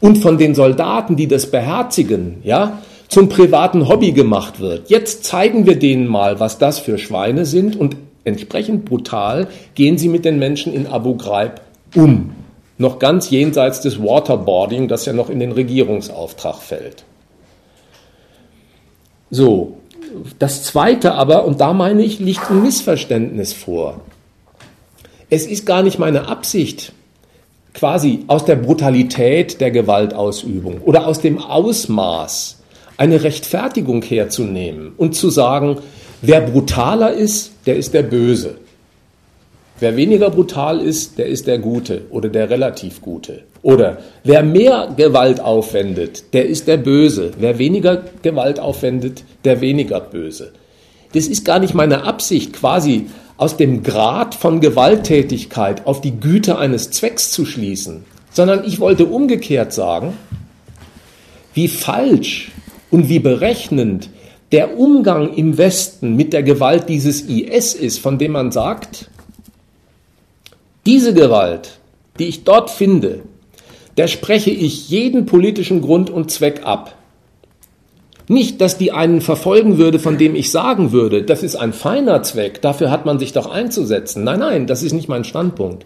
und von den Soldaten, die das beherzigen, ja, zum privaten Hobby gemacht wird. Jetzt zeigen wir denen mal, was das für Schweine sind und entsprechend brutal gehen sie mit den Menschen in Abu Ghraib um. Noch ganz jenseits des Waterboarding, das ja noch in den Regierungsauftrag fällt. So, das Zweite aber, und da meine ich, liegt ein Missverständnis vor. Es ist gar nicht meine Absicht, quasi aus der Brutalität der Gewaltausübung oder aus dem Ausmaß eine Rechtfertigung herzunehmen und zu sagen, Wer brutaler ist, der ist der Böse. Wer weniger brutal ist, der ist der Gute oder der relativ Gute. Oder wer mehr Gewalt aufwendet, der ist der Böse. Wer weniger Gewalt aufwendet, der weniger Böse. Das ist gar nicht meine Absicht, quasi aus dem Grad von Gewalttätigkeit auf die Güte eines Zwecks zu schließen, sondern ich wollte umgekehrt sagen, wie falsch und wie berechnend der Umgang im Westen mit der Gewalt dieses IS ist, von dem man sagt, diese Gewalt, die ich dort finde, der spreche ich jeden politischen Grund und Zweck ab. Nicht, dass die einen verfolgen würde, von dem ich sagen würde, das ist ein feiner Zweck, dafür hat man sich doch einzusetzen. Nein, nein, das ist nicht mein Standpunkt.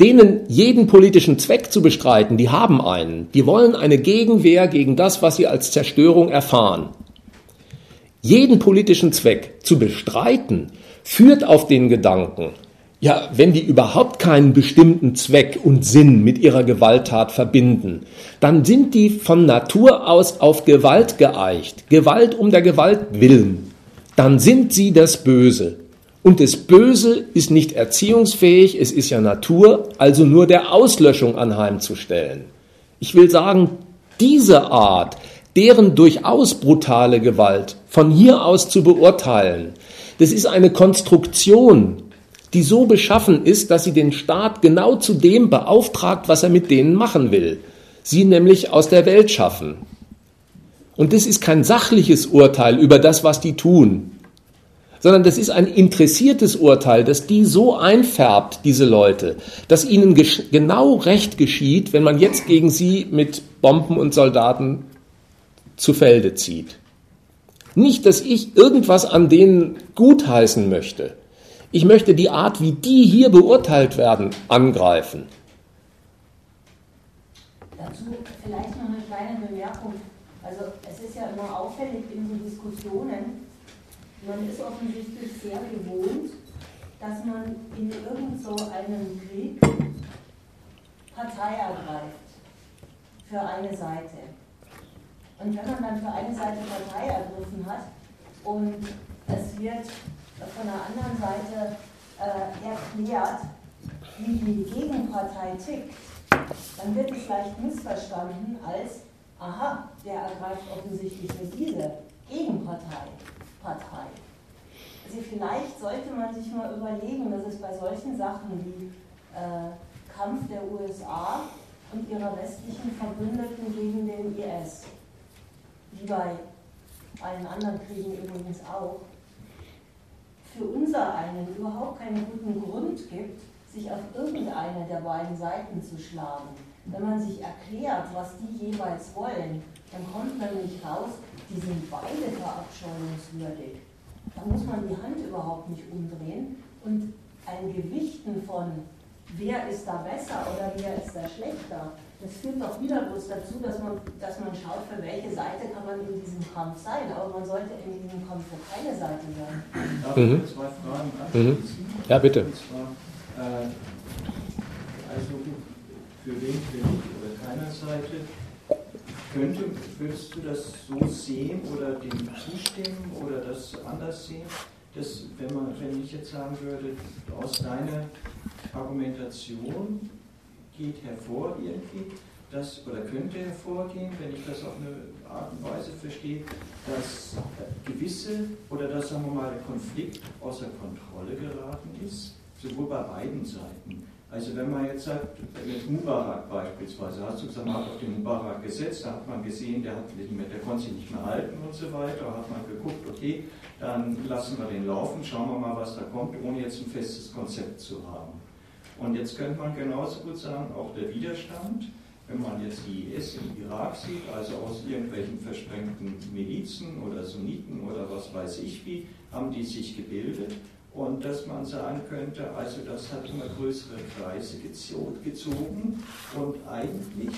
denen jeden politischen Zweck zu bestreiten, die haben einen. Die wollen eine Gegenwehr gegen das, was sie als Zerstörung erfahren. Jeden politischen Zweck zu bestreiten, führt auf den Gedanken, ja, wenn die überhaupt keinen bestimmten Zweck und Sinn mit ihrer Gewalttat verbinden, dann sind die von Natur aus auf Gewalt geeicht, Gewalt um der Gewalt willen. Dann sind sie das Böse. Und das Böse ist nicht erziehungsfähig, es ist ja Natur, also nur der Auslöschung anheimzustellen. Ich will sagen, diese Art, deren durchaus brutale Gewalt von hier aus zu beurteilen, das ist eine Konstruktion, die so beschaffen ist, dass sie den Staat genau zu dem beauftragt, was er mit denen machen will. Sie nämlich aus der Welt schaffen. Und das ist kein sachliches Urteil über das, was die tun, sondern das ist ein interessiertes Urteil, das die so einfärbt, diese Leute, dass ihnen genau recht geschieht, wenn man jetzt gegen sie mit Bomben und Soldaten zu Felde zieht. Nicht, dass ich irgendwas an denen gutheißen möchte, ich möchte die Art, wie die hier beurteilt werden, angreifen. Dazu vielleicht noch eine kleine Bemerkung. Also es ist ja immer auffällig in so Diskussionen, man ist offensichtlich sehr gewohnt, dass man in irgend so einem Krieg Partei ergreift für eine Seite. Und wenn man dann für eine Seite Partei ergriffen hat und es wird von der anderen Seite äh, erklärt, wie die Gegenpartei tickt, dann wird es leicht missverstanden als, aha, der ergreift offensichtlich für diese Gegenpartei Partei. Also vielleicht sollte man sich mal überlegen, dass es bei solchen Sachen wie äh, Kampf der USA und ihrer westlichen Verbündeten gegen den IS, wie bei allen anderen Kriegen übrigens auch, für unser einen überhaupt keinen guten Grund gibt, sich auf irgendeine der beiden Seiten zu schlagen. Wenn man sich erklärt, was die jeweils wollen, dann kommt nämlich raus, die sind beide verabscheuungswürdig. Da muss man die Hand überhaupt nicht umdrehen und ein Gewichten von wer ist da besser oder wer ist da schlechter, das führt doch wieder bloß dazu, dass man, dass man schaut, für welche Seite kann man in diesem Kampf sein. Aber man sollte in diesem Kampf für keine Seite sein. Darf mhm. ich zwei Fragen mhm. Ja, bitte. Und zwar, äh, also für wen, für mich oder keiner Seite, könnte, würdest du das so sehen oder dem zustimmen oder das anders sehen? Dass, wenn, man, wenn ich jetzt sagen würde, aus deiner Argumentation geht hervor irgendwie, dass, oder könnte hervorgehen, wenn ich das auf eine Art und Weise verstehe, dass gewisse oder dass, sagen wir mal, der Konflikt außer Kontrolle geraten ist, sowohl bei beiden Seiten. Also wenn man jetzt sagt, mit Mubarak beispielsweise, hast du gesagt, man hat auf den Mubarak gesetzt, da hat man gesehen, der, hat nicht mehr, der konnte sich nicht mehr halten und so weiter, hat man geguckt, okay, dann lassen wir den laufen, schauen wir mal, was da kommt, ohne jetzt ein festes Konzept zu haben. Und jetzt könnte man genauso gut sagen, auch der Widerstand, wenn man jetzt die IS im Irak sieht, also aus irgendwelchen versprengten Milizen oder Sunniten oder was weiß ich wie, haben die sich gebildet. Und dass man sagen könnte, also das hat immer größere Kreise gezogen und eigentlich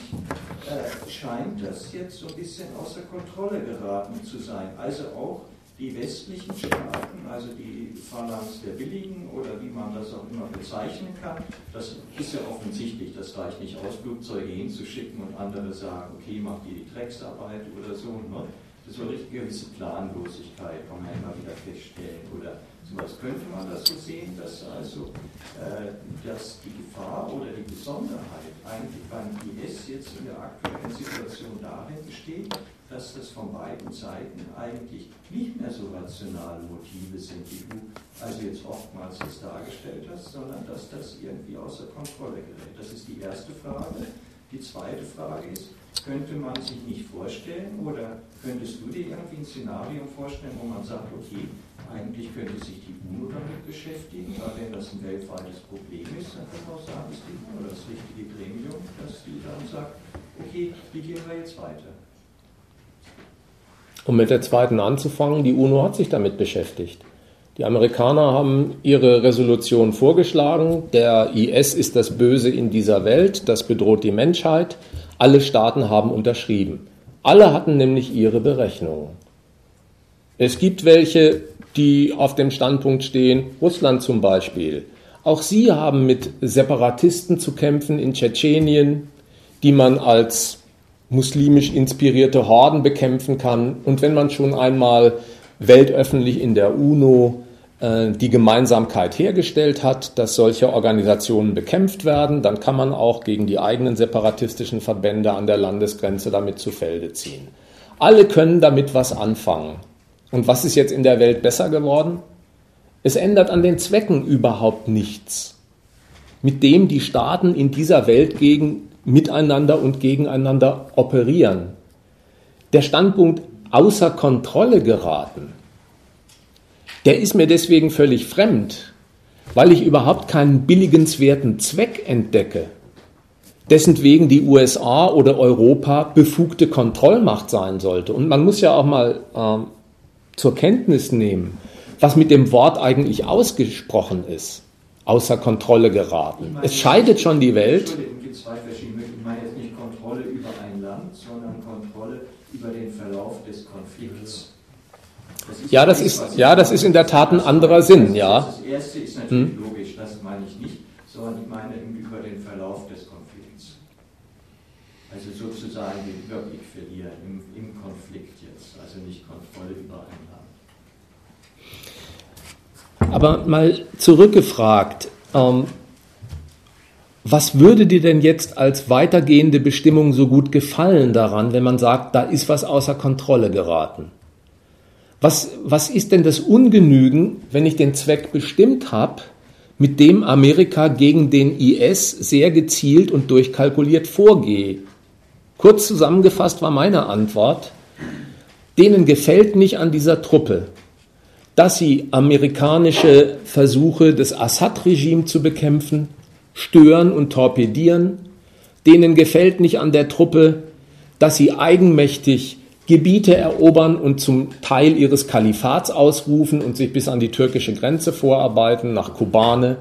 äh, scheint das jetzt so ein bisschen außer Kontrolle geraten zu sein. Also auch die westlichen Staaten, also die Phalanx der Willigen oder wie man das auch immer bezeichnen kann, das ist ja offensichtlich, das reicht nicht aus, Flugzeuge hinzuschicken und andere sagen, okay, macht ihr die Drecksarbeit oder so. Ne? Das war eine gewisse Planlosigkeit, kann man immer wieder feststellen. Oder sowas könnte man das so sehen, dass also äh, dass die Gefahr oder die Besonderheit eigentlich beim IS jetzt in der aktuellen Situation darin besteht, dass das von beiden Seiten eigentlich nicht mehr so rationale Motive sind, wie du also jetzt oftmals das dargestellt hast, sondern dass das irgendwie außer Kontrolle gerät. Das ist die erste Frage. Die zweite Frage ist, könnte man sich nicht vorstellen oder könntest du dir irgendwie ein Szenario vorstellen, wo man sagt, okay, eigentlich könnte sich die UNO damit beschäftigen, weil wenn das ein weltweites Problem ist, dann kann man auch sagen, ist die UNO das richtige Gremium, dass die dann sagt, okay, wie gehen wir jetzt weiter? Um mit der zweiten anzufangen, die UNO hat sich damit beschäftigt. Die Amerikaner haben ihre Resolution vorgeschlagen. Der IS ist das Böse in dieser Welt, das bedroht die Menschheit. Alle Staaten haben unterschrieben. Alle hatten nämlich ihre Berechnungen. Es gibt welche, die auf dem Standpunkt stehen, Russland zum Beispiel. Auch sie haben mit Separatisten zu kämpfen in Tschetschenien, die man als muslimisch inspirierte Horden bekämpfen kann. Und wenn man schon einmal weltöffentlich in der UNO die Gemeinsamkeit hergestellt hat, dass solche Organisationen bekämpft werden, dann kann man auch gegen die eigenen separatistischen Verbände an der Landesgrenze damit zu Felde ziehen. Alle können damit was anfangen. Und was ist jetzt in der Welt besser geworden? Es ändert an den Zwecken überhaupt nichts, mit dem die Staaten in dieser Welt gegen, miteinander und gegeneinander operieren. Der Standpunkt außer Kontrolle geraten der ist mir deswegen völlig fremd, weil ich überhaupt keinen billigenswerten Zweck entdecke, dessen wegen die USA oder Europa befugte Kontrollmacht sein sollte. Und man muss ja auch mal äh, zur Kenntnis nehmen, was mit dem Wort eigentlich ausgesprochen ist, außer Kontrolle geraten. Meine, es scheidet schon die Welt. Es gibt zwei verschiedene. Ich meine jetzt nicht Kontrolle über ein Land, sondern Kontrolle über den Verlauf des Konflikts. Ja, das ist, ja, das ist in der Tat ein anderer Sinn, ja. Das erste ist natürlich hm? logisch, das meine ich nicht, sondern ich meine über den Verlauf des Konflikts. Also sozusagen den Überblick verlieren im, im Konflikt jetzt, also nicht Kontrolle über ein Land. Aber mal zurückgefragt, ähm, was würde dir denn jetzt als weitergehende Bestimmung so gut gefallen daran, wenn man sagt, da ist was außer Kontrolle geraten? Was, was ist denn das Ungenügen, wenn ich den Zweck bestimmt habe, mit dem Amerika gegen den IS sehr gezielt und durchkalkuliert vorgehe? Kurz zusammengefasst war meine Antwort, denen gefällt nicht an dieser Truppe, dass sie amerikanische Versuche des Assad-Regime zu bekämpfen stören und torpedieren. Denen gefällt nicht an der Truppe, dass sie eigenmächtig Gebiete erobern und zum Teil ihres Kalifats ausrufen und sich bis an die türkische Grenze vorarbeiten, nach Kobane.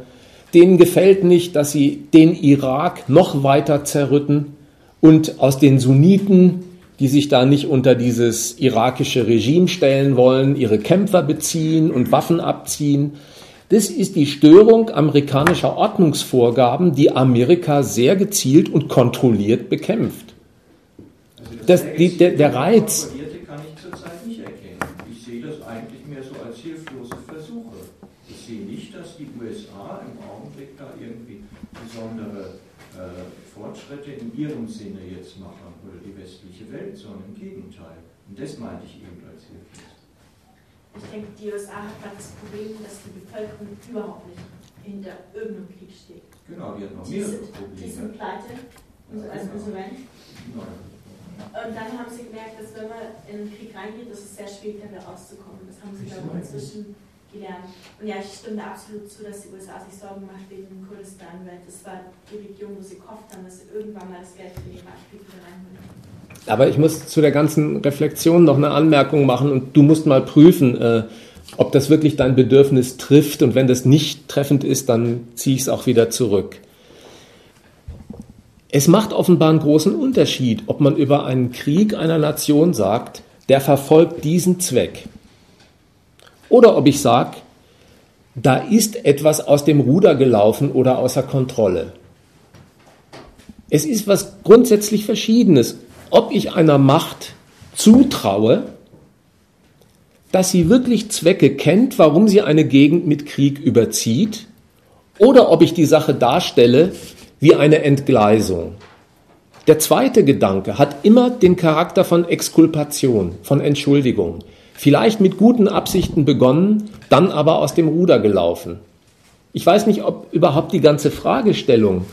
Denen gefällt nicht, dass sie den Irak noch weiter zerrütten und aus den Sunniten, die sich da nicht unter dieses irakische Regime stellen wollen, ihre Kämpfer beziehen und Waffen abziehen. Das ist die Störung amerikanischer Ordnungsvorgaben, die Amerika sehr gezielt und kontrolliert bekämpft das, die, der, der Reiz. kann ich zurzeit nicht erkennen. Ich sehe das eigentlich mehr so als hilflose Versuche. Ich sehe nicht, dass die USA im Augenblick da irgendwie besondere äh, Fortschritte in ihrem Sinne jetzt machen oder die westliche Welt, sondern im Gegenteil. Und das meinte ich eben als hilflos. Ich denke, die USA hat gerade das Problem, dass die Bevölkerung überhaupt nicht hinter irgendeinem Krieg steht. Genau, die hat noch mehrere Probleme. Die sind pleite, also als insolvent. Genau. Und dann haben sie gemerkt, dass wenn man in einen Krieg reingeht, dass es sehr schwierig da rauszukommen. Das haben sie dann inzwischen gelernt. Und ja, ich stimme da absolut zu, dass die USA sich Sorgen macht wegen Kurdistan, weil das war die Region, wo sie gehofft haben, dass sie irgendwann mal das Geld für den Irak-Krieg wieder reinholen. Aber ich muss zu der ganzen Reflexion noch eine Anmerkung machen und du musst mal prüfen, äh, ob das wirklich dein Bedürfnis trifft. Und wenn das nicht treffend ist, dann ziehe ich es auch wieder zurück. Es macht offenbar einen großen Unterschied, ob man über einen Krieg einer Nation sagt, der verfolgt diesen Zweck. Oder ob ich sage, da ist etwas aus dem Ruder gelaufen oder außer Kontrolle. Es ist was grundsätzlich Verschiedenes, ob ich einer Macht zutraue, dass sie wirklich Zwecke kennt, warum sie eine Gegend mit Krieg überzieht, oder ob ich die Sache darstelle, wie eine Entgleisung. Der zweite Gedanke hat immer den Charakter von Exkulpation, von Entschuldigung. Vielleicht mit guten Absichten begonnen, dann aber aus dem Ruder gelaufen. Ich weiß nicht, ob überhaupt die ganze Fragestellung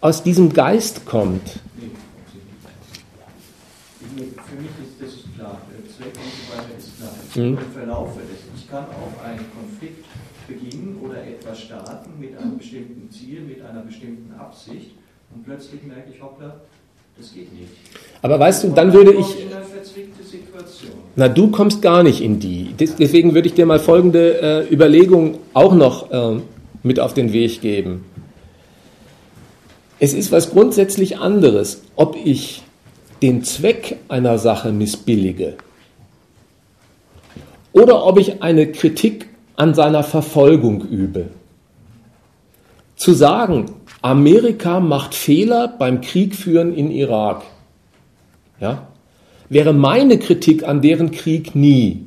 aus diesem Geist kommt. Für mich ist das klar. Der Zweck und so weiter ist klar. Hm. Im Ich kann auch einen Konflikt beginnen oder etwas starten mit einem bestimmten Ziel, mit einer bestimmten Absicht und plötzlich merke ich, hoppla, das geht nicht. Aber weißt du, dann würde ich. Na, du kommst gar nicht in die. Des- Deswegen würde ich dir mal folgende äh, Überlegung auch noch äh, mit auf den Weg geben. Es ist was grundsätzlich anderes, ob ich den Zweck einer Sache missbillige oder ob ich eine Kritik an seiner Verfolgung übe. Zu sagen, Amerika macht Fehler beim Kriegführen in Irak, ja, wäre meine Kritik an deren Krieg nie.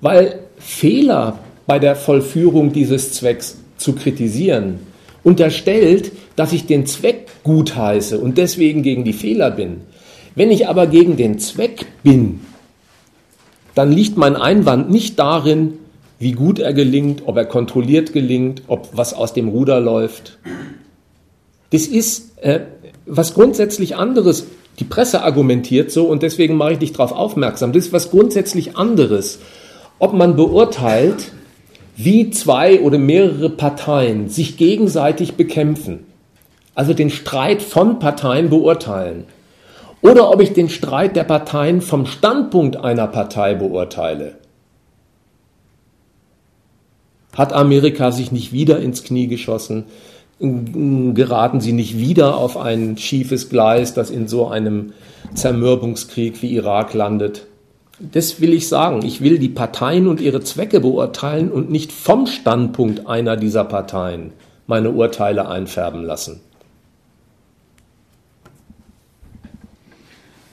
Weil Fehler bei der Vollführung dieses Zwecks zu kritisieren unterstellt, dass ich den Zweck gutheiße und deswegen gegen die Fehler bin. Wenn ich aber gegen den Zweck bin, dann liegt mein Einwand nicht darin, wie gut er gelingt, ob er kontrolliert gelingt, ob was aus dem Ruder läuft. Das ist äh, was grundsätzlich anderes. Die Presse argumentiert so und deswegen mache ich dich darauf aufmerksam. Das ist was grundsätzlich anderes. Ob man beurteilt, wie zwei oder mehrere Parteien sich gegenseitig bekämpfen, also den Streit von Parteien beurteilen, oder ob ich den Streit der Parteien vom Standpunkt einer Partei beurteile. Hat Amerika sich nicht wieder ins Knie geschossen? Geraten sie nicht wieder auf ein schiefes Gleis, das in so einem Zermürbungskrieg wie Irak landet? Das will ich sagen. Ich will die Parteien und ihre Zwecke beurteilen und nicht vom Standpunkt einer dieser Parteien meine Urteile einfärben lassen.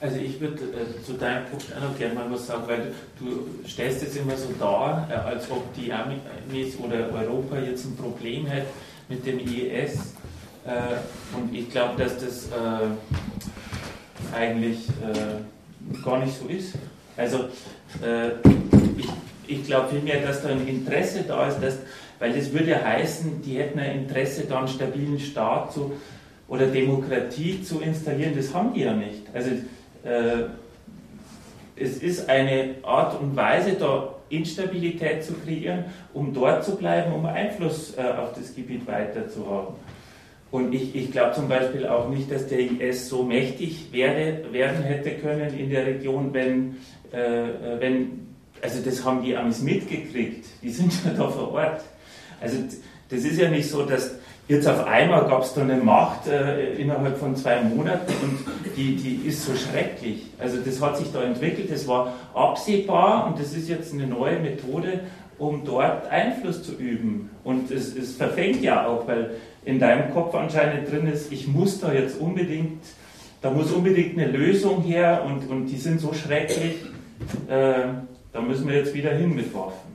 Also ich würde äh, zu deinem Punkt auch noch gerne mal was sagen, weil du stellst es immer so dar, äh, als ob die Amis oder Europa jetzt ein Problem hätte mit dem IS. Äh, und ich glaube, dass das äh, eigentlich äh, gar nicht so ist. Also äh, ich, ich glaube vielmehr, dass da ein Interesse da ist, dass, weil das würde ja heißen, die hätten ein Interesse, da einen stabilen Staat zu, oder Demokratie zu installieren. Das haben die ja nicht. Also es ist eine Art und Weise, da Instabilität zu kreieren, um dort zu bleiben, um Einfluss äh, auf das Gebiet weiter zu haben. Und ich, ich glaube zum Beispiel auch nicht, dass der IS so mächtig werde, werden hätte können in der Region, wenn, äh, wenn, also das haben die Amis mitgekriegt, die sind ja da vor Ort. Also das ist ja nicht so, dass jetzt auf einmal gab es da eine Macht äh, innerhalb von zwei Monaten und die, die ist so schrecklich. Also das hat sich da entwickelt, das war absehbar und das ist jetzt eine neue Methode, um dort Einfluss zu üben. Und es, es verfängt ja auch, weil in deinem Kopf anscheinend drin ist, ich muss da jetzt unbedingt, da muss unbedingt eine Lösung her und, und die sind so schrecklich, äh, da müssen wir jetzt wieder hin mit Waffen.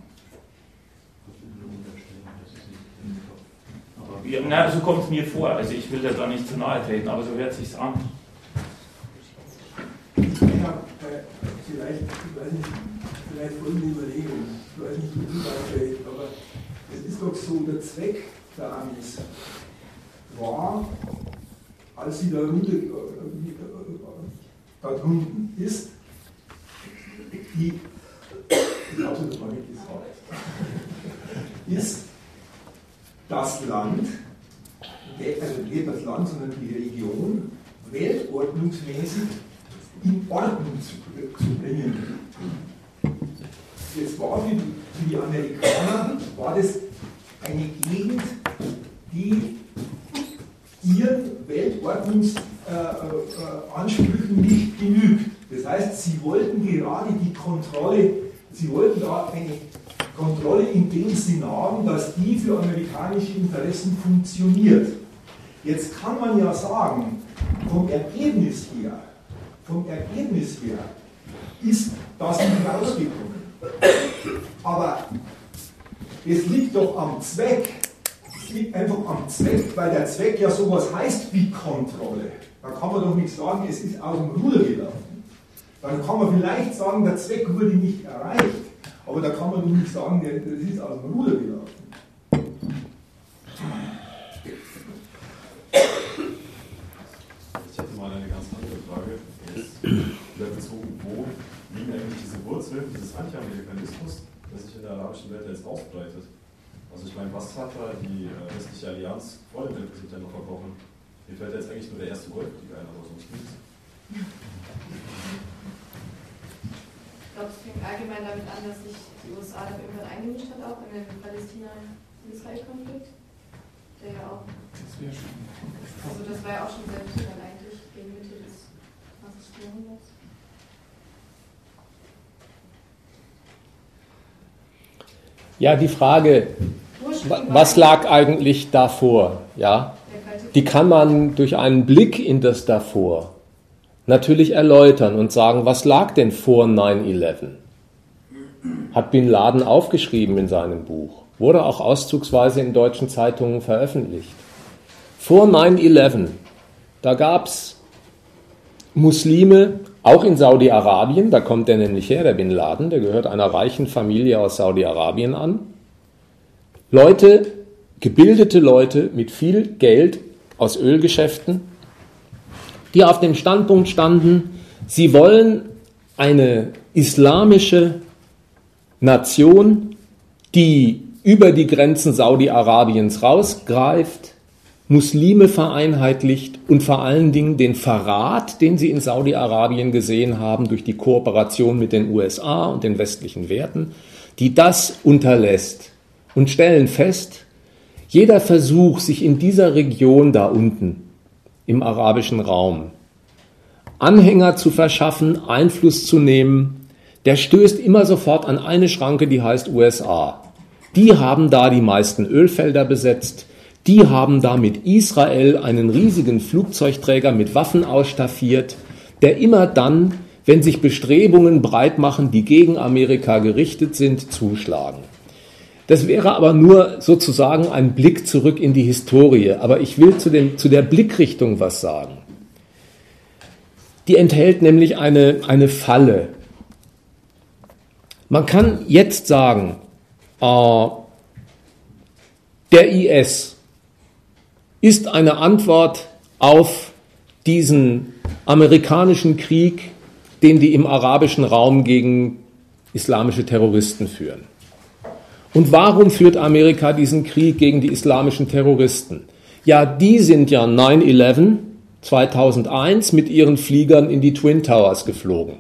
Ja, na, so kommt es mir vor. Also ich will da gar nicht zu nahe treten, aber so hört sich's an. Ich habe äh, vielleicht, vielleicht folgende Überlegung. Ich weiß nicht, wie weit fällt, aber es ist doch so, der Zweck der Amis war, als sie da, runter, äh, da drunten ist, die, ich habe es mal nicht gesagt, ist das Land, also nicht das Land, sondern die Region, weltordnungsmäßig in Ordnung zu, zu bringen. Jetzt war für die, für die Amerikaner war das eine Gegend, die ihren Weltordnungsansprüchen nicht genügt. Das heißt, sie wollten gerade die Kontrolle, sie wollten da eine Kontrolle in dem Sinn haben, dass die für amerikanische Interessen funktioniert. Jetzt kann man ja sagen, vom Ergebnis her, vom Ergebnis her ist das nicht rausgekommen. Aber es liegt doch am Zweck. Es liegt einfach am Zweck, weil der Zweck ja sowas heißt wie Kontrolle. Da kann man doch nicht sagen, es ist aus dem Ruder gelaufen. Dann kann man vielleicht sagen, der Zweck wurde nicht erreicht. Aber da kann man doch nicht sagen, das ist aus dem Ruder gelaufen. Ich hätte mal eine ganz andere Frage. Wieder bezogen, wo liegen eigentlich diese Wurzeln dieses Anti-Amerikanismus, der sich in der arabischen Welt jetzt ausbreitet? Also ich meine, was hat da die äh, westliche Allianz vor dem Weltkrieg denn noch verbrochen? Mir fällt jetzt eigentlich nur der erste Golfkrieg ein, aber sonst nichts. Ich glaube, es fing allgemein damit an, dass sich die USA dann irgendwann eingemischt hat, auch in den Palästina-Israel-Konflikt. Der ja auch. Also, das war ja auch schon sehr früh dann eigentlich, gegen Mitte des 20. Jahrhunderts. Ja, die Frage, was lag eigentlich davor? Ja, die kann man durch einen Blick in das davor natürlich erläutern und sagen, was lag denn vor 9-11? Hat Bin Laden aufgeschrieben in seinem Buch, wurde auch auszugsweise in deutschen Zeitungen veröffentlicht. Vor 9-11, da gab es Muslime, auch in Saudi-Arabien, da kommt der nämlich her, der Bin Laden, der gehört einer reichen Familie aus Saudi-Arabien an. Leute, gebildete Leute mit viel Geld aus Ölgeschäften, die auf dem Standpunkt standen, sie wollen eine islamische Nation, die über die Grenzen Saudi-Arabiens rausgreift, Muslime vereinheitlicht und vor allen Dingen den Verrat, den sie in Saudi-Arabien gesehen haben durch die Kooperation mit den USA und den westlichen Werten, die das unterlässt und stellen fest, jeder Versuch, sich in dieser Region da unten im arabischen Raum Anhänger zu verschaffen, Einfluss zu nehmen, der stößt immer sofort an eine Schranke, die heißt USA. Die haben da die meisten Ölfelder besetzt, die haben da mit Israel einen riesigen Flugzeugträger mit Waffen ausstaffiert, der immer dann, wenn sich Bestrebungen breit machen, die gegen Amerika gerichtet sind, zuschlagen. Das wäre aber nur sozusagen ein Blick zurück in die Historie. Aber ich will zu, dem, zu der Blickrichtung was sagen. Die enthält nämlich eine, eine Falle. Man kann jetzt sagen, äh, der IS ist eine Antwort auf diesen amerikanischen Krieg, den die im arabischen Raum gegen islamische Terroristen führen. Und warum führt Amerika diesen Krieg gegen die islamischen Terroristen? Ja, die sind ja 9-11 2001 mit ihren Fliegern in die Twin Towers geflogen.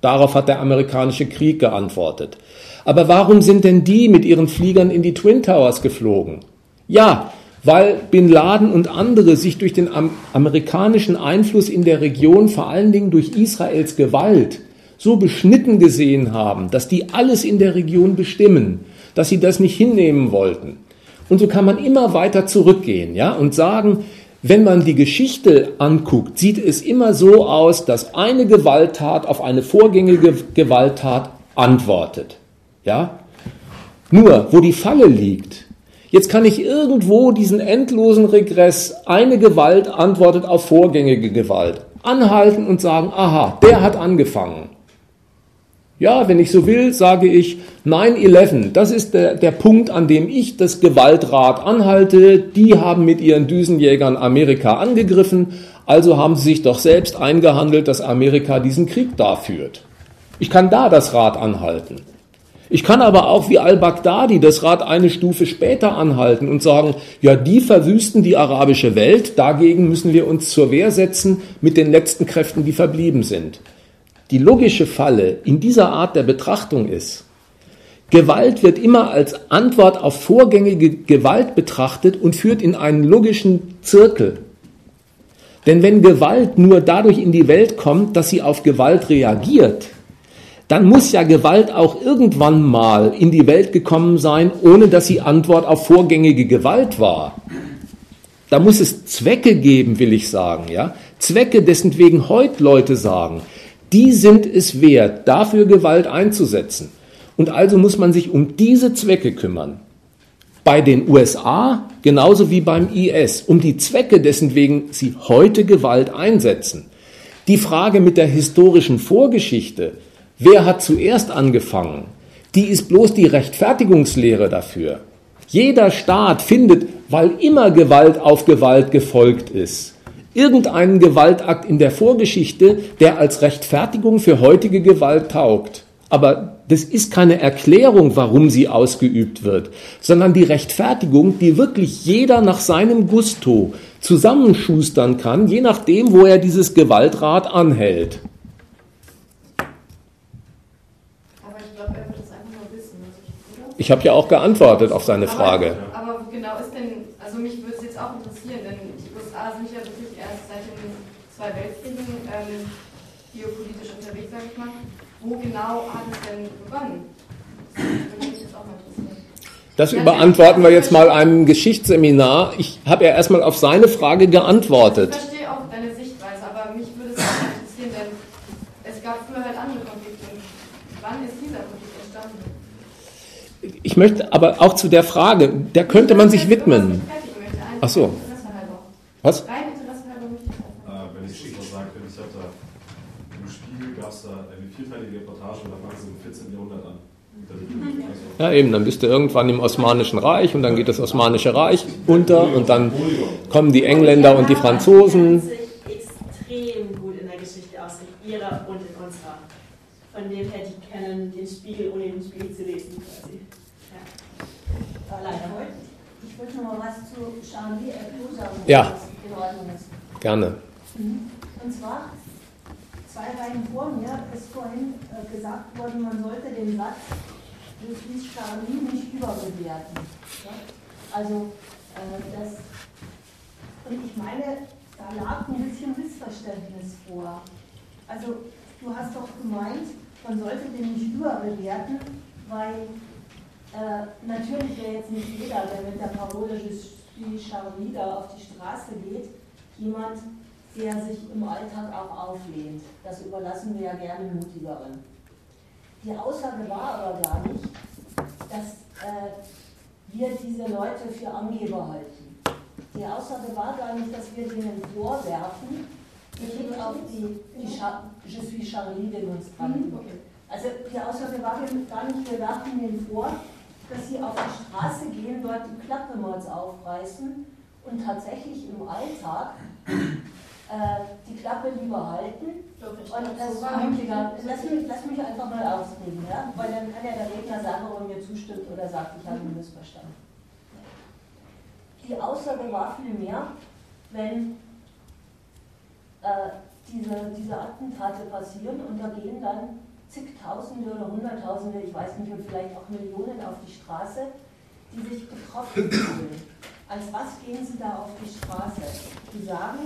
Darauf hat der amerikanische Krieg geantwortet. Aber warum sind denn die mit ihren Fliegern in die Twin Towers geflogen? Ja, weil Bin Laden und andere sich durch den amerikanischen Einfluss in der Region, vor allen Dingen durch Israels Gewalt, so beschnitten gesehen haben, dass die alles in der Region bestimmen, dass sie das nicht hinnehmen wollten. Und so kann man immer weiter zurückgehen, ja, und sagen, wenn man die Geschichte anguckt, sieht es immer so aus, dass eine Gewalttat auf eine vorgängige Gewalttat antwortet. Ja? Nur, wo die Falle liegt, jetzt kann ich irgendwo diesen endlosen Regress, eine Gewalt antwortet auf vorgängige Gewalt, anhalten und sagen, aha, der hat angefangen. Ja, wenn ich so will, sage ich 9-11. Das ist der, der Punkt, an dem ich das Gewaltrad anhalte. Die haben mit ihren Düsenjägern Amerika angegriffen. Also haben sie sich doch selbst eingehandelt, dass Amerika diesen Krieg da führt. Ich kann da das Rad anhalten. Ich kann aber auch wie al-Baghdadi das Rad eine Stufe später anhalten und sagen, ja, die verwüsten die arabische Welt, dagegen müssen wir uns zur Wehr setzen mit den letzten Kräften, die verblieben sind. Die logische Falle in dieser Art der Betrachtung ist, Gewalt wird immer als Antwort auf vorgängige Gewalt betrachtet und führt in einen logischen Zirkel. Denn wenn Gewalt nur dadurch in die Welt kommt, dass sie auf Gewalt reagiert, dann muss ja Gewalt auch irgendwann mal in die Welt gekommen sein, ohne dass sie Antwort auf vorgängige Gewalt war. Da muss es Zwecke geben, will ich sagen, ja? Zwecke, dessen wegen heute Leute sagen, die sind es wert, dafür Gewalt einzusetzen. Und also muss man sich um diese Zwecke kümmern. Bei den USA genauso wie beim IS, um die Zwecke, dessen wegen sie heute Gewalt einsetzen. Die Frage mit der historischen Vorgeschichte, wer hat zuerst angefangen, die ist bloß die Rechtfertigungslehre dafür. Jeder Staat findet, weil immer Gewalt auf Gewalt gefolgt ist, irgendeinen Gewaltakt in der Vorgeschichte, der als Rechtfertigung für heutige Gewalt taugt. Aber Das ist keine Erklärung, warum sie ausgeübt wird, sondern die Rechtfertigung, die wirklich jeder nach seinem Gusto zusammenschustern kann, je nachdem, wo er dieses Gewaltrad anhält. Aber ich glaube, er wird es einfach nur wissen, was ich, oder? Ich habe ja auch geantwortet auf seine Frage. Aber genau ist denn, also mich würde es jetzt auch interessieren, denn die USA sind ja wirklich zwei Weltkriegen ähm, geopolitisch unterwegs, sag ich mal. Wo genau hat es denn begonnen? Das würde mich jetzt auch mal interessieren. Das überantworten wir jetzt mal einem Geschichtsseminar. Ich habe ja erstmal auf seine Frage Ich geantwortet. verstehe auch deine Sichtweise, aber mich würde es auch interessieren, denn es gab früher halt andere Konflikte. Und wann ist dieser Konflikt entstanden? Ich möchte aber auch zu der Frage, der könnte man sich widmen. Ach so. Was? Rein Interesse halber möchte ich das Äh, wenn ich das was sagen könnte, ich habe da im Spiegel gab es da eine vielteilige Reportage und da fangen sie im 14. Jahrhundert an. Da liegt- Also, Ja, eben, dann bist du irgendwann im Osmanischen Reich und dann geht das Osmanische Reich unter und dann kommen die Engländer und die Franzosen. sich extrem gut in der Geschichte aus, in ihrer und in unserer. Von dem her, die kennen den Spiegel, ohne den Spiegel zu lesen quasi. Ja. Äh, Leider. Ich wollte noch mal was zu Charlie Hebdo sagen, wenn Ja. Ordnung ist. Gerne. Und zwar, zwei Reihen vor mir ist vorhin äh, gesagt worden, man sollte den Satz Je suis Charlie nicht überbewerten. Ja? Also, äh, das, und ich meine, da lag ein bisschen Missverständnis vor. Also, du hast doch gemeint, man sollte den nicht überbewerten, weil äh, natürlich wäre jetzt nicht jeder, der mit der Parole suis Charlie da auf die Straße geht, jemand, der sich im Alltag auch auflehnt. Das überlassen wir ja gerne Mutigeren. Die Aussage war aber gar nicht, dass äh, wir diese Leute für Angeber halten. Die Aussage war gar nicht, dass wir denen vorwerfen, Blick auf die, die Char Je suis Charlie-Demonstranten. Also die Aussage war gar nicht, wir werfen denen vor, dass sie auf die Straße gehen, dort die Klappe mal aufreißen und tatsächlich im Alltag äh, die Klappe lieber halten und das mutiger. Lass mich, lass mich einfach mal ausreden, ja? weil dann kann ja der Redner sagen, ob er mir zustimmt oder sagt, ich habe ihn missverstanden. Die Aussage war vielmehr, wenn äh, diese, diese Attentate passieren und da gehen dann zigtausende oder hunderttausende, ich weiß nicht, und vielleicht auch Millionen auf die Straße, die sich betroffen fühlen. Als was gehen sie da auf die Straße? Die sagen,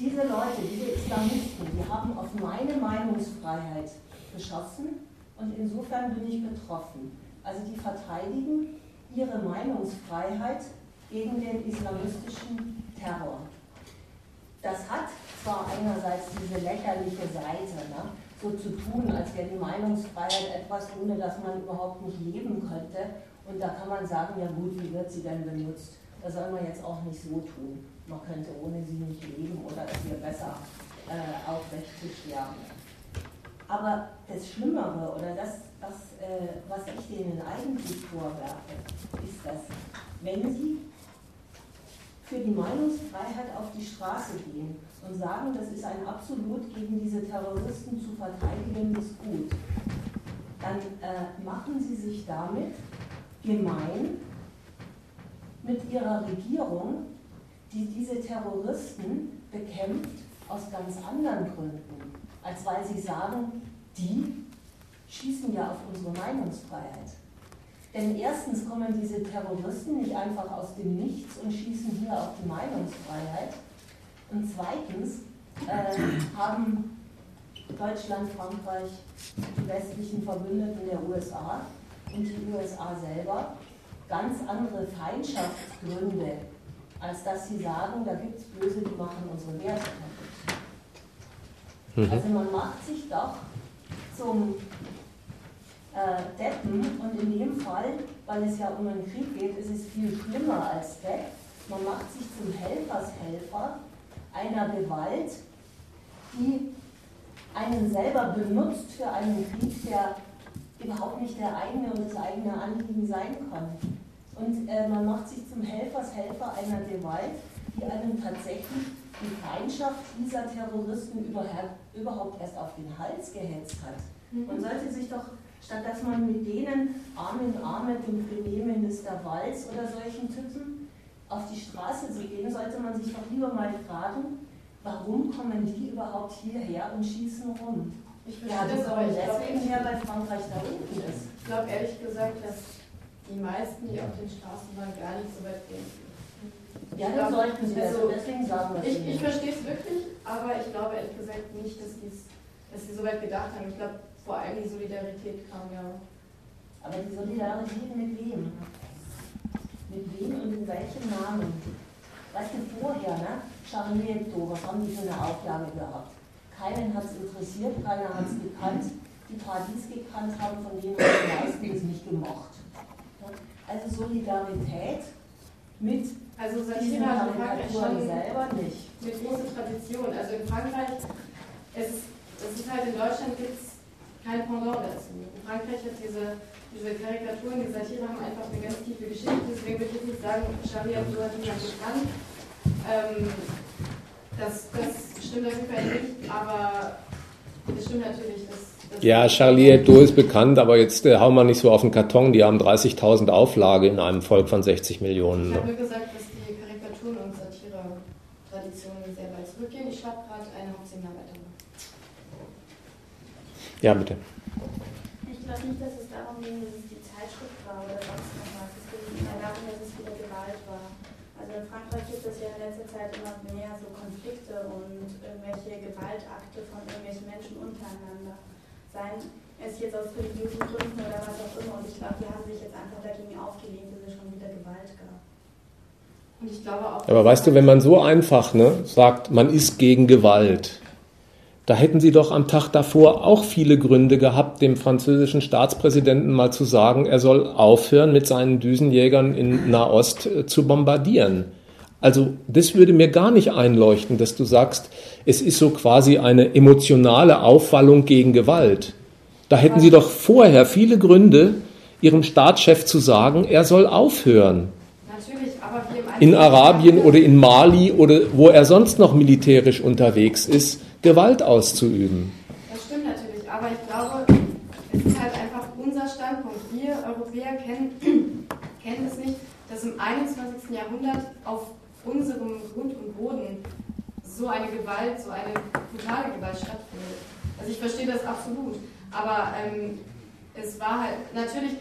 diese Leute, diese Islamisten, die haben auf meine Meinungsfreiheit geschossen und insofern bin ich betroffen. Also die verteidigen ihre Meinungsfreiheit gegen den islamistischen Terror. Das hat zwar einerseits diese lächerliche Seite, ne? so zu tun, als wäre die Meinungsfreiheit etwas, ohne dass man überhaupt nicht leben könnte. Und da kann man sagen, ja gut, wie wird sie denn benutzt? Das soll man jetzt auch nicht so tun. Man könnte ohne sie nicht leben oder es wäre besser, äh, aufrecht zu sterben. Aber das Schlimmere oder das, was, äh, was ich denen eigentlich vorwerfe, ist das, wenn sie für die Meinungsfreiheit auf die Straße gehen und sagen, das ist ein absolut gegen diese Terroristen zu verteidigendes Gut, dann äh, machen sie sich damit gemein mit ihrer Regierung, die diese Terroristen bekämpft aus ganz anderen Gründen, als weil sie sagen, die schießen ja auf unsere Meinungsfreiheit. Denn erstens kommen diese Terroristen nicht einfach aus dem Nichts und schießen hier auf die Meinungsfreiheit. Und zweitens äh, haben Deutschland, Frankreich, die westlichen Verbündeten der USA und die USA selber ganz andere Feindschaftsgründe, als dass sie sagen, da gibt es Böse, die machen unsere Werte kaputt. Mhm. Also man macht sich doch zum äh, Deppen und in dem Fall, weil es ja um einen Krieg geht, ist es viel schlimmer als Depp. Man macht sich zum Helfershelfer einer Gewalt, die einen selber benutzt für einen Krieg, der überhaupt nicht der eigene und das eigene Anliegen sein kann. Und äh, man macht sich zum Helfershelfer einer Gewalt, die einem tatsächlich die Feindschaft dieser Terroristen überhaupt erst auf den Hals gehetzt hat. Man sollte sich doch statt dass man mit denen Arm in Arm mit dem Premierminister Walz oder solchen Typen auf die Straße zu gehen, sollte man sich doch lieber mal fragen, warum kommen die überhaupt hierher und schießen rum? Ich Ja, das, aber glaube deswegen her, weil Frankreich da unten ist. ich glaub ehrlich gesagt, dass die meisten, die auf den Straßen waren, gar nicht so weit gehen. Ja, Ich dann sollten sie also, deswegen sagen wir Ich, ich verstehe es wirklich, aber ich glaube ehrlich gesagt nicht, dass, die's, dass sie so weit gedacht haben. Ich glaube, vor allem die Solidarität kam ja. Aber die Solidarität mit wem? Mit wem und in welchem Namen? Weißt du, vorher, ne? Charlie Hebdo, was haben die für eine Auflage gehabt? Keinen hat es interessiert, keiner hat es gekannt. Die es gekannt haben, von denen haben die meisten es nicht gemocht. Also Solidarität mit Also diesen Satire hat in Frankreich Karikaturen schon selber nicht. eine große Tradition. Also in Frankreich, es ist, es ist halt in Deutschland gibt es kein Pendant dazu. In Frankreich hat diese, diese Karikaturen, die Satire haben einfach eine ganz tiefe Geschichte. Deswegen würde ich nicht sagen, Charlie Hebdo hat niemand bekannt. Ähm, das, das stimmt auf jeden Fall nicht, aber es stimmt natürlich, dass. Ja, Charlie Hebdo ist bekannt, aber jetzt äh, hauen wir nicht so auf den Karton. Die haben 30.000 Auflage in einem Volk von 60 Millionen. Ich habe nur gesagt, dass die Karikaturen und Satire-Traditionen sehr weit zurückgehen. Ich schreibe gerade eine Hauptseminararbeit. Ja, bitte. Ich glaube nicht, dass es darum ging, dass es die Zeitschrift war oder sonst noch was. Es ging eher darum, dass es wieder Gewalt war. Also in Frankreich gibt es ja in letzter Zeit immer mehr so Konflikte und irgendwelche Gewaltakte von irgendwelchen Menschen untereinander. Seien es jetzt aus religiösen Gründen oder was auch immer. Und ich glaube, die haben sich jetzt einfach dagegen aufgelehnt, dass es schon wieder Gewalt gab. Und ich glaube auch. Aber weißt du, wenn man so einfach ne, sagt, man ist gegen Gewalt, da hätten sie doch am Tag davor auch viele Gründe gehabt, dem französischen Staatspräsidenten mal zu sagen, er soll aufhören, mit seinen Düsenjägern in Nahost äh, zu bombardieren. Also das würde mir gar nicht einleuchten, dass du sagst, es ist so quasi eine emotionale Aufwallung gegen Gewalt. Da hätten sie doch vorher viele Gründe, ihrem Staatschef zu sagen, er soll aufhören Natürlich, aber in Arabien oder in Mali oder wo er sonst noch militärisch unterwegs ist, Gewalt auszuüben. Das stimmt natürlich, aber ich glaube, es ist halt einfach unser Standpunkt. Wir Europäer kennen, kennen es nicht, dass im 21. Jahrhundert auf unserem Grund und Boden so eine Gewalt, so eine brutale Gewalt stattfindet. Also ich verstehe das absolut, aber ähm, es war halt, natürlich,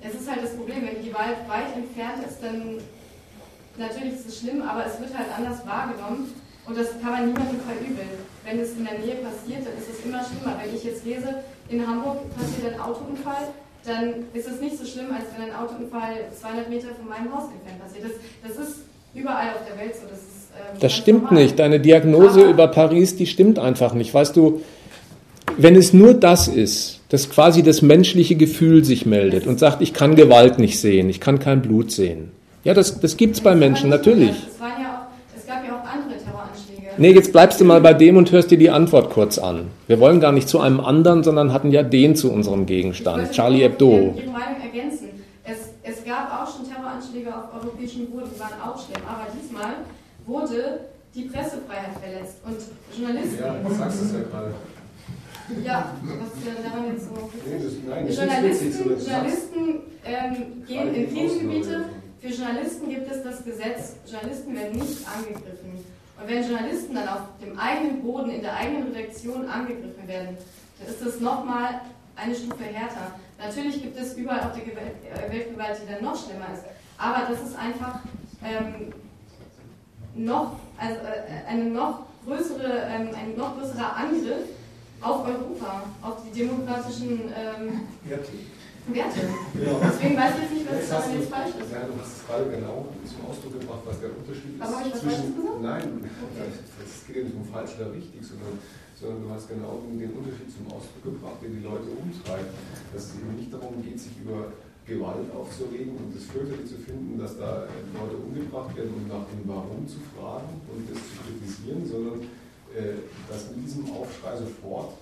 es ist halt das Problem, wenn die Gewalt weit entfernt ist, dann natürlich ist es schlimm, aber es wird halt anders wahrgenommen und das kann man niemandem verübeln. Wenn es in der Nähe passiert, dann ist es immer schlimmer. Wenn ich jetzt lese, in Hamburg passiert ein Autounfall, dann ist es nicht so schlimm, als wenn ein Autounfall 200 Meter von meinem Haus entfernt passiert. Das, das ist überall auf der Welt so. Das, ist, ähm, Das stimmt normal. nicht. Deine Diagnose Aber- über Paris, die stimmt einfach nicht. Weißt du, wenn es nur das ist, dass quasi das menschliche Gefühl sich meldet und sagt, ich kann Gewalt nicht sehen, ich kann kein Blut sehen. Ja, das, das gibt's bei Das Menschen, natürlich. Es, ja auch, es gab ja auch andere Terroranschläge. Nee, jetzt bleibst du mal bei dem und hörst dir die Antwort kurz an. Wir wollen gar nicht zu einem anderen, sondern hatten ja den zu unserem Gegenstand, Charlie Hebdo. Ihre Meinung ergänzen. Es, es gab auch schon Terroranschläge auf europäischem Boden, waren auch schlimm. Aber diesmal wurde die Pressefreiheit verletzt. Und Journalisten. Ja, du sagst es ja gerade. Ja, was ist denn daran jetzt so? Nee, das, nein, das ist Journalisten, sagst. Journalisten ähm, gehen in Krisengebiete. Für Journalisten gibt es das Gesetz, Journalisten werden nicht angegriffen. Und wenn Journalisten dann auf dem eigenen Boden, in der eigenen Redaktion angegriffen werden, dann ist das nochmal eine Stufe härter. Natürlich gibt es überall auch die Gewalt, äh, Weltgewalt, die dann noch schlimmer ist. Aber das ist einfach ähm, noch, also, äh, eine noch größere, ähm, ein noch größerer Angriff auf Europa, auf die demokratischen ähm, Werte. genau. Deswegen weiß ich jetzt nicht, was daran jetzt falsch ist. ja, du hast es gerade genau zum Ausdruck gebracht, was der Unterschied ist. Aber was zwischen? Nein, es geht ja nicht um falsch oder richtig, sondern, sondern du hast genau den Unterschied zum Ausdruck gebracht, den die Leute umtreibt. Dass es eben nicht darum geht, sich über Gewalt aufzuregen und das fürchterlich zu finden, dass da Leute umgebracht werden und nach dem Warum zu fragen und das zu kritisieren, sondern äh, dass mit diesem Aufschrei sofort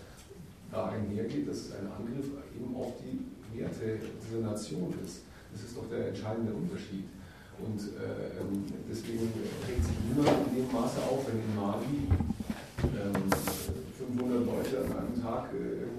da einhergeht, dass es ein Angriff eben auf die Werte dieser Nation ist. Das ist doch der entscheidende Unterschied. Und äh, ähm, deswegen regt sich niemand in dem Maße auf, wenn in Mali ähm, 500 Leute an einem Tag äh, äh,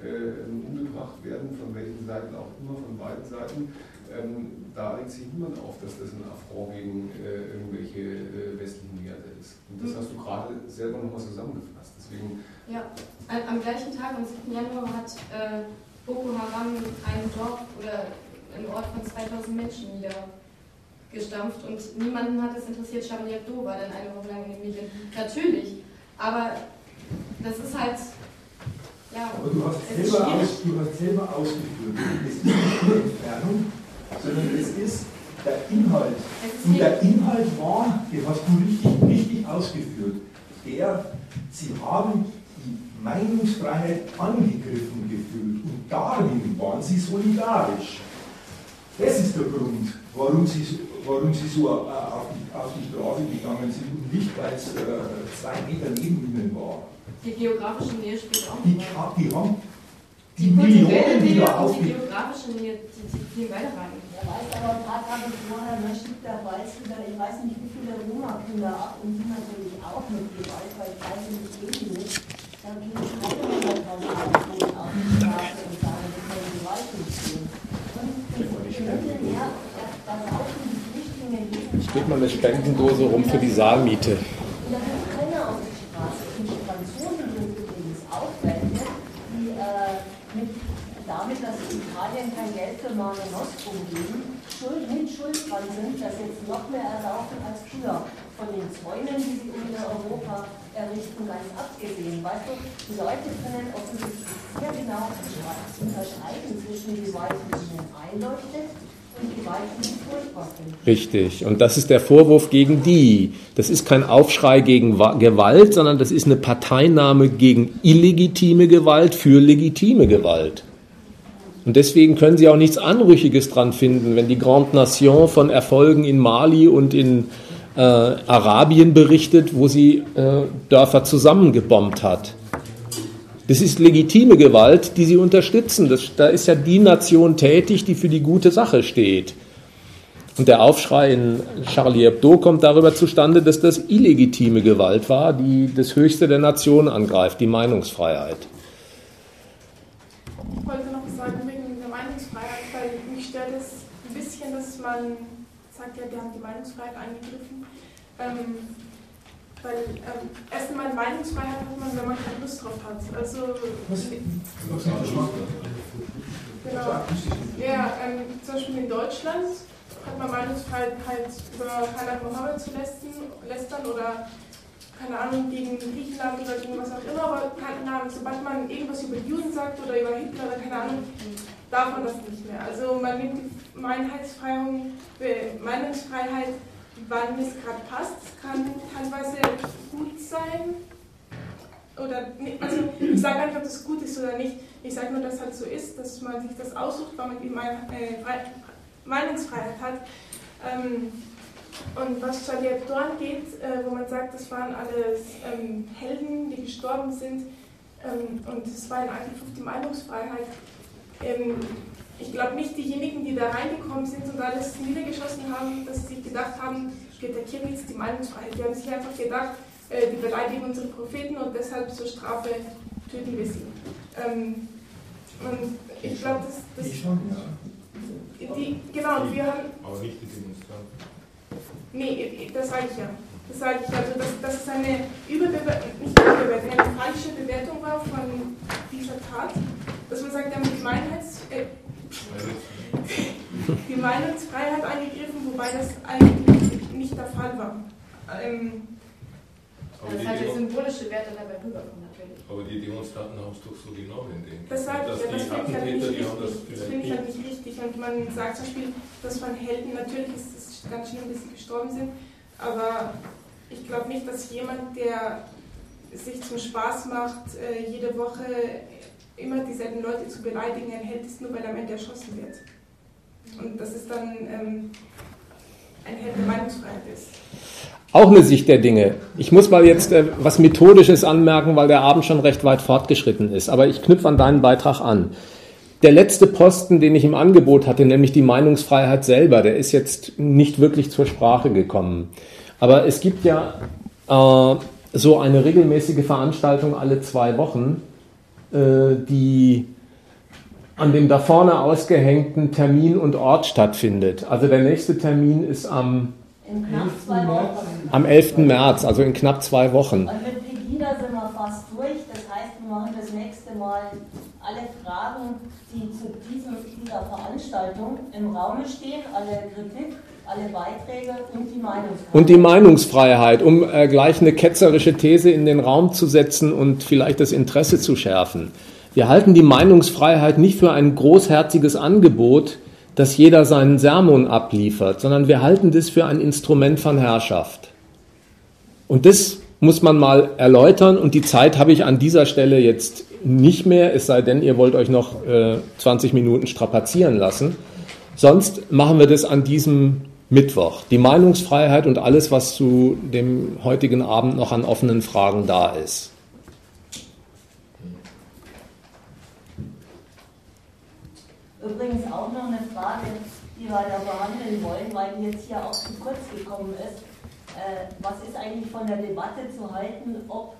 umgebracht gebracht werden, von welchen Seiten auch immer, von beiden Seiten, ähm, da regt sich niemand auf, dass das ein Affront gegen äh, irgendwelche äh, westlichen Werte ist. Und das Mhm. hast du gerade selber nochmal zusammengefasst. Deswegen, Ja, am gleichen Tag, am 7. Januar, hat äh, Boko Haram ein Dorf oder einen Ort von 2000 Menschen niedergestampft und niemanden hat es interessiert. Charlie Hebdo war dann eine Woche lang in den Medien. Natürlich, aber das ist halt, ja, Aber du hast, selber aus, du hast selber ausgeführt, es ist nicht nur Entfernung, sondern es ist der Inhalt. Ist Und der Inhalt war, den hast du richtig, richtig ausgeführt, der, sie haben die Meinungsfreiheit angegriffen gefühlt und darin waren sie solidarisch. Das ist der Grund, warum sie, so- warum sie so äh, auf, die, auf die Straße gegangen sind und nicht, weil es äh, zwei Meter neben ihnen war. Die geografische Nähe spielt auch Die, eine Rolle. ka- die haben die, Die kulturelle Millionen, die Nähe da und auf die die geografische Nähe, die, die ziehen beide rein. Er weiß aber ein paar Tage vorher, man schiebt der Weiß wieder, ich weiß nicht wie viele Roma-Kinder ab und die natürlich auch mit Gewalt, weil ich weiß nicht leben nicht. Da gehen keine hunderttausend Personen auf die Straße und sagen, wir können Gewalt nicht sehen. Und die Mittel, ja, da laufen die Flüchtlinge jeden Steht mal eine Spendendose rum für die Saalmiete. und da geht keiner auf die Straße. Und die Franzosen sind übrigens auch welche, die äh, mit, damit, dass Italien kein Geld für Mare Nostrum geben, schuld, mit schuld dran sind, dass jetzt noch mehr erlaufen als früher. Von den Zäunen, die sie in Europa errichten, ganz abgesehen. Weißt du, die Leute können offensichtlich sehr genau unterscheiden zwischen die ihnen einleuchtet und Gewalt, die furchtbar finden. Richtig. Und das ist der Vorwurf gegen die. Das ist kein Aufschrei gegen Wa- Gewalt, sondern das ist eine Parteinahme gegen illegitime Gewalt für legitime Gewalt. Und deswegen können Sie auch nichts Anrüchiges dran finden, wenn die Grande Nation von Erfolgen in Mali und in äh, Arabien berichtet, wo sie äh, Dörfer zusammengebombt hat. Das ist legitime Gewalt, die sie unterstützen. Das, da ist ja die Nation tätig, die für die gute Sache steht. Und der Aufschrei in Charlie Hebdo kommt darüber zustande, dass das illegitime Gewalt war, die das Höchste der Nation angreift, die Meinungsfreiheit. Ich wollte noch was sagen wegen der Meinungsfreiheit, weil mich stört es ein bisschen, dass man sagt, ja, wir haben die Meinungsfreiheit eingegriffen. Ähm, weil ähm, erst einmal Meinungsfreiheit hat man, wenn man keine Lust drauf hat. Also, genau. Ja, ähm, zum Beispiel in Deutschland hat man Meinungsfreiheit halt über Khaled Mohammed zu lästern, lästern oder keine Ahnung, gegen Griechenland oder gegen was auch immer, aber keine Ahnung, sobald man irgendwas über Juden sagt oder über Hitler oder keine Ahnung, darf man das nicht mehr. Also man nimmt die Meinungsfreiheit, wann es gerade passt. Kann teilweise gut sein oder. Also ich sage nicht, ob das gut ist oder nicht. Ich sage nur, dass es halt so ist, dass man sich das aussucht, weil man die äh, Frei- Meinungsfreiheit hat. Ähm, und was Charlie Hebdo angeht, äh, wo man sagt, das waren alles ähm, Helden, die gestorben sind ähm, und es war ein Angriff auf die Meinungsfreiheit. Ähm, ich glaube nicht diejenigen, die da reingekommen sind und alles niedergeschossen haben, dass sie sich gedacht haben, wir attackieren jetzt die Meinungsfreiheit. Die haben sich einfach gedacht, äh, die beleidigen unsere Propheten und deshalb zur Strafe töten wir sie. Ähm, und ich glaube, das, das, Die schon, ja. die, genau, und wir haben Aber nicht die Demonstranten. Nee, das sage ich ja. Das sage ich also, dass, dass es eine Überbewertung, nicht Überbewertung, eine falsche Bewertung war von dieser Tat, dass man sagt, wir haben die, Meinheits, äh, die Meinungsfreiheit eingegriffen, wobei das eigentlich nicht der Fall war. Ähm, Aber Das die, hat ja Demo symbolische Werte dabei rüberkommen, natürlich. aber die Demonstranten haben es doch so genommen, denke ich. das sage ich ja, das die finde ich halt nicht Attentäter, die haben das richtig. Das finde ich halt nicht. nicht richtig. Und man sagt zum Beispiel, dass von Helden, natürlich ist es ganz schlimm, dass sie gestorben sind, aber ich glaube nicht, dass jemand, der sich zum Spaß macht, äh, jede Woche immer dieselben Leute zu beleidigen, ein Held ist, nur weil er am Ende erschossen wird. Und das ist dann ähm, ein Held der Meinungsfreiheit ist. Auch eine Sicht der Dinge. Ich muss mal jetzt äh, was Methodisches anmerken, weil der Abend schon recht weit fortgeschritten ist. Aber ich knüpfe an deinen Beitrag an. Der letzte Posten, den ich im Angebot hatte, nämlich die Meinungsfreiheit selber, der ist jetzt nicht wirklich zur Sprache gekommen. Aber es gibt ja äh, so eine regelmäßige Veranstaltung alle zwei Wochen, äh, die an dem da vorne ausgehängten Termin und Ort stattfindet. Also der nächste Termin ist am, In knapp zwei Wochen. am 11. März, also in knapp zwei Wochen. Und mit Pegida sind wir fast durch. Das heißt, wir machen das nächste Mal alle Fragen, die zu diesem, dieser Veranstaltung im Raume stehen, alle Kritik, und die Meinungsfreiheit. Und die Meinungsfreiheit, um äh, gleich eine ketzerische These in den Raum zu setzen und vielleicht das Interesse zu schärfen. Wir halten die Meinungsfreiheit nicht für ein großherziges Angebot, dass jeder seinen Sermon abliefert, sondern wir halten das für ein Instrument von Herrschaft. Und das muss man mal erläutern und die Zeit habe ich an dieser Stelle jetzt nicht mehr, es sei denn, ihr wollt euch noch äh, 20 Minuten strapazieren lassen. Sonst machen wir das an diesem Mittwoch. Die Meinungsfreiheit und alles, was zu dem heutigen Abend noch an offenen Fragen da ist. Übrigens auch noch eine Frage, die wir da behandeln wollen, weil die jetzt hier auch zu kurz gekommen ist. Äh, was ist eigentlich von der Debatte zu halten, ob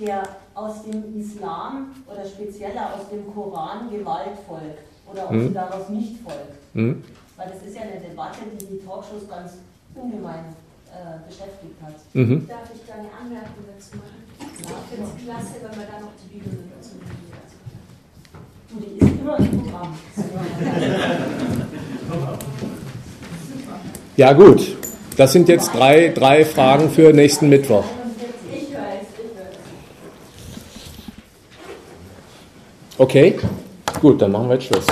der aus dem Islam oder spezieller aus dem Koran Gewalt folgt oder ob Mhm. sie daraus nicht folgt? Hm? Weil das ist ja eine Debatte, die die Talkshows ganz ungemein äh, beschäftigt hat. Mhm. Darf ich da eine Anmerkung dazu machen? Ja, Ich finde es klasse, wenn wir da noch die Bibel mit dazu nehmen. Du, die ist immer im Programm. Ja gut, das sind jetzt drei, drei Fragen für nächsten Mittwoch. Okay, gut, dann machen wir jetzt Schluss.